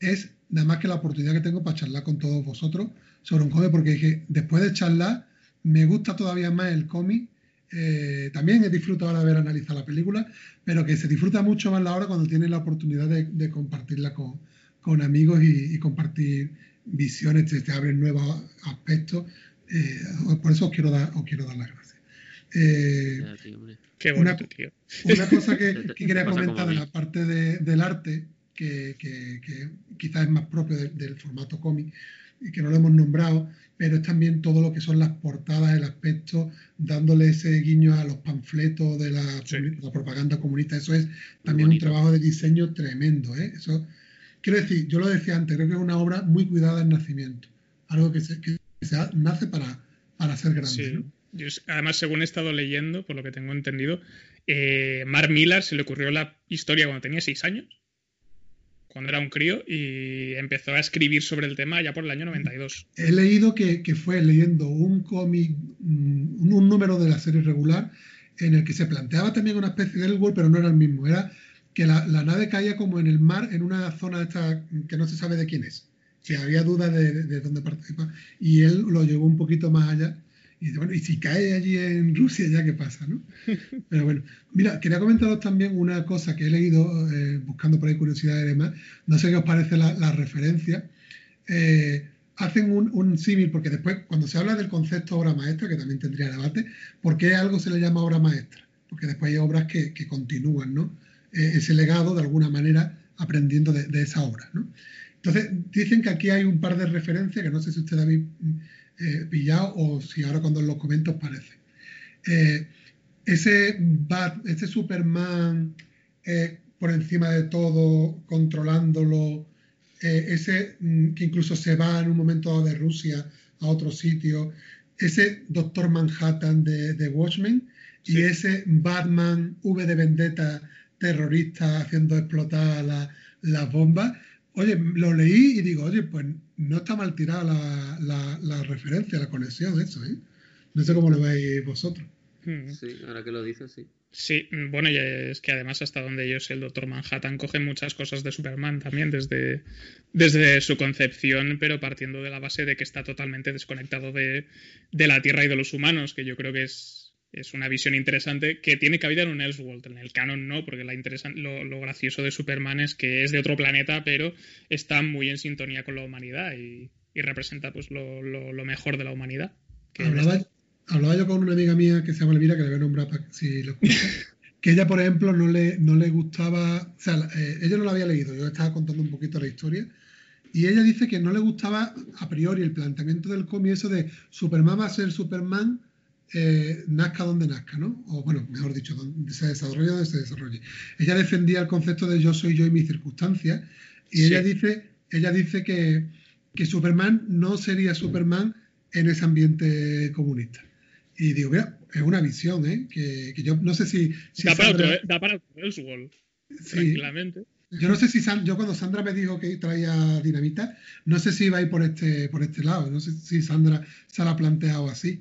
es nada más que la oportunidad que tengo para charlar con todos vosotros sobre un cómic, porque después de charlar, me gusta todavía más el cómic. Eh, también he disfrutado ahora de haber analizado la película, pero que se disfruta mucho más la hora cuando tienes la oportunidad de, compartirla con, con amigos y compartir visiones, te, te abren nuevos aspectos. Eh, por eso os quiero dar, os quiero dar las gracias. Eh, tío. Qué Una- bonito, tío. una cosa que, que quería comentar de la parte de- del arte, que, que- que quizás es más propio de- del formato cómic y que no lo hemos nombrado, pero es también todo lo que son las portadas, el aspecto, dándole ese guiño a los panfletos de la, Sí. la propaganda comunista. Eso es también un trabajo de diseño tremendo. ¿eh? Eso, quiero decir, yo lo decía antes, creo que es una obra muy cuidada en nacimiento. Algo que se, que se ha- nace para, para ser grande. Sí. ¿no? Yo, s- además, según he estado leyendo, por lo que tengo entendido, eh, Mark Millar se le ocurrió la historia cuando tenía seis años, cuando era un crío, y empezó a escribir sobre el tema ya por el año 92. He leído que, que fue leyendo un cómic, mm, un, un número de la serie regular, en el que se planteaba también una especie de Elseworld, pero no era el mismo. Era que la, la nave caía como en el mar, en una zona esta que no se sabe de quién es. Que había dudas de, de- de dónde participa. Y él lo llevó un poquito más allá. Y dice, bueno, y si cae allí en Rusia, ya qué pasa, ¿no? Pero bueno, mira, quería comentaros también una cosa que he leído eh, buscando por ahí curiosidades y demás. No sé qué os parece la, la referencia. Eh, hacen un, un símil, porque después, cuando se habla del concepto obra maestra, que también tendría debate, ¿por qué algo se le llama obra maestra? Porque después hay obras que, que continúan, ¿no? Eh, ese legado, de alguna manera, aprendiendo de, de esa obra, ¿no? Entonces, dicen que aquí hay un par de referencias que no sé si ustedes habéis eh, pillado o si ahora cuando los comento parece. Eh, ese, Bat- ese Superman eh, por encima de todo, controlándolo, ese mm, que incluso se va en un momento dado de Rusia a otro sitio, ese Doctor Manhattan de, de Watchmen y Sí. ese Batman V de Vendetta terrorista haciendo explotar la- las bombas. Oye, lo leí y digo, oye, pues no está mal tirada la, la- la referencia, la conexión, eso, ¿eh? No sé cómo lo veis vosotros. Hmm. Sí, ahora que lo dices, sí. Sí, bueno, y es que además hasta donde yo sé, el Doctor Manhattan coge muchas cosas de Superman también desde, desde su concepción, pero partiendo de la base de que está totalmente desconectado de, de la Tierra y de los humanos, que yo creo que es, es una visión interesante que tiene cabida en un Elseworld. En el canon no, porque la lo, lo gracioso de Superman es que es de otro planeta, pero está muy en sintonía con la humanidad y, y representa pues lo, lo, lo mejor de la humanidad. Hablaba, hablaba yo con una amiga mía que se llama Elvira, que le voy a nombrar para que- si lo escucha, que ella, por ejemplo, no le, no le gustaba, o sea, eh, ella no la había leído, yo estaba contando un poquito la historia, y ella dice que no le gustaba a priori el planteamiento del cómic, eso de Superman va a ser Superman, eh, nazca donde nazca, ¿no? O bueno, mejor dicho, donde se desarrolle donde se desarrolle. Ella defendía el concepto de yo soy yo y mis circunstancias, y Sí. ella dice, ella dice que, que Superman no sería Superman en ese ambiente comunista. Y digo, mira, es una visión, ¿eh? Que, que yo no sé si... si da, para Sandra- otro, da para Elseworld, Sí. tranquilamente. yo no sé si San- yo cuando Sandra me dijo que traía dinamita, no sé si iba a ir por este, por este lado. No sé si Sandra se la ha planteado así.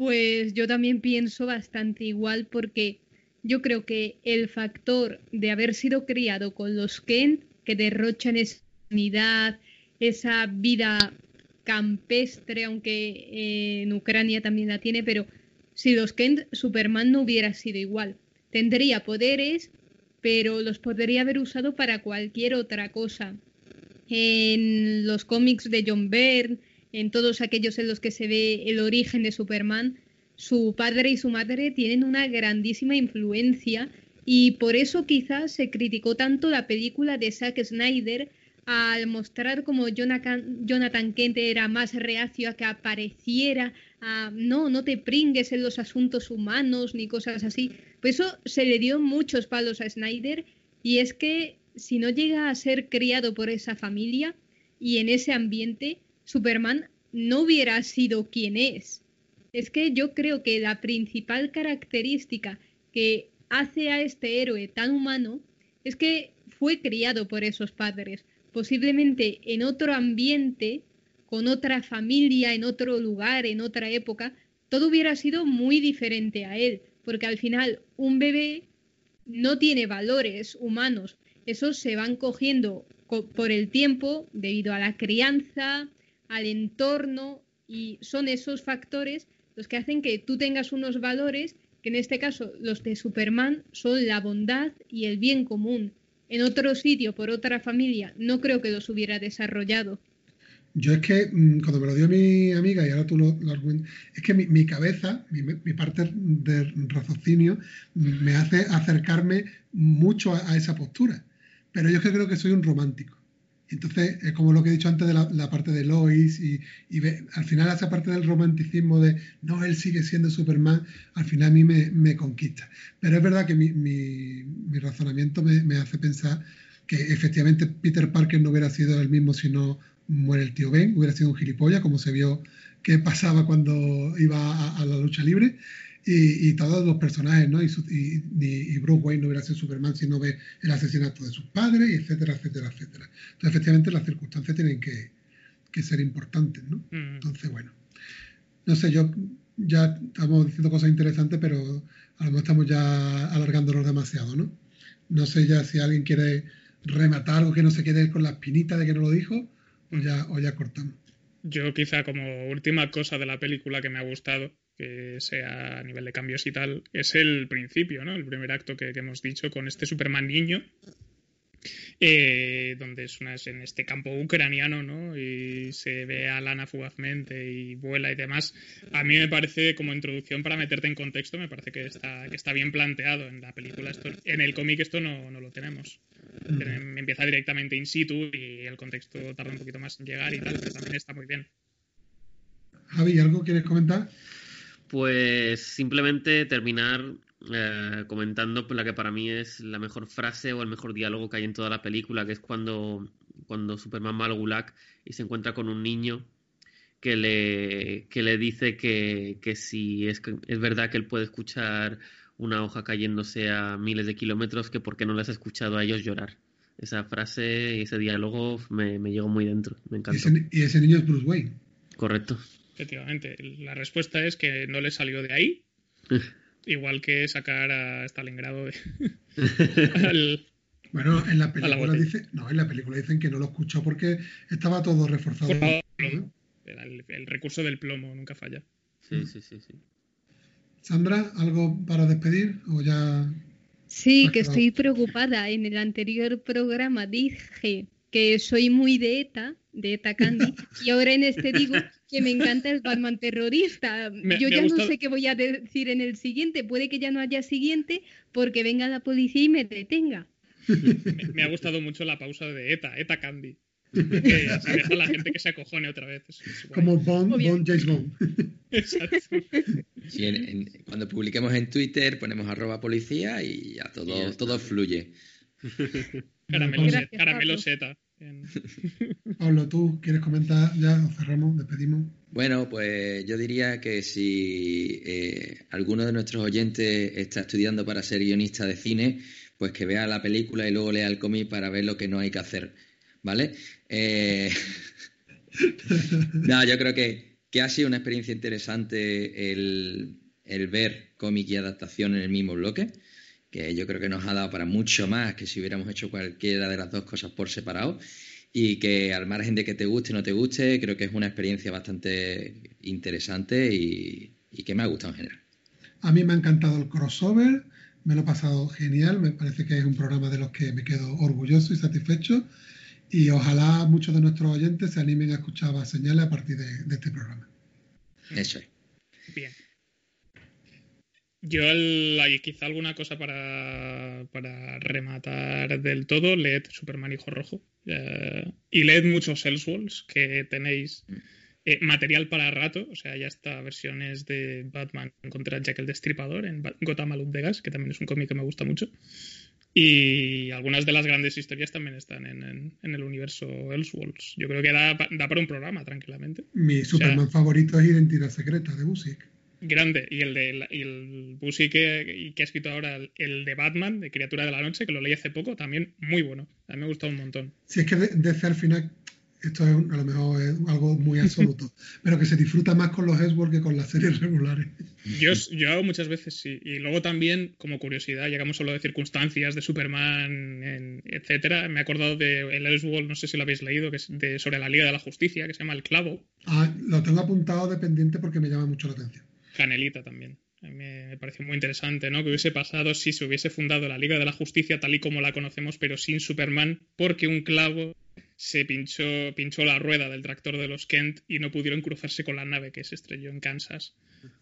Pues yo también pienso bastante igual porque yo creo que el factor de haber sido criado con los Kent, que derrochan esa unidad, esa vida campestre, aunque eh, en Ucrania también la tiene, pero si los Kent, Superman no hubiera sido igual. Tendría poderes, pero los podría haber usado para cualquier otra cosa. En los cómics de John Byrne, en todos aquellos en los que se ve el origen de Superman, su padre y su madre tienen una grandísima influencia y por eso quizás se criticó tanto la película de Zack Snyder al mostrar como Jonathan, Kent era más reacio a que apareciera, a no, no te pringues en los asuntos humanos ni cosas así. Pues eso se le dio muchos palos a Snyder y es que si no llega a ser criado por esa familia y en ese ambiente, Superman no hubiera sido quien es. Es que yo creo que la principal característica que hace a este héroe tan humano es que fue criado por esos padres. Posiblemente en otro ambiente, con otra familia, en otro lugar, en otra época, todo hubiera sido muy diferente a él, porque al final un bebé no tiene valores humanos, esos se van cogiendo co- por el tiempo debido a la crianza, al entorno y son esos factores los que hacen que tú tengas unos valores que en este caso los de Superman son la bondad y el bien común. En otro sitio, por otra familia, no creo que los hubiera desarrollado. Yo es que mm, cuando me lo dio mi amiga, y ahora tú lo, lo es que mi, mi cabeza, mi, mi parte de raciocinio, mm, me hace acercarme mucho a, a esa postura. Pero yo es que creo que soy un romántico. Entonces, es como lo que he dicho antes de la, parte de Lois, y, al final esa parte del romanticismo de no, él sigue siendo Superman, al final a mí me, conquista. Pero es verdad que mi, mi- mi razonamiento me, hace pensar que efectivamente Peter Parker no hubiera sido el mismo si no muere el tío Ben, hubiera sido un gilipollas, como se vio que pasaba cuando iba a la lucha libre. Y, y todos los personajes, ¿no? Y, su- y, y- y Bruce Wayne no hubiera sido Superman si no ve el asesinato de sus padres, y etcétera, etcétera, etcétera. Entonces, efectivamente, las circunstancias tienen que, que ser importantes, ¿no? Mm. Entonces, bueno. No sé, yo ya estamos diciendo cosas interesantes, pero a lo mejor estamos ya alargándonos demasiado, ¿no? No sé ya si alguien quiere rematar algo que no se quede con la espinita de que no lo dijo, o ya, o ya cortamos. Yo quizá como última cosa de la película que me ha gustado, que sea a nivel de cambios y tal, es el principio, ¿no? El primer acto que, que hemos dicho con este Superman niño, eh, donde es, una, es en este campo ucraniano, ¿no? Y se ve a Lana fugazmente y vuela y demás. A mí me parece, como introducción para meterte en contexto, me parece que está, que está bien planteado en la película. Esto, en el cómic esto no, no lo tenemos. Tenem- Empieza directamente in situ y el contexto tarda un poquito más en llegar y tal, pero también está muy bien. Javi, ¿algo quieres comentar? Pues simplemente terminar eh, comentando la que para mí es la mejor frase o el mejor diálogo que hay en toda la película, que es cuando, cuando Superman va al Gulag y se encuentra con un niño que le, que le dice que, que si es, es verdad que él puede escuchar una hoja cayéndose a miles de kilómetros, que por qué no les ha escuchado a ellos llorar. Esa frase y ese diálogo me, me llegó muy dentro, me Y encantó. ese, ni- y ese niño es Bruce Wayne. Correcto. Efectivamente, la respuesta es que no le salió de ahí igual que sacar a Stalingrado de, al- Bueno, en la la película dice, no, en la película dicen que no lo escuchó porque estaba todo reforzado. por favor, el, el recurso del plomo nunca falla. Sí, sí, sí, sí. Sandra, ¿algo para despedir? ¿O ya Sí, que quedado- estoy preocupada. En el anterior programa dije que soy muy de ETA, de ETA Candy, y ahora en este digo que me encanta el Batman terrorista. Me- Yo me ya no sé qué voy a decir en el siguiente. Puede que ya no haya siguiente porque venga la policía y me detenga. Me, me ha gustado mucho la pausa de ETA, ETA Candy. Así deja a la gente que se acojone otra vez. Es- es guay. como Bond. Bond, James Bond? Exacto. Sí, en- en- cuando publiquemos en Twitter ponemos arroba policía y ya Y ya todo, todo fluye. Caramelo, Gracias, caramelo Pablo. seta. En- Pablo, ¿tú quieres comentar? Ya cerramos, despedimos. Bueno, pues yo diría que si eh, alguno de nuestros oyentes está estudiando para ser guionista de cine, pues que vea la película y luego lea el cómic para ver lo que no hay que hacer, ¿vale? Eh, no, yo creo que, que ha sido una experiencia interesante el, el ver cómic y adaptación en el mismo bloque, que yo creo que nos ha dado para mucho más que si hubiéramos hecho cualquiera de las dos cosas por separado y que al margen de que te guste o no te guste, creo que es una experiencia bastante interesante y, y que me ha gustado en general. A mí me ha encantado el crossover, me lo he pasado genial, me parece que es un programa de los que me quedo orgulloso y satisfecho y ojalá muchos de nuestros oyentes se animen a escuchar más señales a partir de, de este programa. Eso es. Bien. Yo, el- hay quizá alguna cosa para, para rematar del todo. Leed Superman Hijo Rojo. eh, y leed muchos Elseworlds que tenéis eh, material para rato. O sea, ya está versiones de Batman contra Jack el Destripador en Gotham Alum de Gas, que también es un cómic que me gusta mucho. Y algunas de las grandes historias también están en, en- en el universo Elseworlds. Yo creo que da, da para un programa, tranquilamente. Mi Superman favorito es Identidad Secreta de Busiek. Grande. Y el de y el Busi que, que ha escrito ahora, el, de Batman, de Criatura de la Noche, que lo leí hace poco, también muy bueno. A mí me ha gustado un montón. Si es que de- DC al final, esto es un- a lo mejor es algo muy absoluto, pero que se disfruta más con los Elseworlds que con las series regulares. Yo, yo hago muchas veces sí. Y luego también, como curiosidad, llegamos solo de circunstancias, de Superman, en- etcétera. Me he acordado de el Elseworld, no sé si lo habéis leído, que es de, sobre la Liga de la Justicia, que se llama El Clavo. Ah, lo tengo apuntado de pendiente porque me llama mucho la atención. Canelita también. A mí me, me pareció muy interesante, ¿no? Que hubiese pasado si se hubiese fundado la Liga de la Justicia tal y como la conocemos, pero sin Superman, porque un clavo se pinchó, pinchó la rueda del tractor de los Kent y no pudieron cruzarse con la nave que se estrelló en Kansas.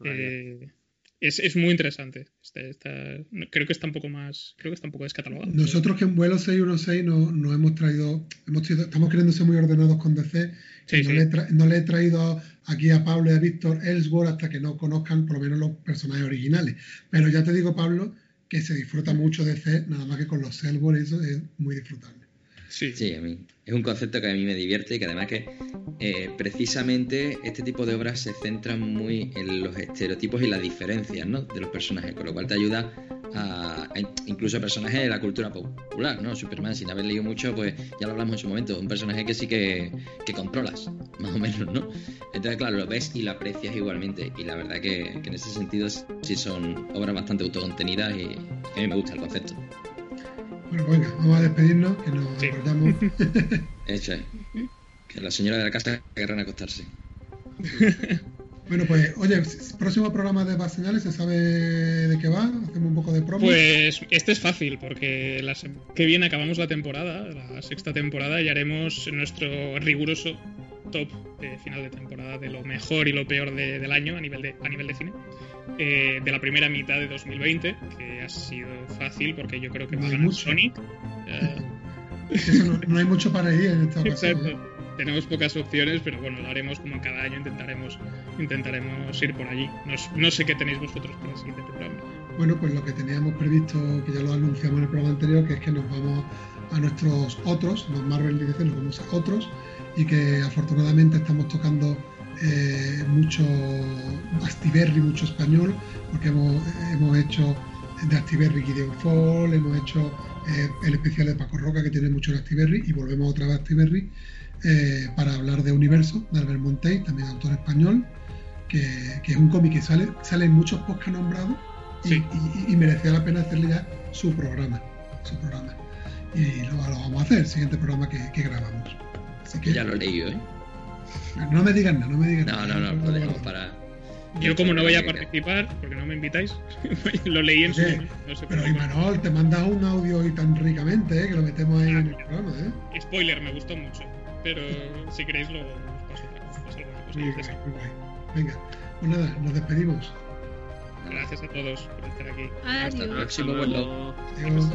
Eh, es, es muy interesante. No, creo que está un poco más. Creo que está un poco descatalogado. Nosotros que en vuelo 616 no, no hemos traído, hemos sido- estamos queriendo ser muy ordenados con DC. Sí, no, sí. Le tra- no le he traído aquí a Pablo y a Víctor Ellsworth hasta que no conozcan por lo menos los personajes originales. Pero ya te digo, Pablo, que se disfruta mucho DC, nada más que con los Ellsworth, eso es muy disfrutable. Sí. Sí, a mí. Es un concepto que a mí me divierte y que además que eh, precisamente este tipo de obras se centran muy en los estereotipos y las diferencias ¿no? de los personajes, con lo cual te ayuda a, a incluso personajes de la cultura popular, ¿no? Superman, sin haber leído mucho, pues ya lo hablamos en su momento, un personaje que sí que, que controlas, más o menos, ¿no? Entonces, claro, lo ves y lo aprecias igualmente. Y la verdad que, que en ese sentido sí son obras bastante autocontenidas y a mí me gusta el concepto. Bueno, venga, vamos a despedirnos, que nos Sí. Hecho es. Que la señora de la casa querrán acostarse. Bueno, pues, oye, próximo programa de Bad Señales, ¿se sabe de qué va? Hacemos un poco de promo. Pues este es fácil, porque la semana que viene acabamos la temporada, la sexta temporada, y haremos nuestro riguroso top de final de temporada de lo mejor y lo peor de- del año a nivel de, a nivel de cine. Eh, de la primera mitad de 2020, que ha sido fácil porque yo creo que va a No ganar mucho. Sonic. Eh, Eso no, no hay mucho para ir en esta ocasión. ¿eh? Exacto. Tenemos pocas opciones, pero bueno, lo haremos como cada año, intentaremos, intentaremos ir por allí. No, no sé qué tenéis vosotros para el siguiente programa. Bueno, pues lo que teníamos previsto, que ya lo anunciamos en el programa anterior, que es que nos vamos a nuestros otros, los Marvel DC, nos vamos a otros, y que afortunadamente estamos tocando eh, mucho Astiberri, mucho español, porque hemos, hemos hecho de Astiberri Gideon Fall, hemos hecho eh, el especial de Paco Roca, que tiene mucho en Astiberri, y volvemos otra vez a Astiberri eh, para hablar de Universo, de Albert Montey, también autor español, que, que es un cómic que sale, sale en muchos podcasts nombrados, y, Sí. y- y merecía la pena hacerle ya su programa. Su programa. Y lo, lo vamos a hacer, el siguiente programa que, que grabamos. Así que Ya lo he leído, ¿eh? No me digan nada, no me digan No, nada. no, no, lo dejo para. Yo como no voy a participar, porque no me invitáis, lo leí en su momento. No sé Pero. Imanol, te mandas un audio y tan ricamente, ¿eh? que lo metemos ahí en el programa. ¿eh? Spoiler, me gustó mucho. Pero si queréis lo paso, os paso alguna cosa. Muy guay, muy guay. Venga, pues nada, nos despedimos. Gracias a todos por estar aquí. Hasta el Adiós. próximo vuelo. Adiós.